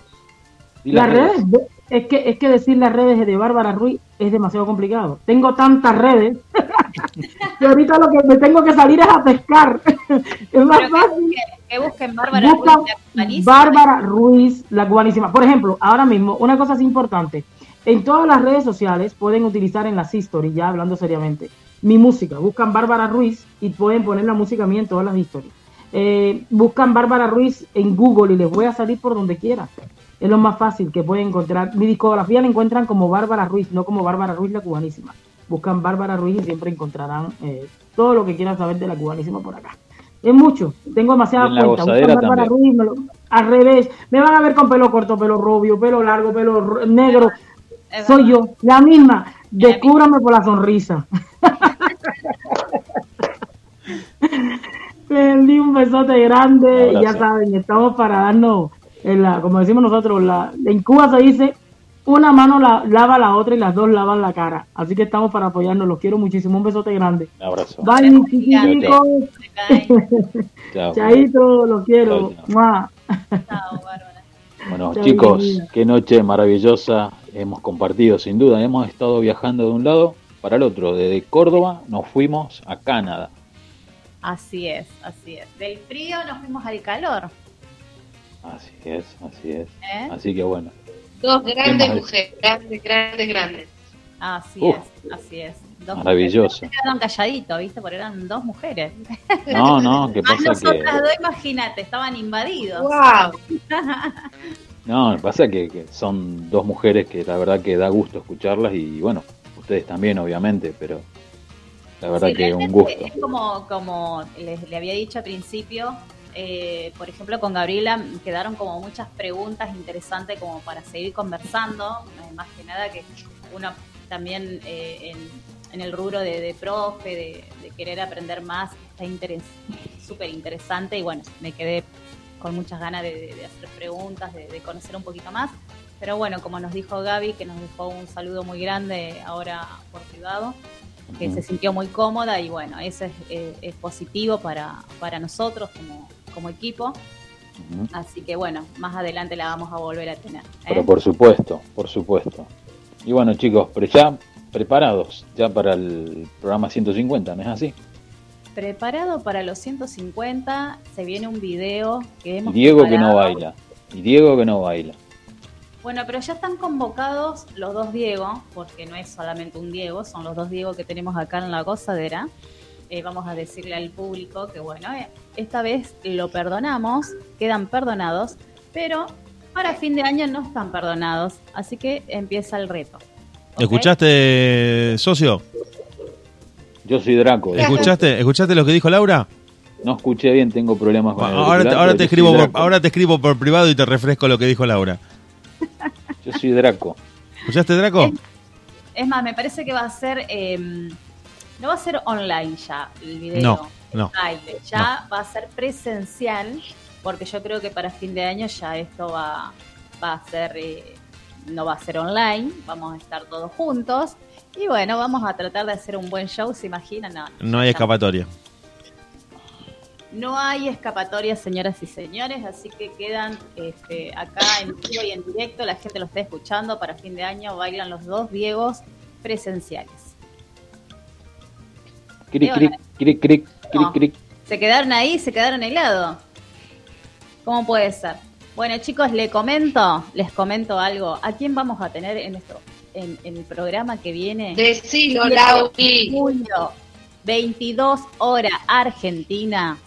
Di Las redes, de- es que, es que decir las redes de Bárbara Ruiz es demasiado complicado. Tengo tantas redes que ahorita lo que me tengo que salir es a pescar. es más Pero fácil. busquen, que busquen Bárbara Busca Ruiz, la cubanísima. Bárbara Ruiz, la cubanísima. Por ejemplo, ahora mismo, una cosa es importante. En todas las redes sociales pueden utilizar en las historias, ya hablando seriamente, mi música. Buscan Bárbara Ruiz y pueden poner la música mía en todas las historias. Eh, buscan Bárbara Ruiz en Google y les voy a salir por donde quiera. Es lo más fácil que pueden encontrar. Mi discografía la encuentran como Bárbara Ruiz, no como Bárbara Ruiz la cubanísima. Buscan Bárbara Ruiz y siempre encontrarán eh, todo lo que quieran saber de la cubanísima por acá. Es mucho, tengo gozadera Buscan Bárbara. Ruiz, me lo- al revés. Me van a ver con pelo corto, pelo rubio, pelo largo, pelo ro- negro. Es Soy verdad. yo, la misma. Descúbrame por la sonrisa. Les di un besote grande. Un Ya saben, estamos para darnos, en la, como decimos nosotros, la, en Cuba se dice, una mano la, lava la otra y las dos lavan la cara. Así que estamos para apoyarnos. Los quiero muchísimo. Un besote grande. Un abrazo. Bye, mis chiquiticos. Chao. Chaito, los quiero. Chao, chao. Bueno, Chao, chicos, qué noche maravillosa hemos compartido, sin duda. Hemos estado viajando de un lado para el otro. Desde Córdoba nos fuimos a Canadá. Así es, así es. Del frío nos fuimos al calor. Así es, así es. ¿eh? Así que bueno, Dos grandes Qué mujeres, grandes, grandes, grandes. Así Uf. es, así es. Dos Maravilloso. mujeres. Quedaron calladitos, ¿viste? Porque eran dos mujeres. no, no, que Más pasa que... nosotras dos, imagínate, estaban invadidos. ¡Wow! No, pasa que, que son dos mujeres que la verdad que da gusto escucharlas y bueno, ustedes también obviamente, pero la verdad Sí, que un gusto. Es como, como les, le había dicho al principio, eh, por ejemplo, con Gabriela quedaron como muchas preguntas interesantes como para seguir conversando, eh, más que nada que uno también eh, en, en el rubro de, de profe, de, de querer aprender más, está interes- súper interesante y bueno, me quedé con muchas ganas de, de- hacer preguntas, de, de conocer un poquito más. Pero bueno, como nos dijo Gaby, que nos dejó un saludo muy grande ahora por privado, que se sintió muy cómoda y bueno, eso es, eh, es positivo para, para nosotros como, como equipo. Así que bueno, más adelante la vamos a volver a tener. ¿eh? Pero por supuesto, por supuesto. Y bueno chicos, pero ya preparados ya para el programa 150, ¿no es así? Preparado para los 150, se viene un video que Y hemos Diego que no baila. Y Diego que no baila. Bueno, pero ya están convocados los dos Diego, porque no es solamente un Diego, son los dos Diego que tenemos acá en la gozadera. Eh, vamos a decirle al público que, bueno, eh, esta vez lo perdonamos, quedan perdonados, pero para fin de año no están perdonados, así que empieza el reto. ¿ok? ¿Escuchaste, socio? Yo soy Draco. ¿Escuchaste, ¿Escuchaste lo que dijo Laura? No escuché bien, tengo problemas con el Ahora, te- ahora te escribo por, ahora te escribo por privado y te refresco lo que dijo Laura. Yo soy Draco. ¿Escuchaste, Draco? Es más, me parece que va a ser, eh, no va a ser online ya el video, No, no, baile, ya va a ser presencial, porque yo creo que para fin de año ya esto va, va a ser, eh, no va a ser online, vamos a estar todos juntos. Y bueno, vamos a tratar de hacer un buen show, ¿se imaginan? No, No hay ya- escapatoria. No hay escapatoria, señoras y señores, así que quedan este, acá en vivo y en directo, la gente lo está escuchando, para fin de año bailan los dos Diegos presenciales. Cric, cric, cric, cric, cric, No. cric. ¿Se quedaron ahí? ¿Se quedaron helados? ¿Cómo puede ser? Bueno, chicos, les comento, les comento algo. ¿A quién vamos a tener en esto, en, en el programa que viene? Decilo, 7 de Lauri. Julio, 22 horas, Argentina.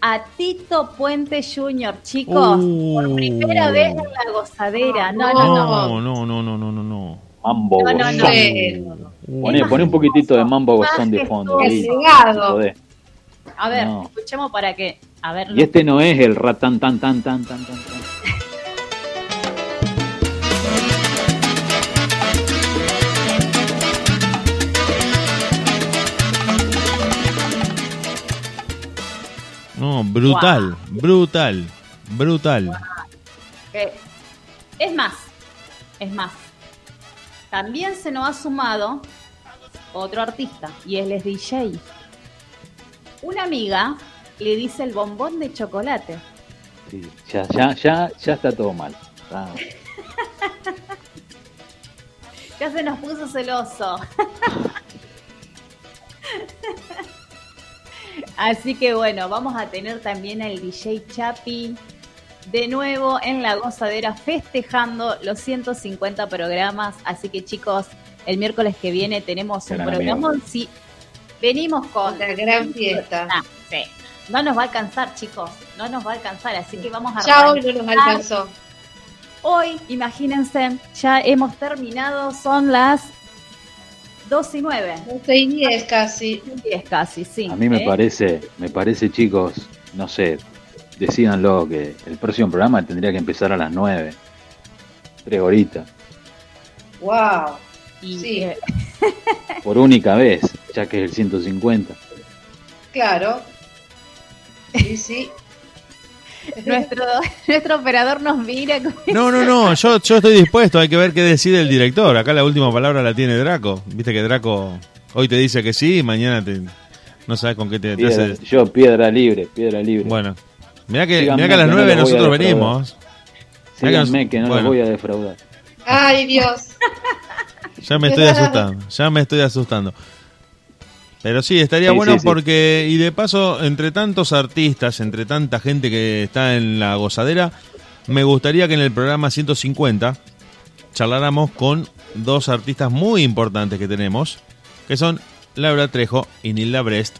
A Tito Puente Jr., chicos, por primera vez en la gozadera. No, no, no. No, no, no, no, no, no, no. Mambo No, no, no. Poné, poné un poquitito de mambo gozón de fondo. A ver, No. escuchemos para que. A ver, Y este no es el ratán tan tan tan tan tan. tan. Brutal, brutal, brutal. Que- es más, es más. También se nos ha sumado otro artista y él es DJ. Una amiga le dice el bombón de chocolate. Sí, ya, ya, ya, ya está todo mal. Ya se nos puso celoso. Así que bueno, vamos a tener también al DJ Chapi de nuevo en la gozadera festejando los 150 programas. Así que chicos, el miércoles que viene tenemos un programa. Sí, venimos con Una gran fiesta. Ah, sí. No nos va a alcanzar, chicos. No nos va a alcanzar. Así que vamos a Ya hoy no nos alcanzó. Hoy, imagínense, ya hemos terminado, son las 12 y 9. 12 y 10 casi. 10 casi, sí. A mí me ¿eh? parece, me parece, chicos, no sé, decídanlo que el próximo programa tendría que empezar a las 9. Tres horitas. Wow. Y, sí, eh, Por única vez, ya que es el 150. claro. Sí, sí. nuestro, nuestro operador nos mira. con- No, no, no, yo, yo estoy dispuesto, hay que ver qué decide el director. Acá la última palabra la tiene Draco. Viste que Draco hoy te dice que sí y mañana te, no sabes con qué te, te Piedra- hace. yo, piedra libre, piedra libre. Bueno, mirá que, Síganme, mirá que a las que no 9 los voy a nosotros venimos. Mirá que nos- Síganme que no bueno. los voy a defraudar. Ay, Dios. Ya me estoy asustando, ya me estoy asustando. Pero sí, estaría Sí, bueno sí, sí. porque, y de paso, entre tantos artistas, entre tanta gente que está en la gozadera, me gustaría que en el programa 150 charláramos con dos artistas muy importantes que tenemos, que son Laura Trejo y Nilda Brest,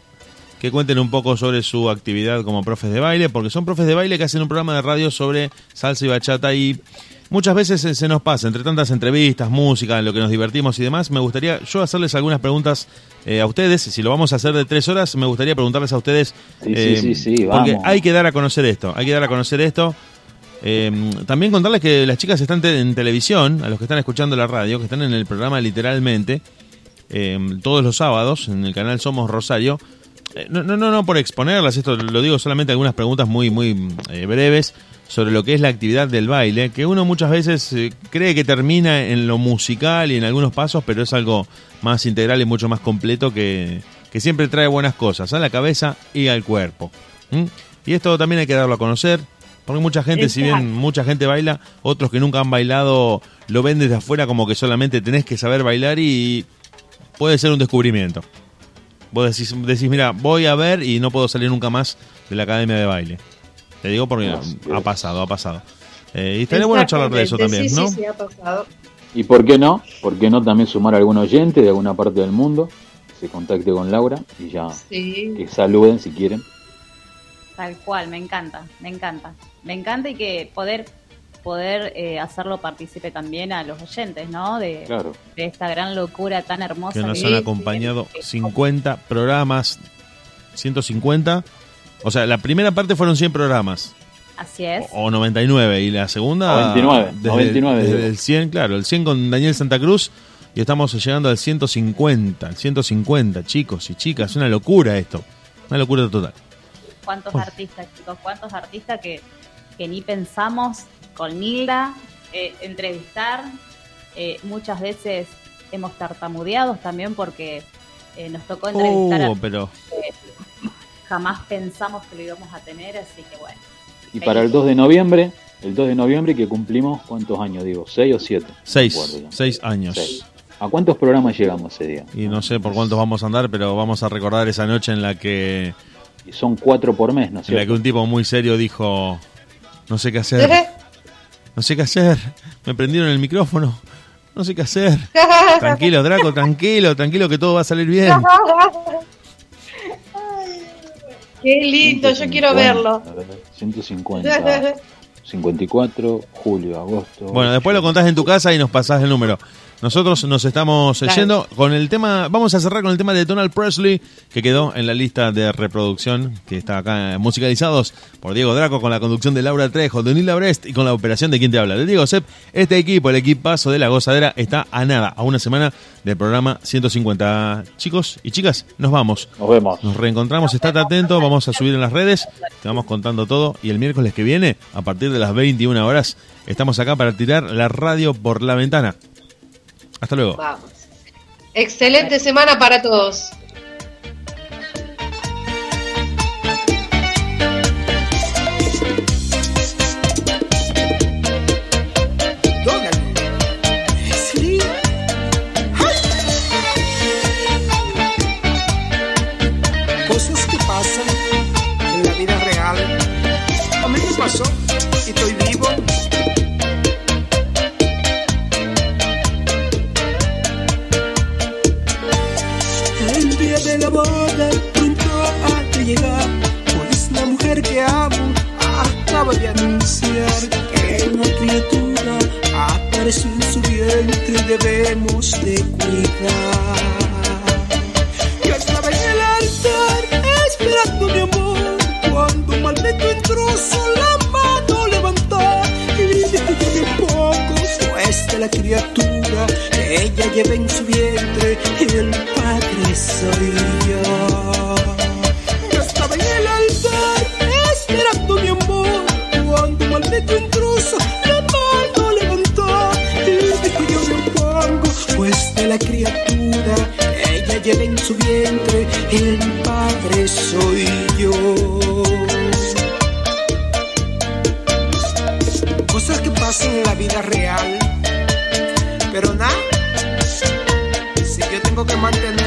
que cuenten un poco sobre su actividad como profes de baile, porque son profes de baile que hacen un programa de radio sobre salsa y bachata y muchas veces se, nos pasa, entre tantas entrevistas, música, en lo que nos divertimos y demás, me gustaría yo hacerles algunas preguntas eh, a ustedes, si lo vamos a hacer de tres horas, me gustaría preguntarles a ustedes, Sí, sí, eh, sí, sí, porque vamos. hay que dar a conocer esto, hay que dar a conocer esto. Eh, también contarles que las chicas están te- en televisión, a los que están escuchando la radio, que están en el programa literalmente, todos los sábados, en el canal Somos Rosario. Eh, no, no, no, no por exponerlas, esto lo digo solamente algunas preguntas muy, muy eh, breves sobre lo que es la actividad del baile, que uno muchas veces eh, cree que termina en lo musical y en algunos pasos, pero es algo más integral y mucho más completo que, que siempre trae buenas cosas a la cabeza y al cuerpo. ¿Mm? Y esto también hay que darlo a conocer, porque mucha gente, si bien mucha gente baila, otros que nunca han bailado lo ven desde afuera como que solamente tenés que saber bailar y puede ser un descubrimiento. Vos decís, decís, mira, voy a ver y no puedo salir nunca más de la academia de baile. Te digo porque ha pasado, ha pasado. Eh, y estaría bueno charlar de eso también, ¿no? Sí, sí, ha pasado. Y por qué no, por qué no también sumar a algún oyente de alguna parte del mundo, que se contacte con Laura y ya Sí. que saluden si quieren. Tal cual, me encanta, me encanta. Me encanta y que poder poder eh, hacerlo partícipe también a los oyentes, ¿no? De, Claro. de esta gran locura tan hermosa Que nos que han es. acompañado 50 programas, 150. O sea, la primera parte fueron 100 programas. Así es. O 99 y la segunda 99, desde, 99, desde el 100, claro, el 100 con Daniel Santa Cruz y estamos llegando al 150, al 150, chicos y chicas, una locura esto. Una locura total. ¿Cuántos artistas, chicos? ¿Cuántos artistas que, que ni pensamos con Nilda eh, entrevistar? Eh, muchas veces hemos tartamudeado también porque eh, nos tocó entrevistar a Oh, pero que jamás pensamos que lo íbamos a tener, así que bueno. Y para el 2 de noviembre, el 2 de noviembre que cumplimos, ¿cuántos años digo? ¿6 o 7? seis, seis años. ¿A cuántos programas llegamos ese día? Y no sé por cuántos vamos a andar, pero vamos a recordar esa noche en la que Y son cuatro por mes, ¿no es en la que un tipo muy serio dijo, no sé qué hacer, no sé qué hacer, me prendieron el micrófono, no sé qué hacer. Tranquilo, Draco, tranquilo, tranquilo que todo va a salir bien. Qué lindo, yo quiero verlo. A ver, 150, 54, julio, agosto. Bueno, después lo contás en tu casa y nos pasás el número. Nosotros nos estamos Claro. yendo con el tema, vamos a cerrar con el tema de Donald Presley, que quedó en la lista de reproducción, que está acá eh, musicalizados por Diego Draco, con la conducción de Laura Trejo, de Nila Brest y con la operación de quien te habla. Le digo, Sep, este equipo, el equipazo de la gozadera, está a nada, a una semana del programa 150. Chicos y chicas, nos vamos. Nos vemos. Nos reencontramos, estate atento, vamos a subir en las redes, te vamos contando todo y el miércoles que viene, a partir de las 21 horas, estamos acá para tirar la radio por la ventana. Hasta luego. Vamos. Excelente semana para todos. Sí. Cosas que pasan en la vida real. A mí me pasó y estoy vivo. Acaba de anunciar que una criatura apareció en su vientre y debemos de cuidar. Yo estaba en el altar esperando mi amor cuando un maldito intruso la mano y dijo yo bien poco pues de la criatura que ella lleva en su vientre el padre soy. Yo un maldito intruso la mano levantó y dijo yo bien pongo pues de la criatura ella lleva en su vientre el padre soy yo. Cosas que pasan en la vida real, pero nada, si yo tengo que tres.